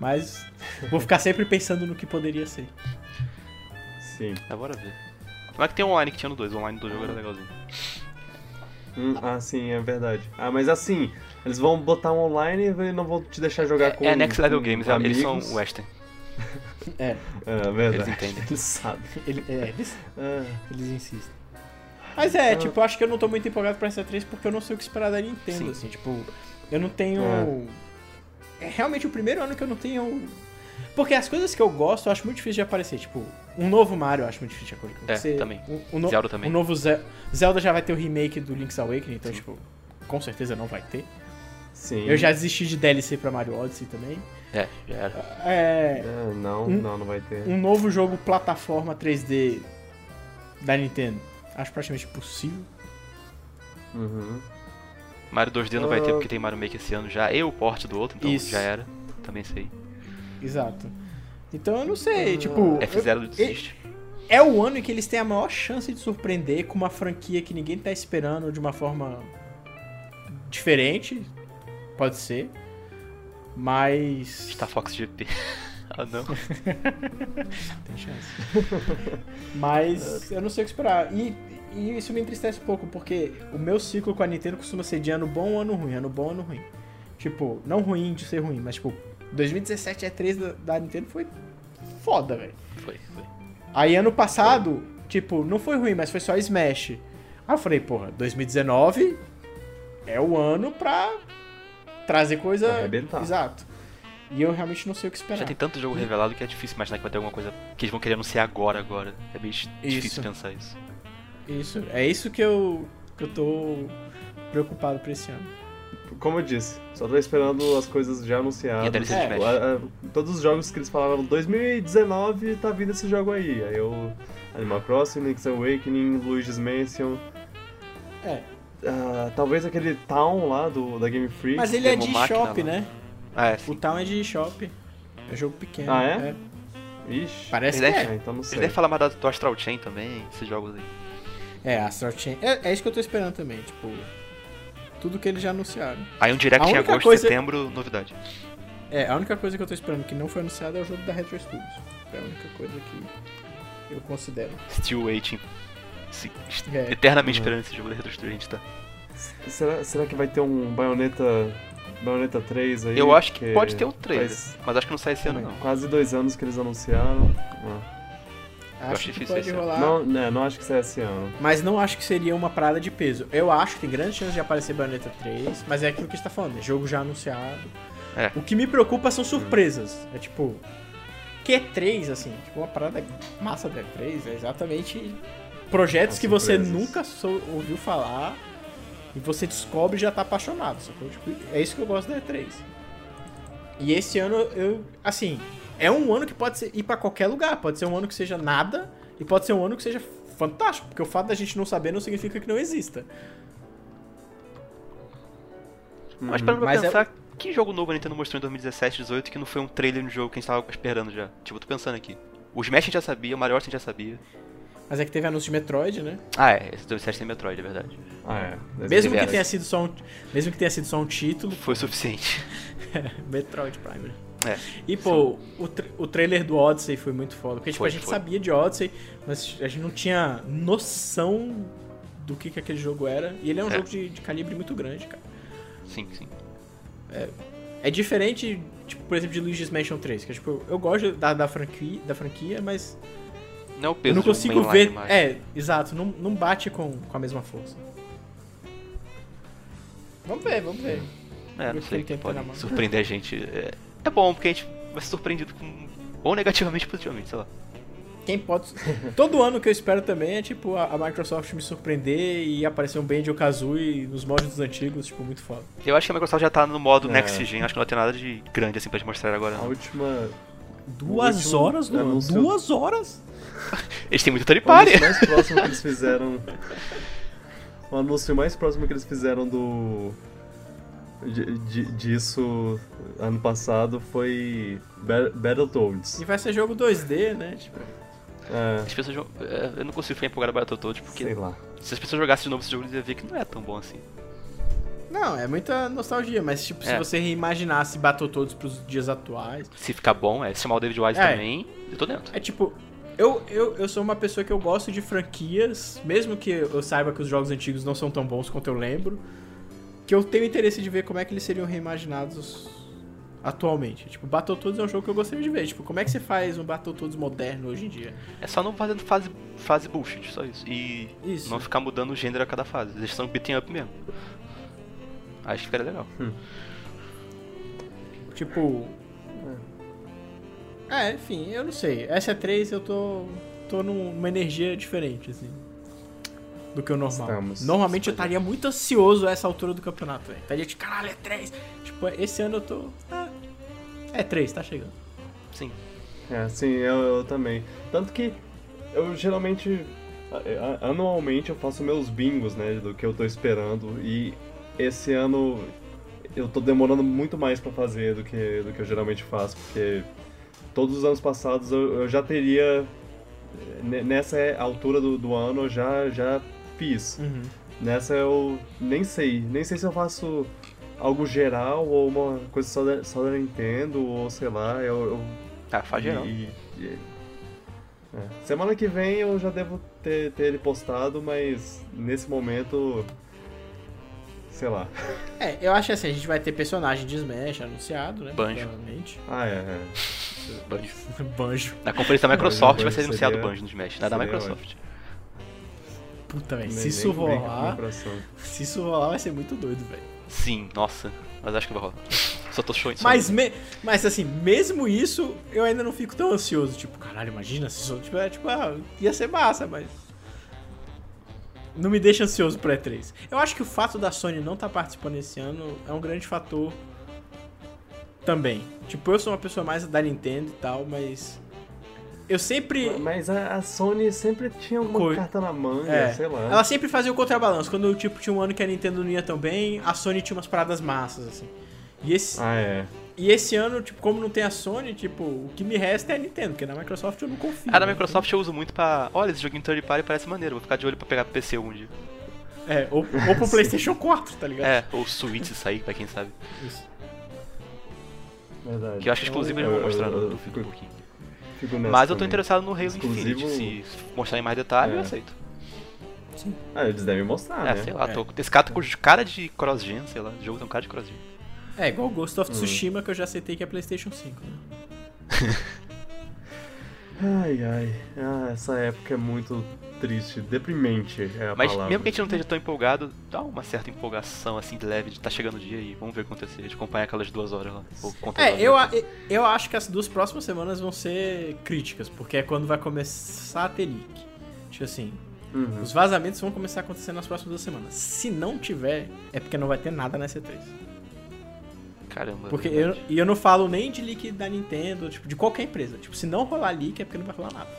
Mas vou ficar sempre pensando no que poderia ser. Sim. É, bora ver. Como é que tem online que tinha no 2? O online do jogo era legalzinho. Hum, ah, sim, é verdade. Ah, mas assim, eles vão botar um online e não vão te deixar jogar com É, Next Level com Games, é, eles são amigos. western. É, É, verdade. Eles entendem. Eles sabem. ele- é, eles, Ah, eles insistem. Mas é, Ah. tipo, eu acho que eu não tô muito empolgado pra essa 3 porque eu não sei o que esperar da Nintendo, Sim. assim, tipo, eu não tenho. É realmente o primeiro ano que eu não tenho. Porque as coisas que eu gosto eu acho muito difícil de aparecer. Tipo, um novo Mario eu acho muito difícil de acontecer. É, também. Um, um no- Zelda também. Um novo Ze- Zelda já vai ter o remake do Link's Awakening, então, tipo, com certeza não vai ter. sim. Eu já desisti de DLC pra Mario Odyssey também. É, já era. É. É, não, Um- não, não vai ter. Um novo jogo plataforma 3D da Nintendo. Acho praticamente impossível. Uhum. Mario 2D não vai ter Ah. porque tem Mario Maker esse ano já. E o porte do outro, então Isso. já era. Também sei. Exato. Então eu não sei, tipo. F0 eu- desiste. É o ano em que eles têm a maior chance de surpreender com uma franquia que ninguém tá esperando de uma forma diferente. Pode ser. Mas. Star Fox GP. ah, não. Tem chance. Mas eu não sei o que esperar. E, e isso me entristece um pouco, porque o meu ciclo com a Nintendo costuma ser de ano bom, ano ruim, ano bom, ano ruim. Tipo, não ruim de ser ruim, mas tipo, 2017 E3 da, da Nintendo foi foda, velho. Foi, foi. Aí ano passado, tipo, não foi ruim, mas foi só Smash. Aí eu falei, porra, 2019 é o ano pra trazer coisa. Pra arrebentar. Exato. E eu realmente não sei o que esperar. Já tem tanto jogo revelado que é difícil imaginar que vai ter alguma coisa que eles vão querer anunciar agora, agora. É meio difícil Isso. pensar isso. Isso, é isso que eu, que eu tô preocupado pra esse ano. Como eu disse, só tô esperando as coisas já E a anunciadas. DLC É. A- a- todos os jogos que eles falavam 2019 tá vindo esse jogo aí. Aí eu. Animal Crossing, Link's Awakening, Luigi's Mansion. É. ah, talvez aquele Town lá do, da Game Freak. Mas ele é de shop, lá. né? Ah, é, O. Town é de shop. É jogo pequeno. Ah, é? Ixi. Parece Ele que é- é. Então não sei. devem falar mais da- do Astral Chain também, esses jogos aí. É, Astral Chain. É, é isso que eu tô esperando também, tipo. Tudo que eles já anunciaram. Aí um direct em agosto, coisa- setembro, novidade. É, a única coisa que eu tô esperando que não foi anunciado é o jogo da Retro Studios. É a única coisa que eu considero. Still waiting. Sim, É. eternamente Uhum. esperando esse jogo da Retro Studios, a gente tá. Será, será que vai ter um Bayonetta, Bayonetta 3 aí? Eu acho que Porque pode ter um trailer, faz mas acho que não sai esse ano não. Quase dois anos que eles anunciaram. Ah. Acho, que difícil pode rolar. Não, né, não acho que sai esse ano. Mas não acho que seria uma parada de peso. Eu acho que tem grandes chances de aparecer Bayonetta 3, mas é aquilo que a gente tá falando, é jogo já anunciado. É. O que me preocupa são surpresas. É tipo. Q3, assim, tipo, uma parada massa da E3 é exatamente projetos As que você surpresas. nunca sou- ouviu falar e você descobre e já tá apaixonado, sacou? Tipo, é isso que eu gosto da E3. E esse ano eu, assim, é um ano que pode ser, ir pra qualquer lugar, pode ser um ano que seja nada e pode ser um ano que seja fantástico, porque o fato da gente não saber não significa que não exista. Mas pra Mas é- pensar, Que jogo novo a Nintendo mostrou em 2017, 2018 que não foi um trailer no jogo que a gente tava esperando já? Tipo, eu tô pensando aqui. O Smash a gente já sabia, o Mario Odyssey a gente já sabia. Mas é que teve anúncio de Metroid, né? Ah, é, esse 2017 tem Metroid, é verdade. Ah, é. Mesmo que tenha sido só um, mesmo que tenha sido só um título, Foi o suficiente. Metroid Prime. né? É. E pô, o, tra- o trailer do Odyssey foi muito foda. Porque tipo, Foi, a gente foi. sabia de Odyssey, mas a gente não tinha noção do que, que aquele jogo era. E ele é um É. jogo de, de calibre muito grande, cara. Sim, sim. É diferente, tipo, por exemplo, de Luigi's Mansion 3, que é, tipo, eu gosto da, da, franquia, da franquia, mas Não é eu não consigo ver. mais. É, exato, não, não bate com, com a mesma força. Vamos ver, vamos ver. É, não sei, pode surpreender a gente. É, é bom, porque a gente vai ser surpreendido com... Ou negativamente ou positivamente, sei lá. Quem pode. Todo ano que eu espero também é tipo a, a Microsoft me surpreender e aparecer um Banjo Kazooie nos modos antigos, tipo, muito foda. Eu acho que a Microsoft já tá no modo É. Next Gen, acho que não ter nada de grande assim pra te mostrar agora. A Não. última. Duas último horas, Luan? anúncio- Duas horas? Eles têm muito third O mais próximo que eles fizeram. O anúncio mais próximo que eles fizeram do. Disso ano passado foi Ba- Battletoads. E vai ser jogo 2D, né? Tipo, É, As pessoas jogam- é, Eu não consigo ficar empolgado Battletoads porque sei lá. se as pessoas jogassem de novo esse jogo, eles iam ver que não é tão bom assim. não, é muita nostalgia, mas tipo, se É. você reimaginasse Battletoads pros dias atuais. Se ficar bom, é se chamar o David Wise É. também, eu tô dentro. É tipo. Eu, eu, eu sou uma pessoa que eu gosto de franquias, mesmo que eu saiba que os jogos antigos não são tão bons quanto eu lembro, que eu tenho interesse de ver como é que eles seriam reimaginados atualmente. Tipo, Battletoads é um jogo que eu gostaria de ver. Tipo, como é que você faz um Battletoads moderno hoje em dia? É só não fazendo fase, fase bullshit, só isso. E Isso. não ficar mudando o gênero a cada fase. Eles são beating up mesmo. Acho que ficaria legal. Tipo. É, enfim, eu não sei. Essa é 3 eu tô. tô num- numa energia diferente, assim. Do que o normal. Estamos. Normalmente eu estaria muito ansioso a essa altura do campeonato, velho. Estaria de caralho, é 3. Tipo, esse ano eu tô. Ah, é 3, tá chegando. Sim. É, sim, eu, eu também. Tanto que eu geralmente. Anualmente eu faço meus bingos, né? Do que eu tô esperando. E esse ano eu tô demorando muito mais pra fazer do que, do que eu geralmente faço. Porque todos os anos passados eu, eu já teria. ne- Nessa altura do, do ano eu já, já fiz. Uhum. Nessa eu nem sei. Nem sei se eu faço algo geral ou uma coisa só da, só da Nintendo ou sei lá. Eu, eu Ah, faz geral. e- e- é. Semana que vem eu já devo ter, ter ele postado, mas nesse momento. Sei lá. É, eu acho que assim, a gente vai ter personagem de Smash anunciado, né? Banjo. Provavelmente. Ah, é. é. Banjo. Banjo. Na conferência da Microsoft Banjo vai ser anunciado o seria- Banjo no Smash, nada da Microsoft. Puta, velho. Se isso rolar. Se isso rolar, vai ser muito doido, velho. Sim, nossa. Mas acho que vai rolar. Só tô show Mas, me- mas assim, mesmo isso, eu ainda não fico tão ansioso. Tipo, caralho, imagina se isso. Tipo, é, tipo ah, ia ser massa, mas. Não me deixa ansioso pro E3. Eu acho que o fato da Sony não estar participando esse ano é um grande fator também. Tipo, eu sou uma pessoa mais da Nintendo e tal, mas. Eu sempre. Mas a, a Sony sempre tinha alguma Coi- carta na manga, É, sei lá. ela sempre fazia o contrabalanço. Quando tipo, tinha um ano que a Nintendo não ia tão bem, a Sony tinha umas paradas massas, assim. E esse, Ah, é. E esse ano, tipo, como não tem a Sony, tipo, o que me resta é a Nintendo, porque na Microsoft eu não confio. A da né? Microsoft eu uso muito pra. Olha, esse joguinho third party parece maneiro, vou ficar de olho pra pegar pro PC um dia. É, ou, ou pro PlayStation 4, tá ligado? É, ou Switch sair, pra quem sabe. Isso. Verdade. Que eu acho que exclusivo eles Eu- vão mostrar no, no um pouquinho. Fico nessa Mas eu tô também. interessado no Halo Exclusivo- Infinite. Se mostrarem em mais detalhe, É. eu aceito. Ah, eles devem mostrar, é, né? sei lá, É. tô, esse cara tá com cara de cross-gen, sei lá. O jogo tem um cara de cross-gen. É, igual o Ghost of Hum. Tsushima, que eu já aceitei que é PlayStation 5. Né? Ai, ai. Ah, essa época é muito triste, deprimente é a Mas palavra. mesmo que a gente não esteja tão empolgado, dá uma certa empolgação assim de leve de tá chegando o dia e vamos ver o que acontecer, de acompanhar aquelas duas horas lá. É, eu, a- eu acho que as duas próximas semanas vão ser críticas, porque é quando vai começar a ter leak. Tipo assim, Uhum. os vazamentos vão começar a acontecer nas próximas duas semanas. Se não tiver, é porque não vai ter nada na C3. Caramba. Porque é eu, e eu não falo nem de leak da Nintendo, tipo, de qualquer empresa. Tipo, se não rolar leak é porque não vai rolar nada.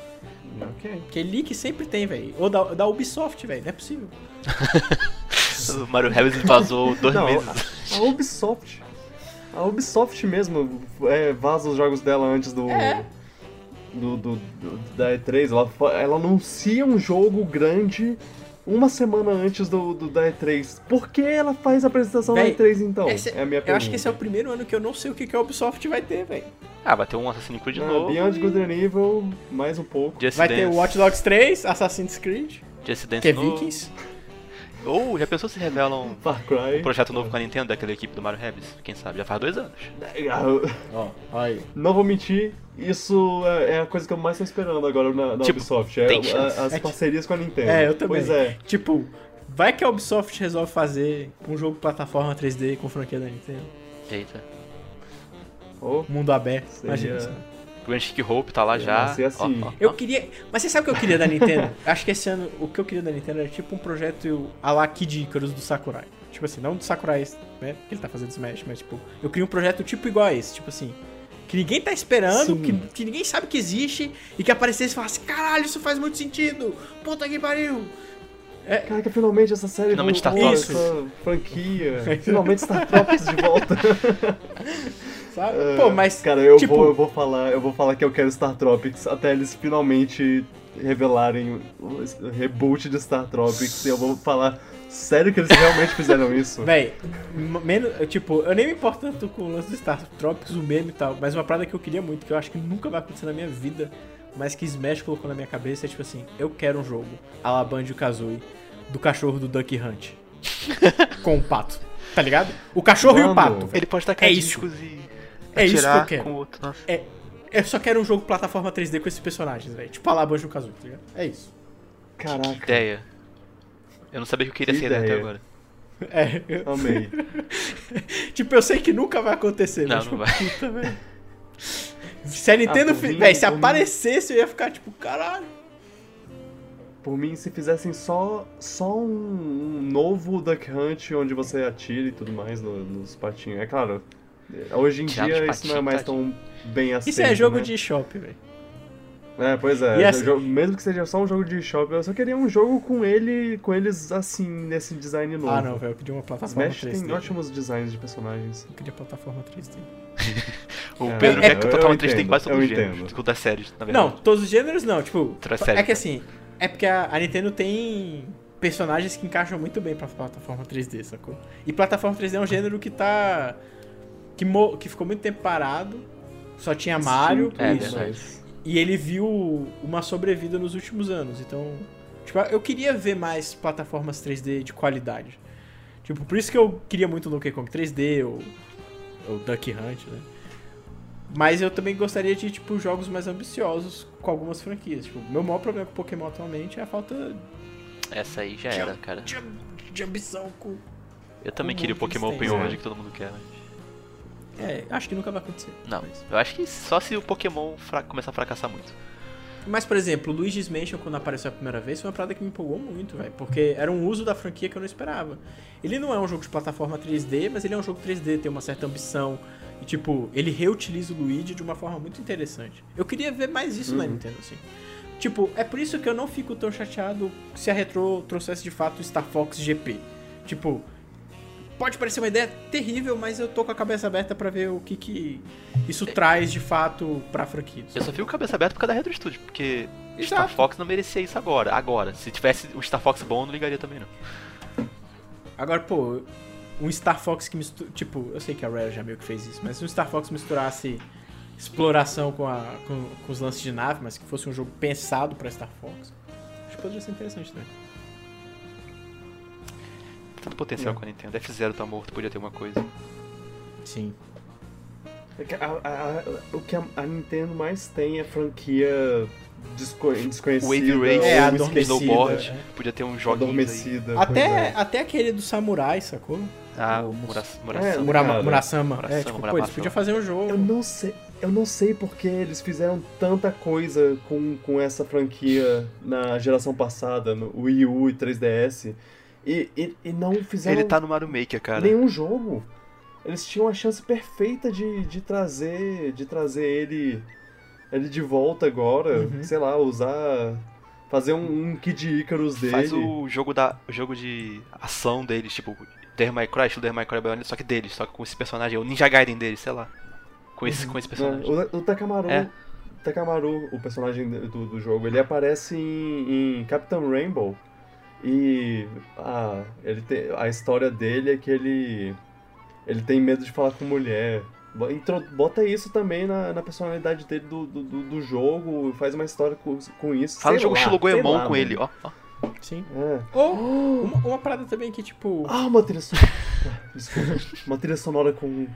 Ok. Porque leak sempre tem, velho. Ou da, da Ubisoft, velho. Não é possível. O Mario Rabbids vazou dois Não, meses. a, a Ubisoft. A Ubisoft mesmo é, vaza os jogos dela antes do. É. Do, do- do- da E3. Ela, ela anuncia um jogo grande uma semana antes do, do- da E3. Por que ela faz a apresentação Véi, da E3 então? Esse- é a minha eu pergunta. acho que esse é o primeiro ano que eu não sei o que, que a Ubisoft vai ter, velho. Ah, vai ter um Assassin's Creed Ah, novo. Beyond e Good and Evil, mais um pouco. Just Vai ter Dance, o Watch Dogs 3, Assassin's Creed, Just Dance que é novo. Vikings. Ou já pensou se revelam Far Cry. um projeto novo com a Nintendo daquela equipe do Mario Rabbids? Quem sabe? Já faz dois anos. Ó, aí. Não vou mentir, isso é é a coisa que eu mais tô esperando agora na, na Tipo, Ubisoft. É, a- as É que- parcerias com a Nintendo. É, eu também. Pois é. Tipo, vai que a Ubisoft resolve fazer um jogo plataforma 3D com franquia da Nintendo. Eita. Oh, Mundo aberto. Seria- Imagina isso. Grand Chic Hope tá lá É, já. assim. Ó, ó, Eu queria. Mas você sabe o que eu queria da Nintendo? Acho que esse ano o que eu queria da Nintendo era tipo um projeto a la Kid Icarus do Sakurai. Tipo assim, não do Sakurai, né? Que ele tá fazendo Smash, mas tipo, eu queria um projeto tipo igual a esse. Tipo assim, que ninguém tá esperando, que, que ninguém sabe que existe e que aparecesse e falasse: caralho, isso faz muito sentido! Puta que pariu! Caraca, finalmente essa série Finalmente voltou, Tropics. essa franquia. finalmente Star Tropics de volta. Sabe? É, Pô, mas. Cara, eu, tipo- vou, eu vou falar, eu vou falar que eu quero Star Tropics até eles finalmente revelarem o reboot de Star Tropics e eu vou falar sério que eles realmente fizeram isso. Véi, menos, tipo, eu nem me importo tanto com o lance do Star Tropics, o meme e tal, mas uma parada que eu queria muito, que eu acho que nunca vai acontecer na minha vida, mas que Smash colocou na minha cabeça, é tipo assim, eu quero um jogo, a la Banjo-Kazooie, do cachorro do Duck Hunt, com o pato, tá ligado? O cachorro e o Mano, pato. Ele pode tacar É isso. e. É isso que eu quero. com outro. Nossa. Eu só quero um jogo plataforma 3D com esses personagens, velho. Tipo a la Banjo-Kazooie, tá ligado? É isso. Caraca, Ideia. Eu não sabia que eu queria Que ser ideia até agora. É, eu- amei. tipo, eu sei que nunca vai acontecer, Não, mas não tipo, vai. puta, velho. Se a Nintendo, Ah, fi- mim- se mim- aparecesse, eu ia ficar tipo, caralho. Por mim, se fizessem só, só um, um novo Duck Hunt onde você atira e tudo mais no- nos patinhos. É claro, hoje em dia isso não é mais tão bem aceito. Isso é jogo né? de shopping, velho. É, pois é. E essa- jo- Mesmo que seja só um jogo de shopping, eu só queria um jogo com ele, com eles assim, nesse design novo. Ah, não, velho. Eu queria uma plataforma Smash 3D. tem ótimos designs de personagens. Eu queria plataforma 3D. O É, Pedro é- quer que eu totalmente 3D tem quase todos eu os gêneros. entendo. Tipo das séries, na verdade. Não, todos os gêneros não. Tipo, é que assim, é porque a, a Nintendo tem personagens que encaixam muito bem pra plataforma 3D, sacou? E plataforma 3D é um gênero que tá. Que, mo- que ficou muito tempo parado. Só tinha Mario. É, isso. verdade. E ele viu uma sobrevida nos últimos anos. Então, tipo, eu queria ver mais plataformas 3D de qualidade. Tipo, por isso que eu queria muito o Donkey Kong 3D ou, ou Duck Hunt, né? Mas eu também gostaria de, tipo, jogos mais ambiciosos com algumas franquias. Tipo, meu maior problema com Pokémon atualmente é a falta Essa aí já de, era, cara. de, de ambição com... Eu também com queria o Pokémon Open. World que todo mundo quer, mas. É, acho que nunca vai acontecer. Não, Mas, eu acho que só se o Pokémon fra- começar a fracassar muito. mas, por exemplo, o Luigi's Mansion, quando apareceu a primeira vez, foi uma parada que me empolgou muito, velho. Porque era um uso da franquia que eu não esperava. Ele não é um jogo de plataforma 3D, mas ele é um jogo 3D, tem uma certa ambição. E, tipo, ele reutiliza o Luigi de uma forma muito interessante. Eu queria ver mais isso na Uhum. Nintendo, assim. Tipo, é por isso que eu não fico tão chateado se a Retro trouxesse de fato o Star Fox GP. Tipo, pode parecer uma ideia terrível, mas eu tô com a cabeça aberta pra ver o que que isso traz de fato pra franquia. Eu só fico cabeça aberta por causa da Retro Studio, porque Star Exato. Fox não merecia isso agora. Agora, se tivesse o Star Fox bom, eu não ligaria também, não. Agora, pô, um Star Fox que mistura. Tipo, eu sei que a Rare já meio que fez isso, mas se um Star Fox misturasse exploração com, a, com, com os lances de nave, mas que fosse um jogo pensado pra Star Fox, acho que poderia ser interessante também. Tanto potencial Não. com a Nintendo. F0 tá morto, podia ter uma coisa. Sim. É que a- a- a- o que a, a Nintendo mais tem é franquia desco- desconhecida. Wave Race, É, adormecida, Snowboard, é. podia ter joguinhos aí. adormecida. Até, é. até aquele do Samurai, sacou? Ah, O É, Murasama. Murama. Murasama. Murasama, é, tipo, pô, Muramaçã. eles podiam fazer um jogo. Eu não sei. Eu não sei porque eles fizeram tanta coisa com, com essa franquia na geração passada, no Wii U e 3DS, e, e, e não fizeram Ele tá no Mario Maker, cara. nenhum jogo. Eles tinham a chance perfeita de, de trazer de trazer ele ele de volta agora, Uhum. sei lá, usar fazer um, um Kid Icarus dele. Faz o jogo da o jogo de ação deles, tipo Devil May Cry, estilo Devil May Cry Bayonetta, só que deles, só que com esse personagem, o Ninja Gaiden deles, sei lá. Com esse, com esse personagem. Não, o, o Takamaru, É. Takamaru, o personagem do, do jogo, ele aparece em, em Captain Rainbow. E ah, ele tem, a história dele é que ele, ele tem medo de falar com mulher. Bota isso também na, na personalidade dele do, do, do- jogo, faz uma história com, com isso. Fala o sei jogo lá, estilo Goemon lá, com mano. ele, ó. ó. Sim. É. Ou uma, uma parada também que, tipo. Ah, uma trilha sonora. Desculpa. Uma trilha sonora com.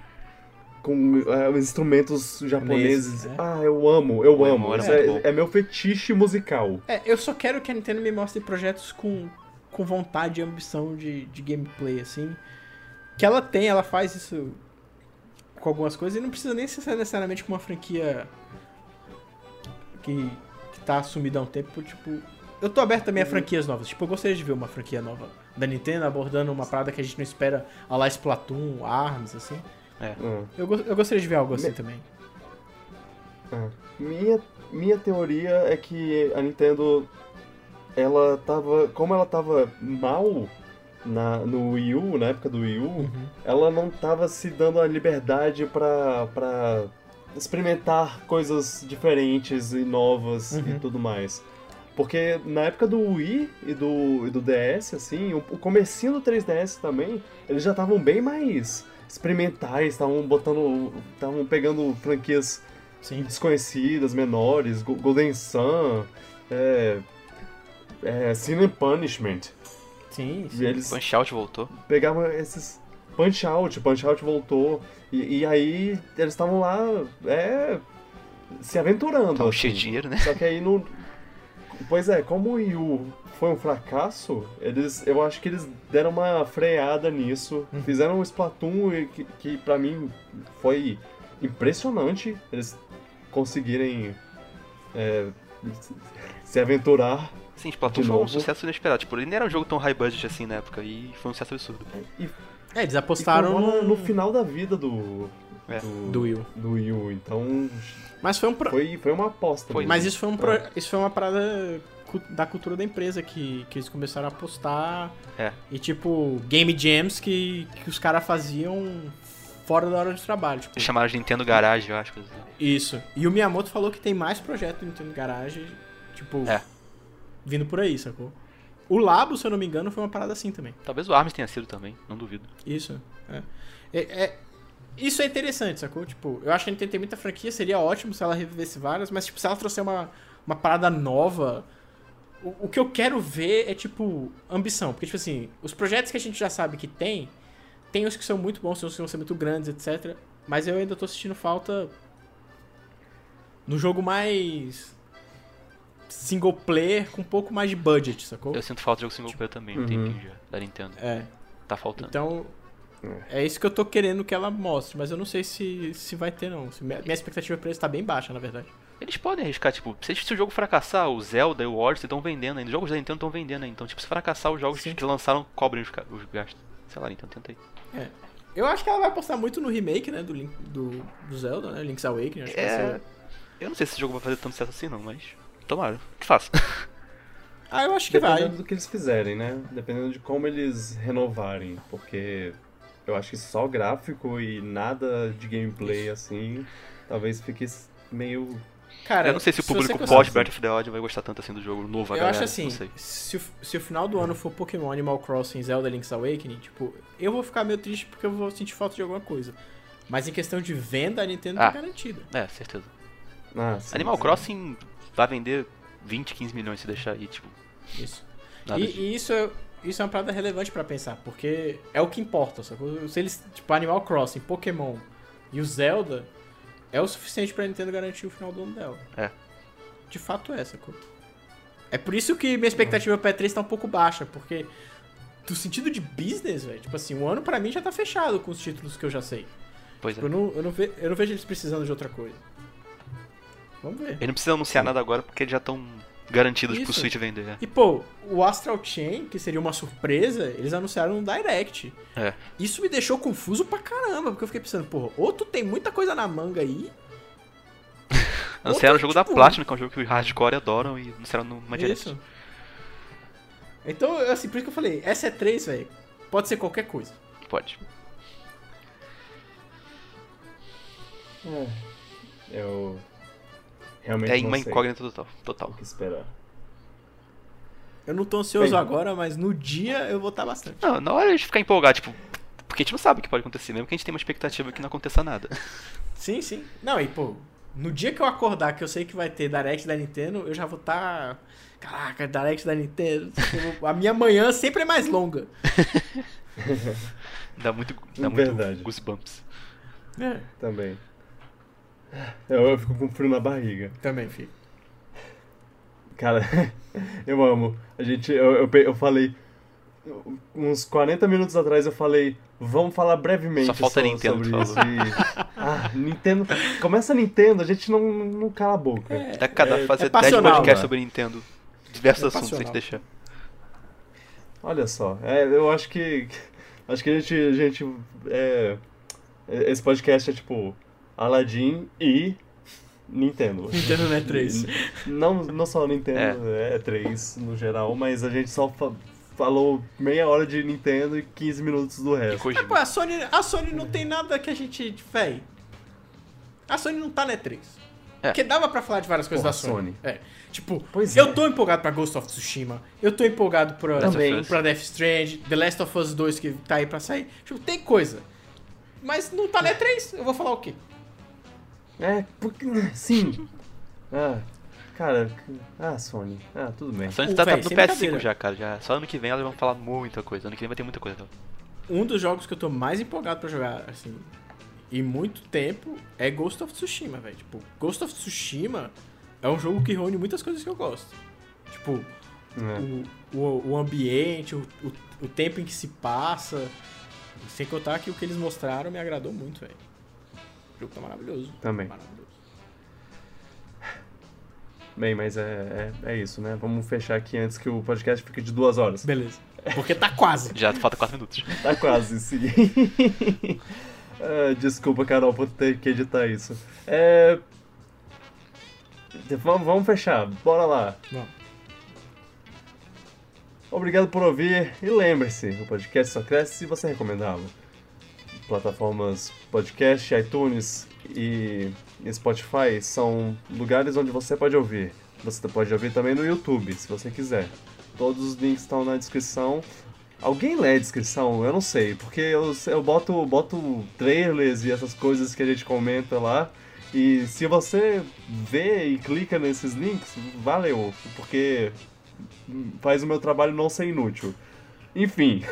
Com é, os instrumentos japoneses. É. Ah, eu amo, eu O amo. é, é meu fetiche musical. É, eu só quero que a Nintendo me mostre projetos com, com vontade e ambição de, de gameplay, assim. Que ela tem, ela faz isso com algumas coisas e não precisa nem ser necessariamente com uma franquia que, que tá assumida há um tempo, tipo. Eu tô aberto também a franquias novas. Tipo, eu gostaria de ver uma franquia nova da Nintendo abordando uma parada que a gente não espera, a lá Splatoon, ARMS, assim. Ah, Eu, go- eu gostaria de ver algo assim Me- também. ah. Minha, minha teoria é que a Nintendo. Ela tava. Como ela tava mal na, no Wii U, na época do Wii U, Uhum. ela não tava se dando a liberdade pra, pra experimentar coisas diferentes e novas e Uhum. tudo mais. Porque na época do Wii e do, e do DS, assim, o, o comecinho do 3DS também, eles já estavam bem mais experimentais, estavam botando. estavam pegando franquias Sim. desconhecidas, menores, Go- Golden Sun, é, é, Sin and Punishment. Sim, E sim. eles Punch Out voltou. pegavam esses Punch Out, Punch Out voltou. E, e aí eles estavam lá, é. se aventurando. Tava assim. cheio de dinheiro, né? Só que aí no. Pois é, como o Wii U foi um fracasso, eles, eu acho que eles deram uma freada nisso. Uhum. Fizeram um Splatoon que, que pra mim foi impressionante eles conseguirem é, se aventurar. Sim, Splatoon foi um sucesso inesperado. Tipo, ele nem era um jogo tão high budget assim na época e foi um sucesso absurdo. E, É, eles apostaram no, no final da vida do, É. do, do Wii U. do Wii U. Então Mas foi um pro... foi, foi uma aposta. Foi. Mas isso foi, um pro- Ah. isso foi uma parada da cultura da empresa que, que eles começaram a apostar. É. E tipo, game jams que, que os caras faziam fora da hora de trabalho. Tipo, Eles chamaram de Nintendo Garage, eu acho. assim. isso. E o Miyamoto falou que tem mais projeto do Nintendo Garage, tipo, É. vindo por aí, sacou? O Labo, se eu não me engano, foi uma parada assim também. Talvez o Arms tenha sido também, não duvido. Isso. É. É- é- isso é interessante, sacou? Tipo, eu acho que a Nintendo tem muita franquia, seria ótimo se ela revivesse várias, mas tipo, se ela trouxer uma, uma parada nova, o, o que eu quero ver é, tipo, ambição. Porque, tipo assim, os projetos que a gente já sabe que tem, tem os que são muito bons, tem os que vão ser muito grandes, etc. Mas eu ainda tô sentindo falta no jogo mais single player com um pouco mais de budget, sacou? Eu sinto falta de jogo single player também, um Uhum. tempinho já, da Nintendo. É. Tá faltando. Então, é isso que eu tô querendo que ela mostre, mas eu não sei se, se vai ter, não. Se minha, minha expectativa pra isso tá bem baixa, na verdade. Eles podem arriscar, tipo, se, se o jogo fracassar, o Zelda e o Odyssey estão vendendo ainda. Os jogos da Nintendo estão vendendo ainda. Então, tipo, se fracassar, os jogos Sim. que lançaram cobrem os, os gastos. Sei lá, Nintendo, tenta aí. Eu acho que ela vai apostar muito no remake, né, do, Link, do, do Zelda, né, Link's Awakening. Acho que vai É. ser... Eu não sei se esse jogo vai fazer tanto sucesso assim, não, mas. Tomara. Que faça. Ah, eu acho que vai. Dependendo do que eles fizerem, né? Dependendo de como eles renovarem. Porque eu acho que só gráfico e nada de gameplay assim, talvez fique meio. Cara, eu não sei se o público consegue- pós Breath of the Wild vai gostar tanto assim do jogo novo, a Eu galera. acho assim, se o, se o final do ano for Pokémon Animal Crossing Zelda Link's Awakening, tipo, eu vou ficar meio triste porque eu vou sentir falta de alguma coisa. Mas em questão de venda, a Nintendo Ah. tá garantida. É, certeza. Ah, sim, Animal sim. Crossing vai vender 20, 15 milhões se deixar aí, tipo. Isso. E, de- e isso, é, isso é uma parada relevante pra pensar, porque é o que importa, sacou? Se eles, tipo, Animal Crossing, Pokémon e o Zelda, é o suficiente pra Nintendo garantir o final do ano dela. É. De fato é, sacou? É por isso que minha expectativa pra E3 tá um pouco baixa, porque do sentido de business, velho, tipo assim, o ano pra mim já tá fechado com os títulos que eu já sei. Pois é. Eu não, eu, não ve- eu não vejo eles precisando de outra coisa. Vamos ver. Eles não precisam anunciar nada agora porque eles já estão garantidos pro Isso. Switch vender. E pô, o Astral Chain, que seria uma surpresa, eles anunciaram um Direct. É. Isso me deixou confuso pra caramba, porque eu fiquei pensando, porra, ou tu tem muita coisa na manga aí, Anunciaram o jogo da tipo, Platinum, que é um jogo que os hardcore adoram, e anunciaram numa direct. Isso. Então, assim, por isso que eu falei, essa é 3, velho. Pode ser qualquer coisa. Pode. É, eu realmente É não uma sei incógnita total. total. o que esperar. Eu não tô ansioso Bem. agora, mas no dia eu vou estar bastante. Não, na hora de ficar empolgado, tipo, porque a gente não sabe o que pode acontecer, mesmo que a gente tenha uma expectativa que não aconteça nada. Sim, sim. Não, e pô, no dia que eu acordar que eu sei que vai ter Direct da Nintendo, eu já vou estar. Caraca, Direct da Nintendo. A minha manhã sempre é mais longa. Dá muito, dá Verdade. muito goosebumps. É, Também. Eu, eu fico com frio na barriga. também, filho. Cara, eu amo. A gente, eu, eu, eu falei. Uns 40 minutos atrás eu falei. Vamos falar brevemente Só falta so- Nintendo, sobre isso. E, ah, Nintendo. Começa a Nintendo, a gente não, não cala a boca. Dá cada é- fazer é 10 passional, podcasts sobre Nintendo. Diversos É assuntos, que passional. deixar. Olha só, é, eu acho que. Acho que a gente. A gente é, esse podcast é tipo. Aladdin e. Nintendo. Nintendo não é 3. Não, não só Nintendo, é. 3 no geral, mas a gente só fa- falou meia hora de Nintendo e 15 minutos do resto. Pô, Kojima. a Sony, a Sony não tem nada que a gente. Véi. A Sony não tá na E3. É. Porque dava pra falar de várias coisas Porra, da Sony. Sony. É. Tipo, Pois eu é. tô empolgado pra Ghost of Tsushima. Eu tô empolgado pra, Também. pra Death Strand, The Last of Us 2 que tá aí pra sair. Tipo, tem coisa. Mas não tá na E3. Eu vou falar o quê? É, porque. Sim. Ah, cara. Ah, Sony. Ah, tudo bem. A Sony tá, tá no sem PS5 brincadeira. já, cara. Já. Só ano que vem elas vão falar muita coisa. Ano que vem vai ter muita coisa. Então. Um dos jogos que eu tô mais empolgado pra jogar, assim, em muito tempo é Ghost of Tsushima, velho. Tipo, Ghost of Tsushima é um jogo que reúne muitas coisas que eu gosto. Tipo, É. o, o, o ambiente, o, o, o tempo em que se passa. Sem contar que o que eles mostraram me agradou muito, velho. Jogo tá maravilhoso. Também. Maravilhoso. Bem, mas é, é, é isso, né? Vamos fechar aqui antes que o podcast fique de duas horas. Beleza. Porque tá quase. Já falta 4 minutos. Tá quase, sim. Ah, desculpa, Carol, por ter que editar isso. É... Vamos, vamos fechar, bora lá. Vamos. Obrigado por ouvir e lembre-se, o podcast só cresce se você recomendá-lo. Plataformas podcast, iTunes e Spotify são lugares onde você pode ouvir. Você pode ouvir também no YouTube, se você quiser. Todos os links estão na descrição. Alguém lê a descrição? Eu não sei, porque eu, eu boto, boto trailers e essas coisas que a gente comenta lá. E se você vê e clica nesses links, valeu, porque faz o meu trabalho não ser inútil. Enfim,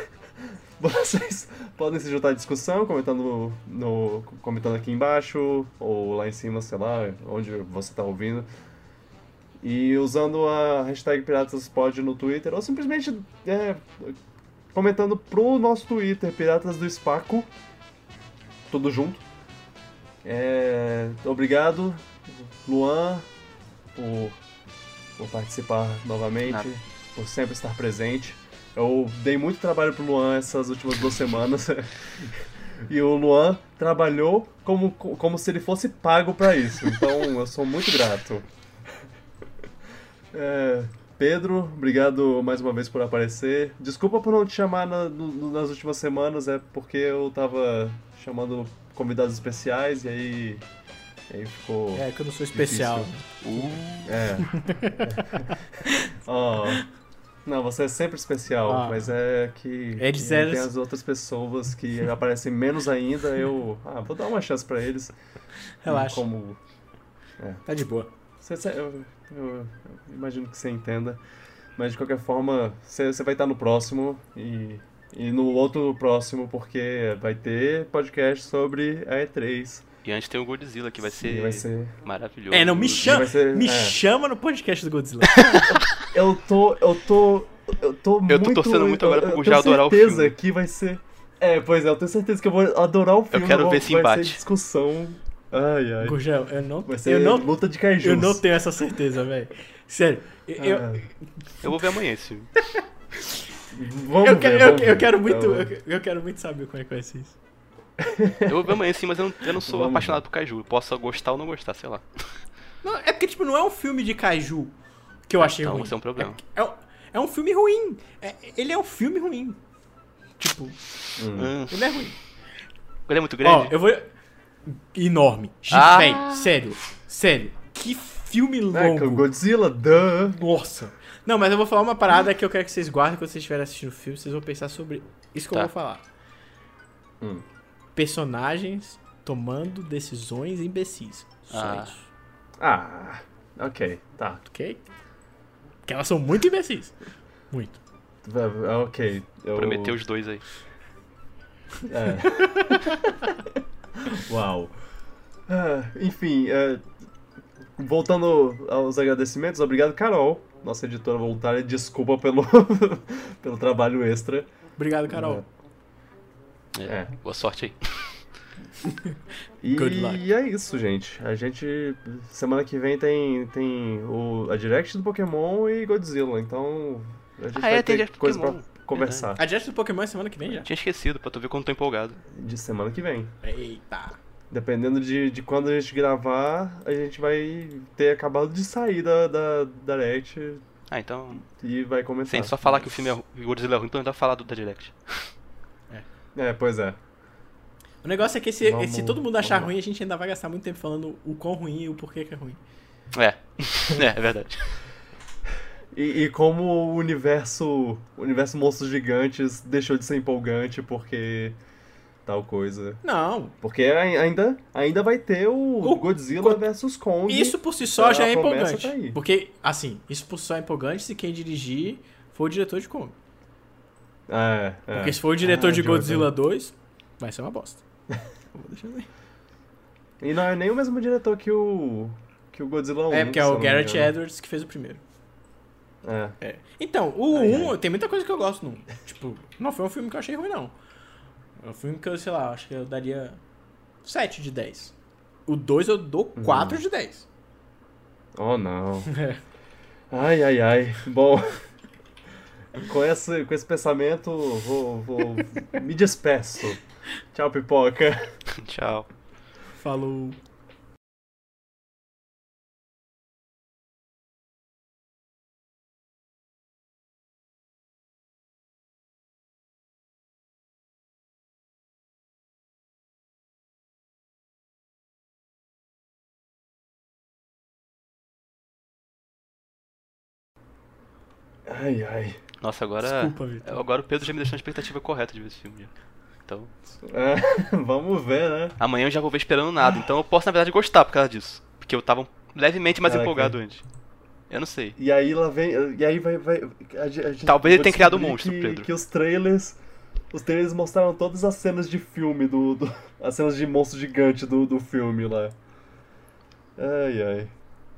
vocês podem se juntar à discussão, comentando, no, comentando aqui embaixo, ou lá em cima, sei lá, onde você está ouvindo. E usando a hashtag PiratasPod no Twitter, ou simplesmente é, comentando pro nosso Twitter, Piratas do Espaco, tudo junto. É, obrigado, Luan, por, por participar novamente, Nada. por sempre estar presente. Eu dei muito trabalho pro Luan essas últimas duas semanas. e o Luan trabalhou como, como se ele fosse pago pra isso. Então eu sou muito grato. É, Pedro, obrigado mais uma vez por aparecer. Desculpa por não te chamar na- no- nas últimas semanas, é porque eu tava chamando convidados especiais e aí, e aí ficou. É que eu não sou especial. Difícil. É. Ó, não, você é sempre especial, Ah. mas é que, eram- tem as outras pessoas que aparecem menos ainda, eu ah, vou dar uma chance pra eles. Relaxa. Como Tá de boa. Cê- cê- eu, eu- eu imagino que você entenda. Mas de qualquer forma, você você vai estar no próximo e, e no outro próximo, porque vai ter podcast sobre a E3. E antes tem o Godzilla, que vai E ser, vai ser. maravilhoso. É, não me chama, vai ser- me é. chama no podcast do Godzilla. Eu tô. Eu tô. Eu tô Eu tô muito. torcendo muito agora eu- pro eu tenho adorar o certeza filme. que vai ser. É, pois é, eu tenho certeza que eu vou adorar o filme. quero vou- ver esse vai embate. Ser discussão. Ai, ai. Gurgel, eu não, Vai ser eu não, luta de kaijus. eu não tenho essa certeza, velho. Sério. Eu, Ah, Eu vou ver amanhã esse filme. vamos eu, ver, quero, eu, vamos eu ver. quero muito, Então, eu, eu quero muito saber como é que vai ser isso. Eu vou ver amanhã sim, mas eu não, eu não sou Vamos apaixonado por Kaiju. Eu posso gostar ou não gostar, sei lá. Não, é porque, tipo, não é um filme de kaiju que eu achei então, ruim. esse é um problema. É, é, é um filme ruim. É- ele é um filme ruim. Tipo, Hum. ele é ruim. Ele é muito Ó, grande? eu vou. Enorme. Ah. Véi, sério. Sério. Que filme É, que o longo. Godzilla, duh. Nossa. Não, mas eu vou falar uma parada que eu quero que vocês guardem quando vocês estiverem assistindo o filme. Vocês vão pensar sobre isso que eu Tá. vou falar. Hum. Personagens tomando decisões imbecis. Só Ah. isso. Ah, ok, tá. Ok? Porque elas são muito imbecis. Muito. Ok. Eu... Prometeu os dois aí. É. Uau. Ah, enfim, é, voltando aos agradecimentos, obrigado, Carol, nossa editora voluntária. Desculpa pelo, pelo trabalho extra. Obrigado, Carol. É. É. Boa sorte aí. E Good luck. é isso, gente. A gente. Semana que vem tem, tem o, a Direct do Pokémon e Godzilla, então. A gente Ah, vai é, tem ter coisa Pokémon. pra conversar. A Direct do Pokémon é semana que vem já? Tinha esquecido, pra tu ver quando tô empolgado. De semana que vem. Eita. Dependendo de, de quando a gente gravar, a gente vai ter acabado de sair da, da Direct Ah, então. e vai começar. Sem só falar que o filme é o Godzilla é ruim, menos vai falar do da Direct. É, pois é. O negócio é que se, Vamos- se todo mundo achar vamos ruim, a gente ainda vai gastar muito tempo falando o quão ruim e o porquê que é ruim. É. é, é verdade. E, e como o universo, o universo Monstros Gigantes deixou de ser empolgante porque tal coisa. Não. Porque ai- ainda, ainda vai ter o, O Godzilla Go- vs Kong. Isso por si só já é empolgante. tá. Porque, assim, isso por si só é empolgante se quem dirigir for o diretor de Kong. É, é. Porque se for o diretor Ah, de Jordan. Godzilla 2, vai ser uma bosta. Vou deixar aí. E não é nem o mesmo diretor que o que o Godzilla 1. É, porque é o Garrett. Edwards que fez o primeiro. É. É. Então, o Ai, 1, tem muita coisa que eu gosto no 1. Tipo, não foi um filme que eu achei ruim, não. É um filme que eu, sei lá, acho que eu daria 7 de 10. O 2 eu dou Uhum. 4 de 10. Oh, não. É. Ai, ai, ai. Bom, com esse, com esse pensamento, vou, vou me despeço. Tchau, pipoca. Tchau. Falou. Ai, ai. Nossa, agora. Desculpa, Vitor. Agora o Pedro já me deixou na expectativa correta de ver esse filme. já. Então. É, vamos ver, né? Amanhã eu já vou ver esperando nada. Então eu posso, na verdade, gostar por causa disso. Porque eu tava levemente mais Caraca. empolgado antes. Eu não sei. E aí lá vem. E aí vai. vai a gente- a Talvez ele tenha criado um monstro, que, Pedro. Que os trailers. Os trailers mostraram todas as cenas de filme do. do as cenas de monstro gigante do, do filme lá. Ai, ai.